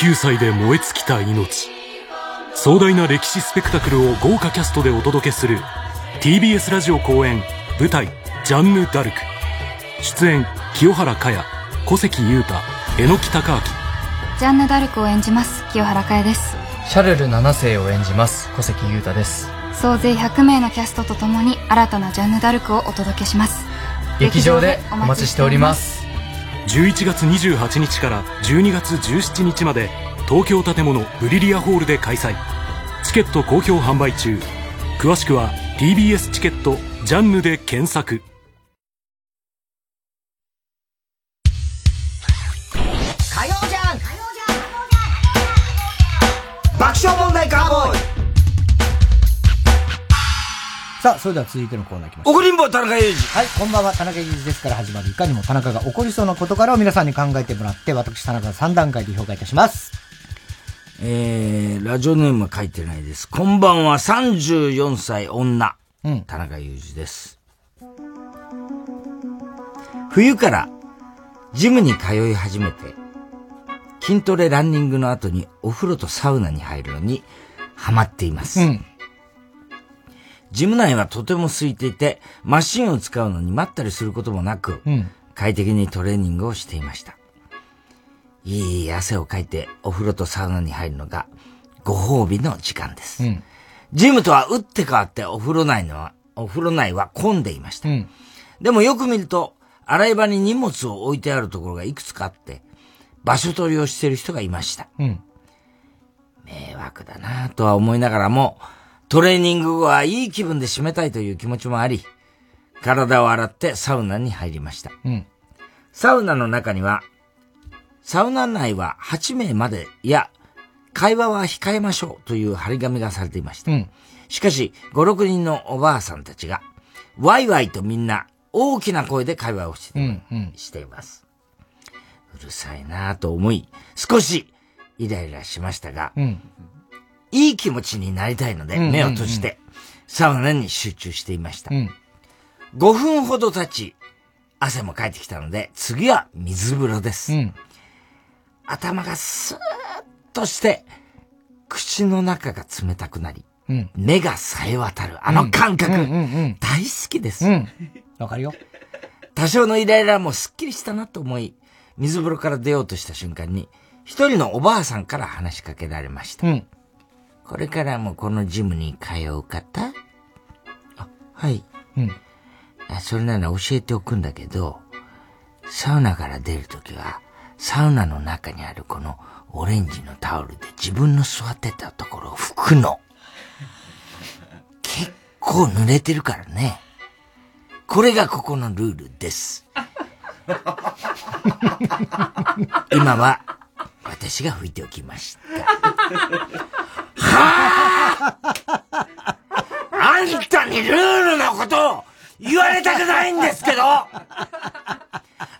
Speaker 15: 19歳で燃え尽きた命。壮大な歴史スペクタクルを豪華キャストでお届けする TBS ラジオ公演舞台「ジャンヌ・ダルク」出演清原果耶小関裕太榎木隆明。
Speaker 24: ジャンヌ・ダルクを演じます清原果耶です。
Speaker 25: シャルル七世を演じます小関裕太です。
Speaker 24: 総勢100名のキャストとともに新たなジャンヌ・ダルクをお届けします。
Speaker 25: 劇場でお待ちしております
Speaker 15: 11月28日から12月17日まで東京建物ブリリアホールで開催。チケット好評販売中。詳しくは TBS チケットジャンヌで検索。
Speaker 1: さあ、それでは続いてのコーナーいきましょう。
Speaker 2: 怒りんぼ田中裕二。
Speaker 1: はい、こんばんは、田中裕二ですから始まる、いかにも田中が起こりそうなことからを皆さんに考えてもらって、私田中が3段階で評価いたします。
Speaker 2: えー、ラジオネームは書いてないです。こんばんは、34歳女。うん。田中裕二です。冬からジムに通い始めて、筋トレランニングの後にお風呂とサウナに入るのにハマっています。うん。ジム内はとても空いていて、マシンを使うのに待ったりすることもなく、うん、快適にトレーニングをしていました。いい汗をかいてお風呂とサウナに入るのがご褒美の時間です。うん、ジムとは打って変わってお風呂内のは、お風呂内は混んでいました。うん、でもよく見ると、洗い場に荷物を置いてあるところがいくつかあって、場所取りをしている人がいました。うん、迷惑だなとは思いながらも、トレーニング後はいい気分で締めたいという気持ちもあり、体を洗ってサウナに入りました。うん、サウナの中には、サウナ内は8名までや、会話は控えましょうという張り紙がされていました。うん、しかし、5、6人のおばあさんたちが、ワイワイとみんな大きな声で会話をして,、うんうん、しています。うるさいなぁと思い、少しイライラしましたが、うん、いい気持ちになりたいので、目を閉じて、サウナに集中していました。うん、5分ほど経ち、汗もかいてきたので、次は水風呂です。うん、頭がスーッとして、口の中が冷たくなり、うん、目が冴え渡る、あの感覚、大好きです。わ、
Speaker 1: うん、かるよ。
Speaker 2: 多少のイライラもすっきりしたなと思い、水風呂から出ようとした瞬間に、一人のおばあさんから話しかけられました。うんこれからもこのジムに通う方？あ、はい。うん。あそれなら教えておくんだけど、サウナから出るときは、サウナの中にあるこのオレンジのタオルで自分の座ってたところを拭くの。結構濡れてるからね。これがここのルールです。今は私が拭いておきました。[laughs] あんたにルールのことを言われたくないんですけど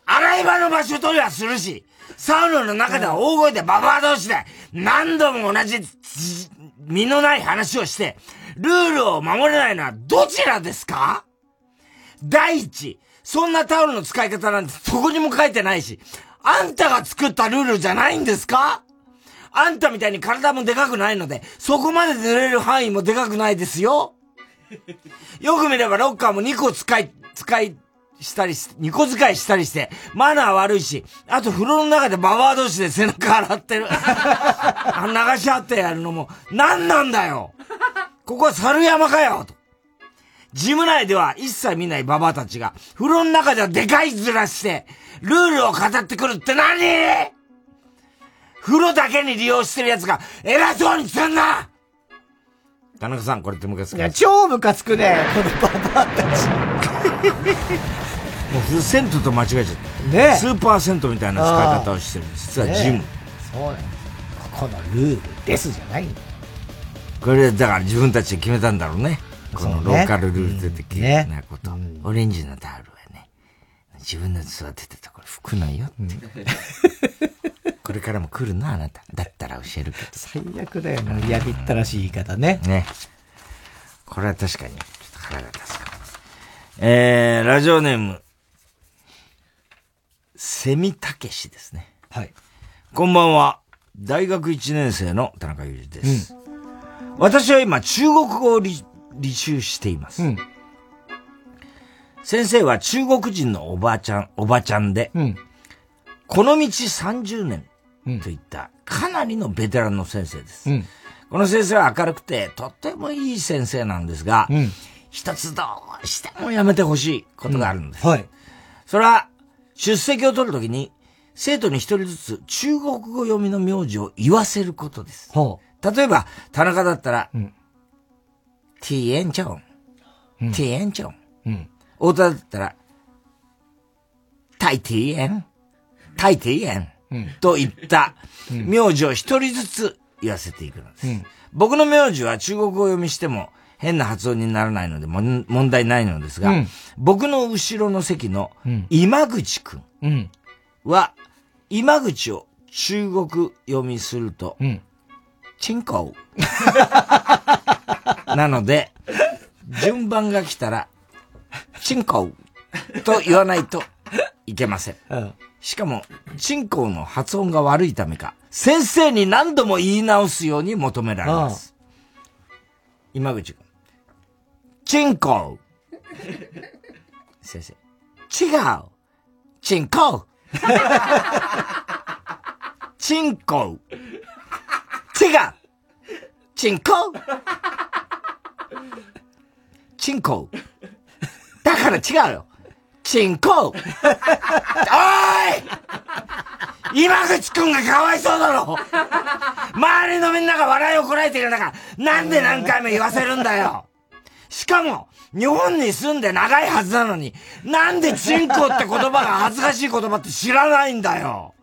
Speaker 2: 洗い場の場所取りはするし、サウナの中では大声でババア同士で何度も同じ身のない話をして、ルールを守れないのはどちらですか？第一、そんなタオルの使い方なんてどこにも書いてないし、あんたが作ったルールじゃないんですか？あんたみたいに体もでかくないので、そこまで濡れる範囲もでかくないですよ。[laughs] よく見ればロッカーも2個使い、使い、したりし、2個使いしたりして、マナー悪いし、あと風呂の中でババア同士で背中洗ってる。[laughs] あ流し合ってやるのも、何なんだよここは猿山かよと。ジム内では一切見ないババアたちが、風呂の中ではでかいずらして、ルールを語ってくるって何？風呂だけに利用してる奴が偉そうにすんな田中さん、これってムカつく
Speaker 1: いや、超ムカつくね、このババアたち。[laughs]
Speaker 2: もう銭湯と間違えちゃった。
Speaker 1: ね
Speaker 2: スーパー銭湯みたいな使い方をしてる。実はジム。
Speaker 1: ねそうなの。このルールですじゃないんだ
Speaker 2: これ、だから自分たちで決めたんだろうね。このローカルルール的なこと。オレンジのタオルはね、自分の座ってたところ拭くのよって。[laughs] これからも来るな、あなた。だったら教えるけど。
Speaker 1: 最悪だよね。やびったらしい言い方ね。
Speaker 2: ね。これは確かに、ちょっと腹が立つかも。えー、ラジオネーム、セミたけしですね。
Speaker 1: はい。
Speaker 2: こんばんは。大学1年生の田中裕二です。私は今、中国語を履履修しています。先生は中国人のおばあちゃん、おばちゃんで、この道30年といったかなりのベテランの先生です。この先生は明るくて、とってもいい先生なんですが、一つどうしてもやめてほしいことがあるんです。
Speaker 1: はい。
Speaker 2: それは、出席を取るときに、生徒に一人ずつ中国語読みの名字を言わせることです。例えば、田中だったら、ティエンチョン、ティエンチョン。太田だったら、タイティエン、タイティエン、といった。名字を一人ずつ言わせていくのです。僕の名字は中国語読みしても変な発音にならないので問題ないのですが、
Speaker 1: うん。
Speaker 2: 僕の後ろの席の今口くん。は、今口を中国読みすると、チンコウ。[laughs] なので、順番が来たら、チンコウと言わないといけません。しかも、チンコウの発音が悪いためか、先生に何度も言い直すように求められます。今口君。チンコウ。[laughs] 先生。違う。チンコウ。[laughs] チンコウ。違う。チンコウ。チンコウ。だから違うよ。チンコ。おーい！今口くんがかわいそうだろ。周りのみんなが笑いをこらえている中、なんで何回も言わせるんだよ。しかも、日本に住んで長いはずなのに、なんでチンコって言葉が恥ずかしい言葉って知らないんだよ。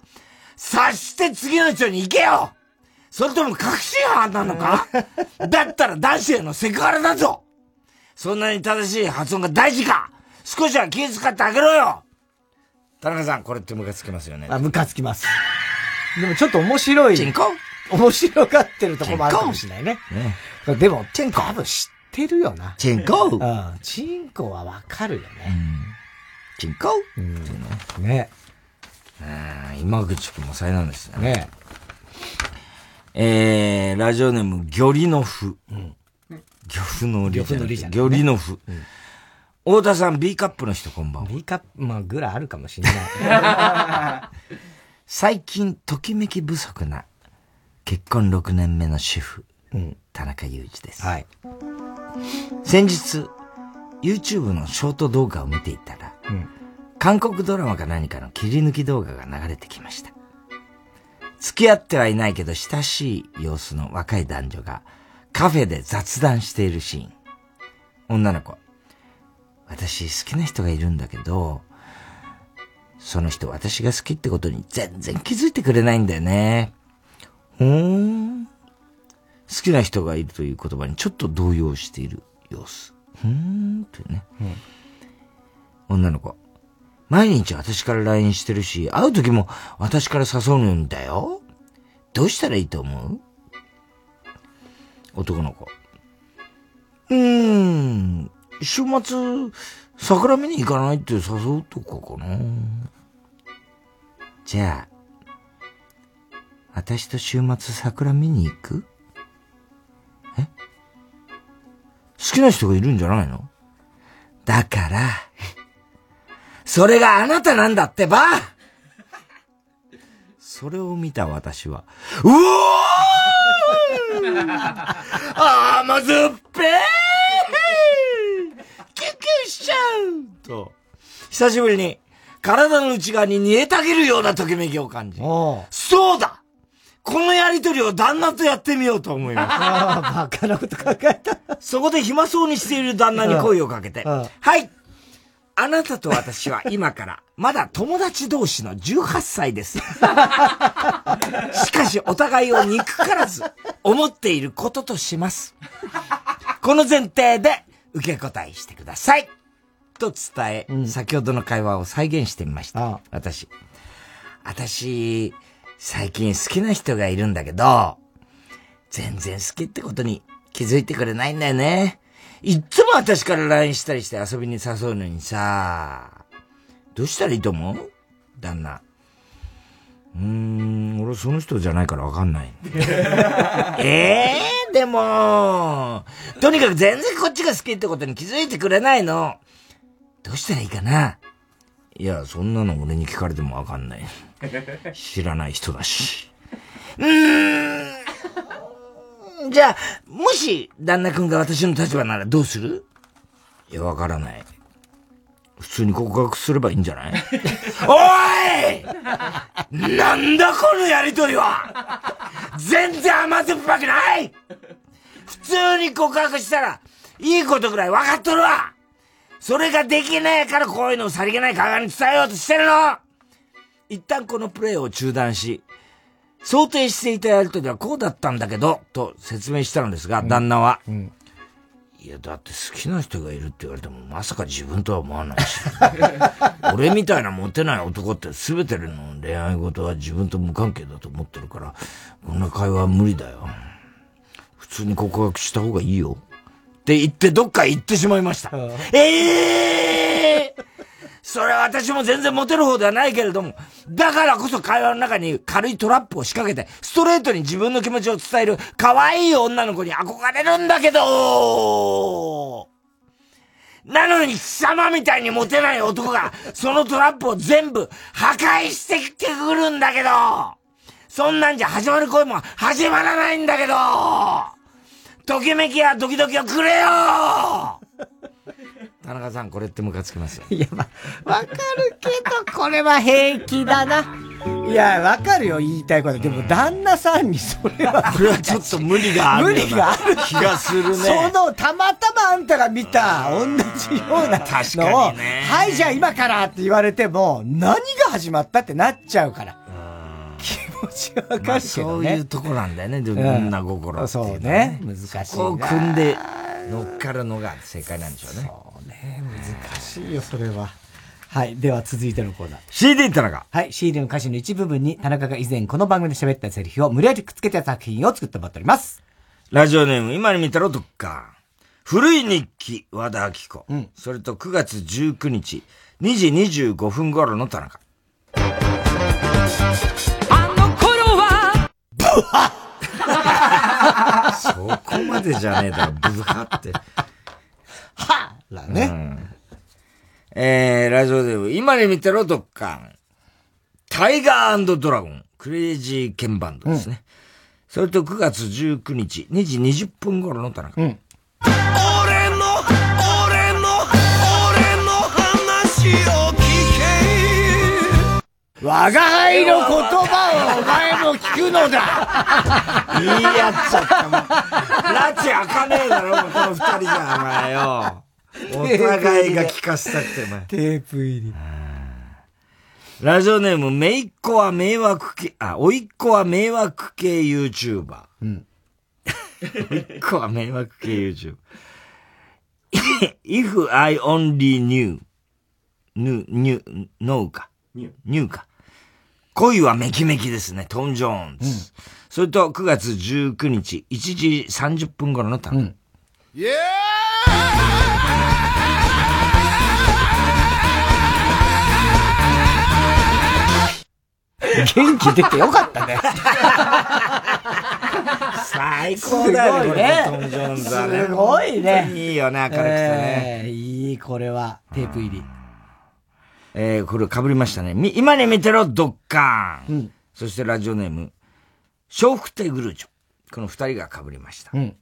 Speaker 2: 察して次の人に行けよ。それとも確信犯なのか？だったら男子へのセクハラだぞ。そんなに正しい発音が大事か。少しは気遣ってあげろよ田中さん、これってムカつきますよね。
Speaker 1: あ、ムカつきます。でもちょっと面白い。
Speaker 2: チンコ？
Speaker 1: 面白がってるところもあるかもしれないね。
Speaker 2: ね。
Speaker 1: でも、チンコ？多分知ってるよな。
Speaker 2: チンコ？
Speaker 1: うん。チンコはわかるよね。
Speaker 2: チンコ？
Speaker 1: うん。ね。
Speaker 2: うん今口くんも才能ですよ
Speaker 1: ね。
Speaker 2: ね。えー、ラジオネーム、ギョリノフ。ギョフのりじゃな
Speaker 1: のりじゃなくて
Speaker 2: ギョリノフ。太田さん、B カップの人こんばんは。
Speaker 1: B カップ、まあ、ぐらいあるかもしれない。[laughs]
Speaker 2: 最近、ときめき不足な、結婚6年目の主婦、田中裕二です。
Speaker 1: はい。
Speaker 2: 先日、YouTube のショート動画を見ていたら、韓国ドラマか何かの切り抜き動画が流れてきました。付き合ってはいないけど親しい様子の若い男女がカフェで雑談しているシーン。女の子。私好きな人がいるんだけど、その人私が好きってことに全然気づいてくれないんだよね。ほーん。好きな人がいるという言葉にちょっと動揺している様子。ふーんってね。女の子。毎日私から LINE してるし、会う時も私から誘うんだよ。どうしたらいいと思う？男の子。うーん。週末、桜見に行かないって誘うとかかな。じゃあ、私と週末桜見に行く？え？好きな人がいるんじゃないの？だから、それがあなたなんだってば！それを見た私は、うおー！[laughs] 甘酸っぱいュしちゃうと、久しぶりに体の内側に煮えたげるようなときめきを感じ、そうだこのやりとりを旦那とやってみようと思いました。[laughs]
Speaker 1: ああ、バカなこと考えた。
Speaker 2: そこで暇そうにしている旦那に声をかけて、はいあなたと私は今から、まだ友達同士の18歳です。[laughs] しかし、お互いを憎からず、思っていることとします。この前提で、受け答えしてください。と伝え、先ほどの会話を再現してみました。私。私、最近好きな人がいるんだけど、全然好きってことに気づいてくれないんだよね。いっつも私から LINE したりして遊びに誘うのにさ、どうしたらいいと思う？旦那。うーん、俺その人じゃないからわかんない。え [laughs] えー、でも、とにかく全然こっちが好きってことに気づいてくれないの。どうしたらいいかな？いや、そんなの俺に聞かれてもわかんない。知らない人だし。うーん。じゃあ、もし、旦那くんが私の立場ならどうする？いや、わからない。普通に告白すればいいんじゃない？[laughs] おい！[laughs] なんだこのやりとりは！全然甘酸っぱくない！普通に告白したら、いいことぐらい分かっとるわ！それができねえからこういうのをさりげない会話に伝えようとしてるの！一旦このプレイを中断し、想定していたやりとりはこうだったんだけど、と説明したのですが、旦那は、いや、だって好きな人がいるって言われても、まさか自分とは思わないし。[laughs] 俺みたいなモテない男って全ての恋愛事は自分と無関係だと思ってるから、こんな会話は無理だよ。普通に告白した方がいいよ。って言ってどっか行ってしまいました。ええー、それは私も全然モテる方ではないけれども、だからこそ会話の中に軽いトラップを仕掛けて、ストレートに自分の気持ちを伝える可愛い女の子に憧れるんだけど。なのに貴様みたいにモテない男が、そのトラップを全部破壊してきてくるんだけど。そんなんじゃ始まる恋も始まらないんだけど。ときめきやドキドキをくれよ。田中さん、これってムカつきますよ。[laughs]
Speaker 1: いや、まあ、わかるけど、これは平気だな。[laughs] いや、わかるよ、言いたいこと。でも、旦那さんにそれは。[laughs]
Speaker 2: これはちょっと無理がある
Speaker 1: 無理がある
Speaker 2: 気がするね。
Speaker 1: その、たまたまあんたが見た、同じような
Speaker 2: 確
Speaker 1: のを、はい、じゃあ今からって言われても、何が始まったってなっちゃうから。気持ちわかるけどね。
Speaker 2: まあそういうとこなんだよね、でも
Speaker 1: うん
Speaker 2: 女心っていうのは
Speaker 1: そうね。難しい
Speaker 2: こを組んで乗っかるのが正解なんでしょうね。
Speaker 1: そうね、難しいよ、それは。はい。では続いてのコーナー。
Speaker 2: CD 田中。
Speaker 1: はい。CD の歌詞の一部分に田中が以前この番組で喋ったセリフを無理やりくっつけた作品を作ってもらっております。
Speaker 2: ラジオネーム、今に見たらどっか。古い日記、和田明子。それと9月19日、2時25分頃の田中。
Speaker 9: あの頃は [laughs]
Speaker 2: そこまでじゃねえだろ、ブハって。
Speaker 1: はだね。
Speaker 2: うんえー、ラジオネーム、今に見てろ、ドッカン。タイガードラゴン、クレイジーケンバンドですね。それと9月19日、2時20分頃の田中。
Speaker 9: 俺の
Speaker 1: 我が輩の言葉をお前も
Speaker 23: を聞くのだ
Speaker 2: 言い合っちゃったもん。拉致開かねえだろ、この二人じゃ、お前よ。お互いが聞かせたくて、お前。
Speaker 23: テープ入り。
Speaker 2: ラジオネーム、めいっ子は迷惑系、あ、おいっ子は迷惑系 YouTuber。うん。おいっ子は迷惑系 YouTuber。[laughs] If I only knew, knew, knew, know か。knew か。恋はメキメキですね、トム・ジョーンズ。それと9月19日、1時30分頃のため。
Speaker 1: イエ
Speaker 23: 元気出てよかったね。[laughs]
Speaker 2: 最高だよね、
Speaker 23: すごいね
Speaker 2: これトム・ジョーンズはね。
Speaker 23: すごいね
Speaker 2: いいよね、明るくてね。
Speaker 23: えーいい、これは。テープ入り。
Speaker 2: えー、これ被りましたね。み、今に見てろ、ドッカーン。そしてラジオネーム、笑福亭グルーチョ。この二人が被りました。
Speaker 23: うん。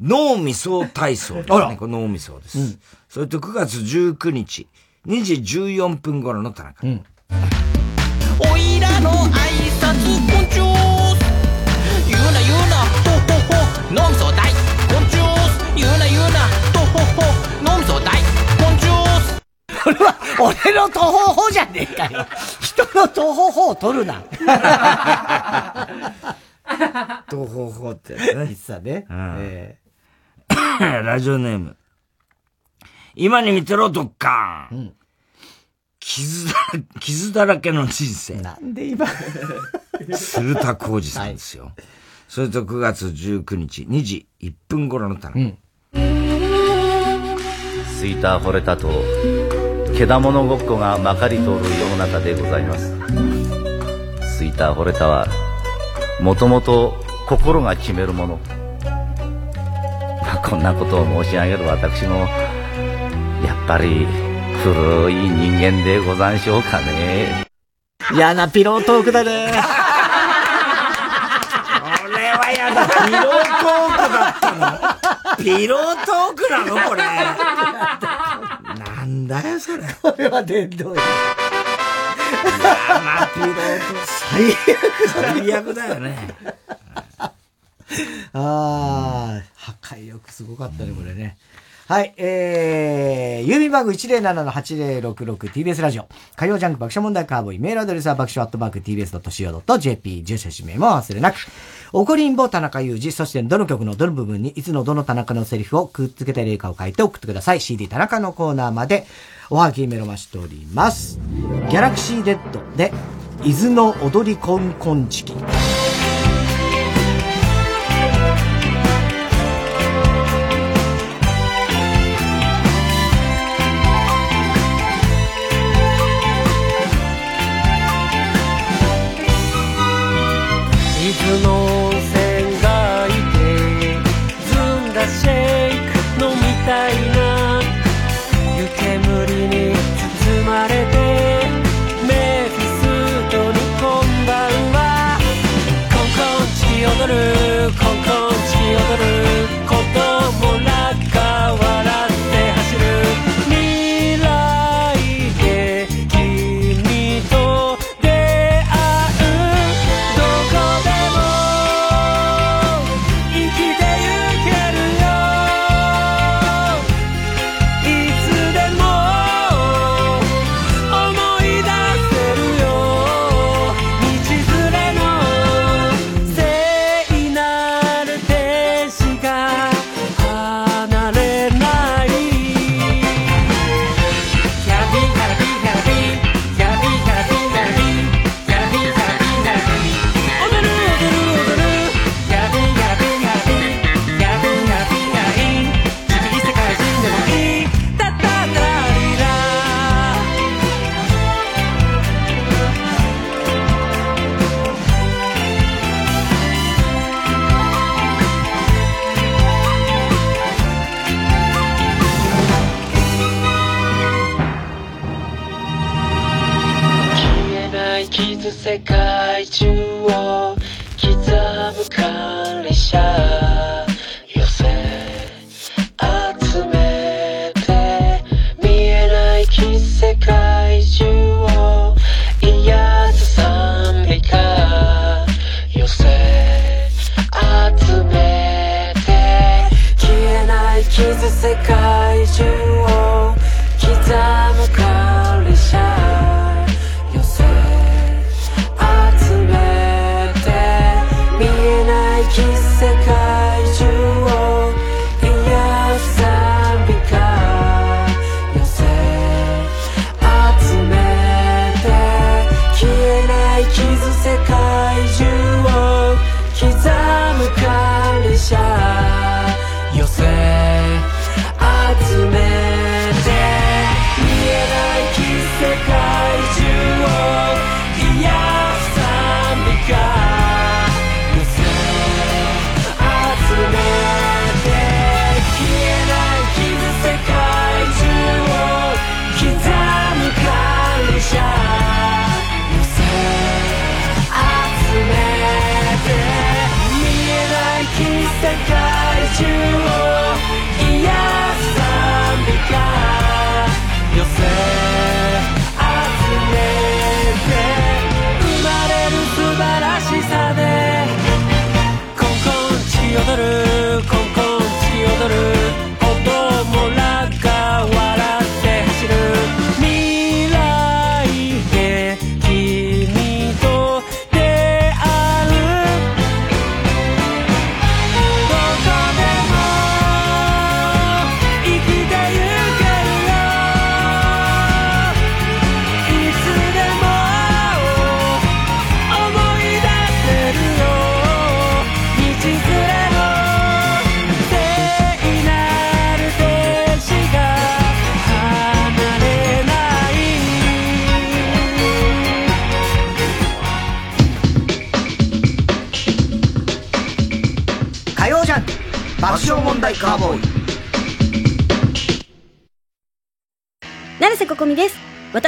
Speaker 2: 脳みそ体操ですね。これ脳みそです。それと9月19日、2時14分頃の田中。
Speaker 1: おいらの挨
Speaker 23: の徒歩歩じゃねえかよ。人の徒歩歩を取るな。
Speaker 2: 徒歩歩ってやつね。
Speaker 23: 言ってたね。
Speaker 2: うん
Speaker 23: え [coughs]
Speaker 2: ラジオネーム。今に見てろ、ドッカーン。傷だ、傷だらけの人生。
Speaker 23: なんで今？
Speaker 2: 鶴田浩二さんですよ。それと9月19日、2時1分頃の田中。
Speaker 26: スイター惚れたと、けだものごっこがまかり通る世の中でございます。スイター惚れたは、もともと心が決めるもの。まあ、こんなことを申し上げる私も、やっぱり古い人間でござんしょうかね。
Speaker 23: 嫌なピロートークだね。
Speaker 2: これはやだ。ピロートークだったの？ピロートークなの？これ。だよ、それ。
Speaker 23: これは伝統や。
Speaker 2: まあ、ピロート最悪最悪だよね。[laughs]
Speaker 23: ああ、破壊力すごかったね、これね。はい、えー、郵便番号 107-8066TBS ラジオ。火曜ジャンク爆笑問題カーボーイ。メールアドレスは爆笑アットマーク TBS.CO.JP。住所氏名も忘れなく。怒りんぼ田中裕二。そしてどの曲のどの部分にいつのどの田中のセリフをくっつけた例かを書いて送ってください。CD 田中のコーナーまでおはぎメロマしております。ギャラクシーデッドで、伊豆の踊りコンコンチキ。
Speaker 1: 世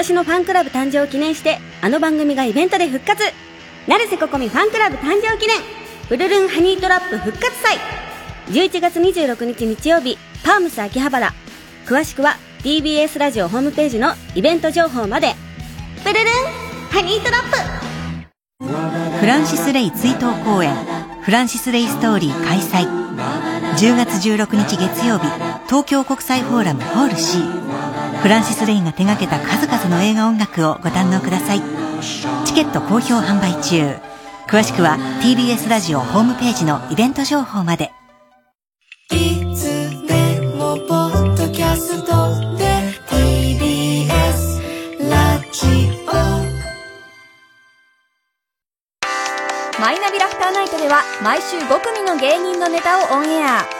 Speaker 27: 私のファンクラブ誕生を記念して、あの番組がイベントで復活成瀬ここみファンクラブ誕生記念フルルンハニートラップ復活祭 !11 月26日日曜日、パームス秋葉原。詳しくは TBS ラジオホームページのイベント情報まで。フルルンハニートラップ
Speaker 28: フランシス・レイ追悼公演フランシス・レイストーリー開催10月16日月曜日東京国際フォーラムホール C フランシス・レイが手掛けた数々の映画音楽をご堪能ください。チケット好評販売中。詳しくは TBS ラジオホームページのイベント情報まで。
Speaker 9: いつでもポッドキャストで TBS ラジオ。
Speaker 7: マイナビラフターナイトでは毎週5組の芸人のネタをオンエア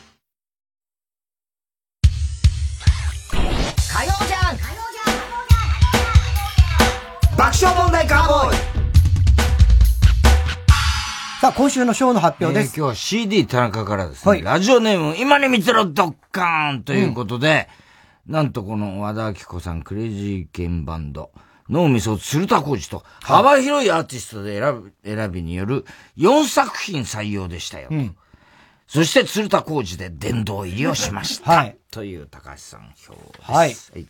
Speaker 1: 問題カーボーイさあ、今週のショーの発表です。
Speaker 2: えー今日は CD 田中からですね、ラジオネーム、今に見てろドッカーンということで、なんとこの和田アキ子さん、クレイジーケンバンド、脳みそ鶴田浩二と、幅広いアーティストで選ぶ、選びによる4作品採用でしたよ。
Speaker 1: うん
Speaker 2: そして鶴田浩二で殿堂入りをしました。
Speaker 1: はい
Speaker 2: という高橋さん票です。
Speaker 1: はい。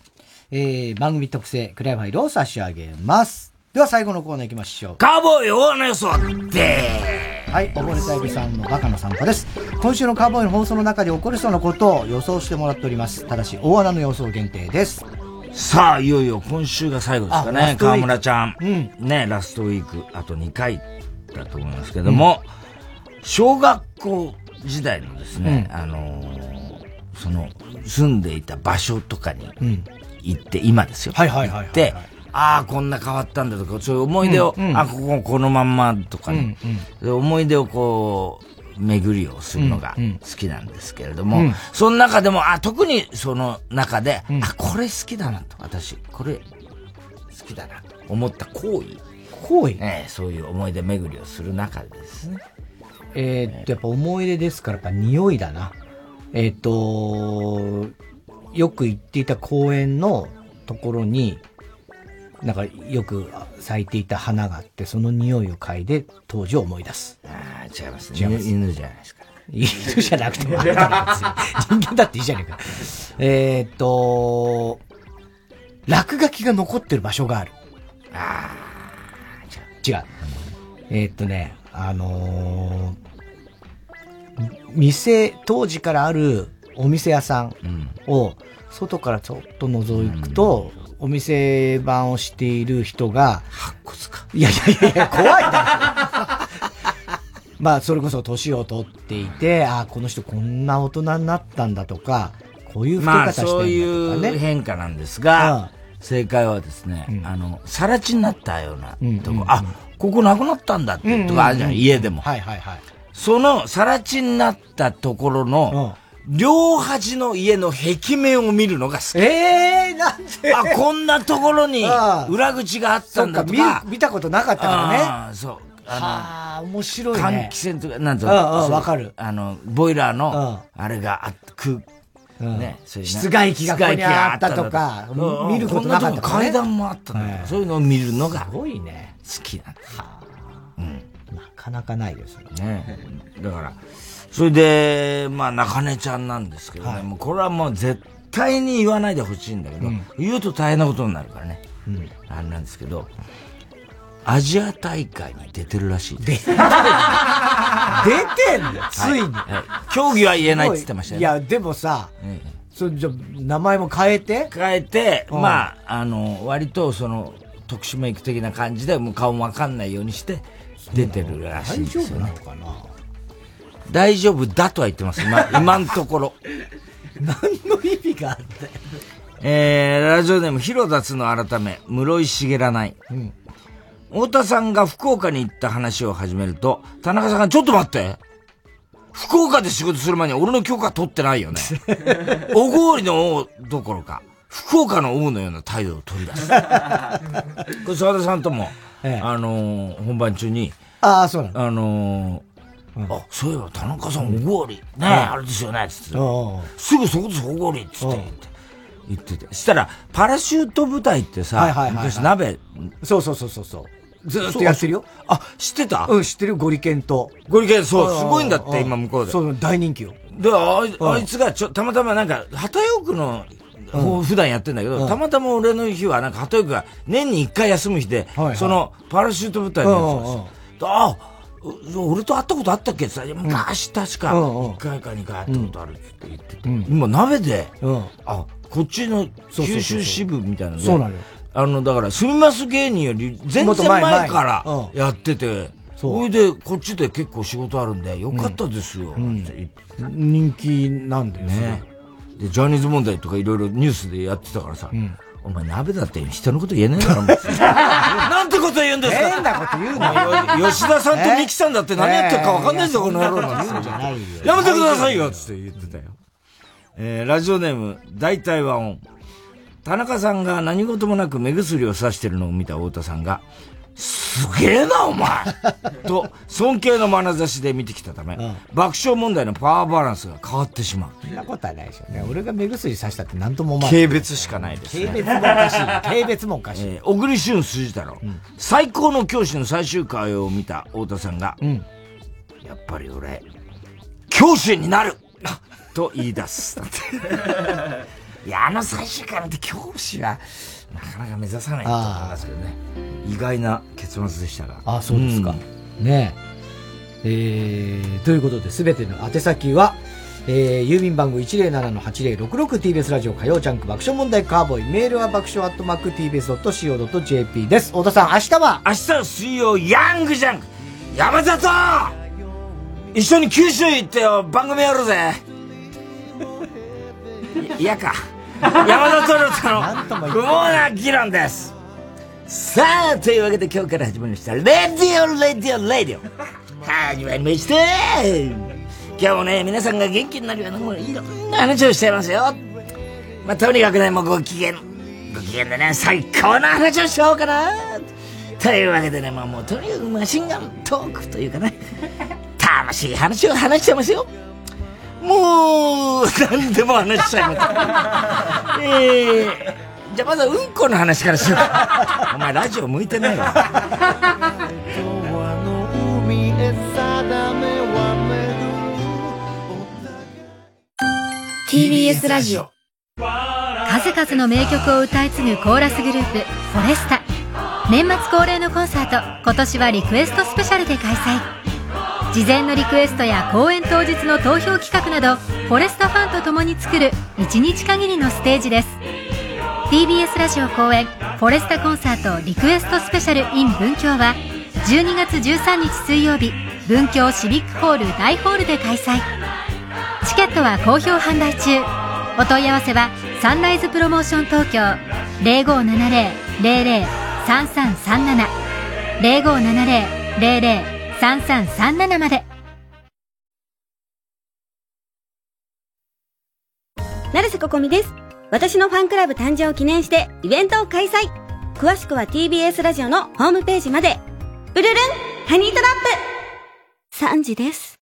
Speaker 1: えー、番組特製クライファイルを差し上げます。では最後のコーナー行きましょう。
Speaker 2: カーボーイ大穴予想で
Speaker 1: はい、溺れたエビさんのバカの参加です。今週のカーボーイの放送の中で起こりそうなことを予想してもらっております。ただし、大穴の予想限定です。
Speaker 2: さあ、いよいよ今週が最後ですかね。河村ちゃん。ね、ラストウィーク、あと2回だと思いますけども、小学校時代のですね、あのーその、住んでいた場所とかに
Speaker 1: うん。
Speaker 2: 行って、今ですよ。
Speaker 1: はいはいはいはい
Speaker 2: 行って、ああ、こんな変わったんだとか、そういう思い出を、
Speaker 1: うんうん
Speaker 2: あ、こここのまんまとかね、
Speaker 1: うん
Speaker 2: で思い出をこう、巡りをするのが
Speaker 1: うんうん
Speaker 2: 好きなんですけれども、
Speaker 1: うん
Speaker 2: その中でも、あ、特にその中で、
Speaker 1: うん
Speaker 2: あ、これ好きだなと、私、これ好きだなと思った行為。
Speaker 1: 行為？
Speaker 2: ええそういう思い出巡りをする中でですね。
Speaker 1: えーっと、やっぱ思い出ですから、やっぱ匂いだな。えーっと、よく行っていた公園のところに、なんかよく咲いていた花があって、その匂いを嗅いで当時を思い出す。
Speaker 2: ああ、違います
Speaker 1: 違います。
Speaker 2: 犬じゃないですか。
Speaker 1: 犬じゃなくてもあるから別に人間だっていいじゃねえか。えーっと、落書きが残ってる場所がある。
Speaker 2: あ
Speaker 1: あ、違う。えーっとね、あのー店、当時からあるお店屋さんを、外からちょっと覗くと、お店番をしている人が、
Speaker 2: 白骨か。
Speaker 1: いやいやいや怖いな。[laughs] まあ、それこそ年を取っていて、ああ、この人こんな大人になったんだとか、こういう
Speaker 2: まあ、
Speaker 1: 方して
Speaker 2: そうい
Speaker 1: るんだとかね。
Speaker 2: う変化なんですが、正解はですね、あの、さら地になったようなとこ、あ、ここなくなったんだってとかあるじゃん、家でも。
Speaker 1: はいはいはい。
Speaker 2: その、さら地になったところの、両端の家の壁面を見るのが好き。
Speaker 1: ええー、なんで？
Speaker 2: あ、こんなところに裏口があったんだとか
Speaker 1: か。見見たことなかったからね。
Speaker 2: そう。
Speaker 1: ああ、面白いね。
Speaker 2: 換気扇とか、なんと
Speaker 1: うんうん
Speaker 2: そう
Speaker 1: わかる
Speaker 2: あの、ボイラーの、あれがあ空、ね、そういうね
Speaker 1: 室外機がここにあったとか見ることなかった
Speaker 2: 階段もあったんだとかそういうのを見るのが、
Speaker 1: すごいね。
Speaker 2: 好きなんです。
Speaker 1: なかなかないですよ
Speaker 2: ね。だから、それで、まあ、中根ちゃんなんですけどね、もうこれはもう絶対に言わないでほしいんだけど、
Speaker 1: うん。
Speaker 2: 言うと大変なことになるからね。
Speaker 1: うん。
Speaker 2: あれなんですけど、アジア大会に出てるらしいです。[laughs]
Speaker 1: 出てんの？ついに。
Speaker 2: はい。競技は言えないって言ってましたよね。
Speaker 1: い。や、でもさ、それじゃ、名前も変えて？
Speaker 2: 変えて、
Speaker 1: うん。
Speaker 2: まあ、あの、割とその、特殊メイク的な感じで、もう顔もわかんないようにして、出てるらしいんですよ、ね。
Speaker 1: 大丈夫なのかな？
Speaker 2: 大丈夫だとは言ってます、今、[laughs] 今のところ。
Speaker 1: 何の意味があったよ。
Speaker 2: えー、ラジオネーム、広田つの改め、室井茂らない。
Speaker 1: うん。
Speaker 2: 太田さんが福岡に行った話を始めると、田中さんが、ちょっと待って福岡で仕事する前に俺の許可取ってないよね。おごりの王どころか、福岡の王のような態度を取り出す。[laughs] これ沢田さんとも、あのー本番中に、
Speaker 1: ああ、そうなの。
Speaker 2: あのーあ、そういえば田中さんおごり、ね、
Speaker 1: うん。
Speaker 2: あれですよね、つって。すぐそこですおごり、つって言って。言ってて。したら、パラシュート部隊ってさ、
Speaker 1: はいはいはいはい。
Speaker 2: 昔鍋、
Speaker 1: そうそうそうそうそう。ずーっとやってるよ。
Speaker 2: あ、知ってた？
Speaker 1: うん、知ってるよ、ゴリケンと。
Speaker 2: ゴリケン、そう、
Speaker 1: ん。
Speaker 2: すごいんだって、
Speaker 1: うん
Speaker 2: 今向こうで。
Speaker 1: そう、大人気よ。
Speaker 2: で、あい
Speaker 1: うん。
Speaker 2: あいつがちょ、たまたまなんか、旗よくの、
Speaker 1: うん。
Speaker 2: 普段やってんだけど、
Speaker 1: うん。
Speaker 2: たまたま俺の日は、なんか、旗よくが年に一回休む日で、その、パラシュート部隊のやつなんですよ。あ、う俺と会ったことあったっけってさ、昔確か、
Speaker 1: うんうん。
Speaker 2: 1回か2回会ったことあるって言ってて、
Speaker 1: うん。
Speaker 2: 今鍋で、
Speaker 1: うん。
Speaker 2: あ、こっちの九州支部みたいなので。
Speaker 1: そうなのよ。
Speaker 2: あの、だから、すみます芸人より全然
Speaker 1: 前
Speaker 2: 前からやってて、それで、こっちで結構仕事あるんで、よ。かったですよ。
Speaker 1: 人気なんだよ。
Speaker 2: ね。で、ジャニーズ問題とかいろいろニュースでやってたからさ、お前鍋だって人のこと言えないだろ、[laughs] なんてこと言うんですか？
Speaker 1: 変なこと言うな
Speaker 2: よ吉田さんと三木さんだって何やってるか分かんないぞ、この野郎なんて。やめてくださいよつって言ってたよ。えー、ラジオネーム、大体和音。田中さんが何事もなく目薬をさしてるのを見た太田さんが、すげえな、お前 [laughs] と、尊敬の眼差しで見てきたため、爆笑問題のパワーバランスが変わってしまう。
Speaker 1: そんなことはないでしょうね。俺が目薬さしたって何とも思わ
Speaker 2: 軽蔑しかないですね。
Speaker 1: 軽蔑もおかしい。軽蔑もおかしい。[laughs]
Speaker 2: えー小栗旬筋太郎、最高の教師の最終回を見た太田さんが、やっぱり俺、教師になると言い出す。[laughs] だっていや、あの最終回なんて教師は、なかなか目指さないと思いますけどね。意外な結末でしたが。
Speaker 1: あ、そうですか。ねえ。えー、ということで、すべての宛先は、えー、郵便番号 107-8066TBS ラジオ火曜ジャンク爆笑問題カーボーイ。メールは爆笑アットマーク TBS.CO.JP です。太田さん、明日は？
Speaker 2: 明日は水曜ヤングジャンク山里一緒に九州行ってよ番組やろうぜい嫌か山里のとの不毛な議論です。さあというわけで今日から始まりました「レディオレディオレディオ」始まりました。今日もね皆さんが元気になるようなもういろんな話をしちゃいますよ。まあとにかくねもうご機嫌ご機嫌でね最高な話をしようかな。というわけでね、まあ、もうとにかくマシンガントークというかね楽しい話を話しちゃいますよもう何でも話しちゃいます。[laughs] えー、じゃあまずはうんこの話からしよう。[laughs] お前ラジオ向いてないわ。
Speaker 5: TBS ラジオ。数々の名曲を歌い継ぐコーラスグループフォレスタ。年末恒例のコンサート今年はリクエストスペシャルで開催事前のリクエストや公演当日の投票企画などフォレスタファンと共に作る1日限りのステージです。TBS ラジオ公演フォレスタコンサートリクエストスペシャル in 文京は12月13日水曜日文京シビックホール大ホールで開催。チケットは好評販売中。お問い合わせはサンライズプロモーション東京0570-003337 0570-003337まで
Speaker 27: 成瀬ここみです。私のファンクラブ誕生を記念してイベントを開催。詳しくは TBS ラジオのホームページまで。うるるんハニートラップ !3 時です。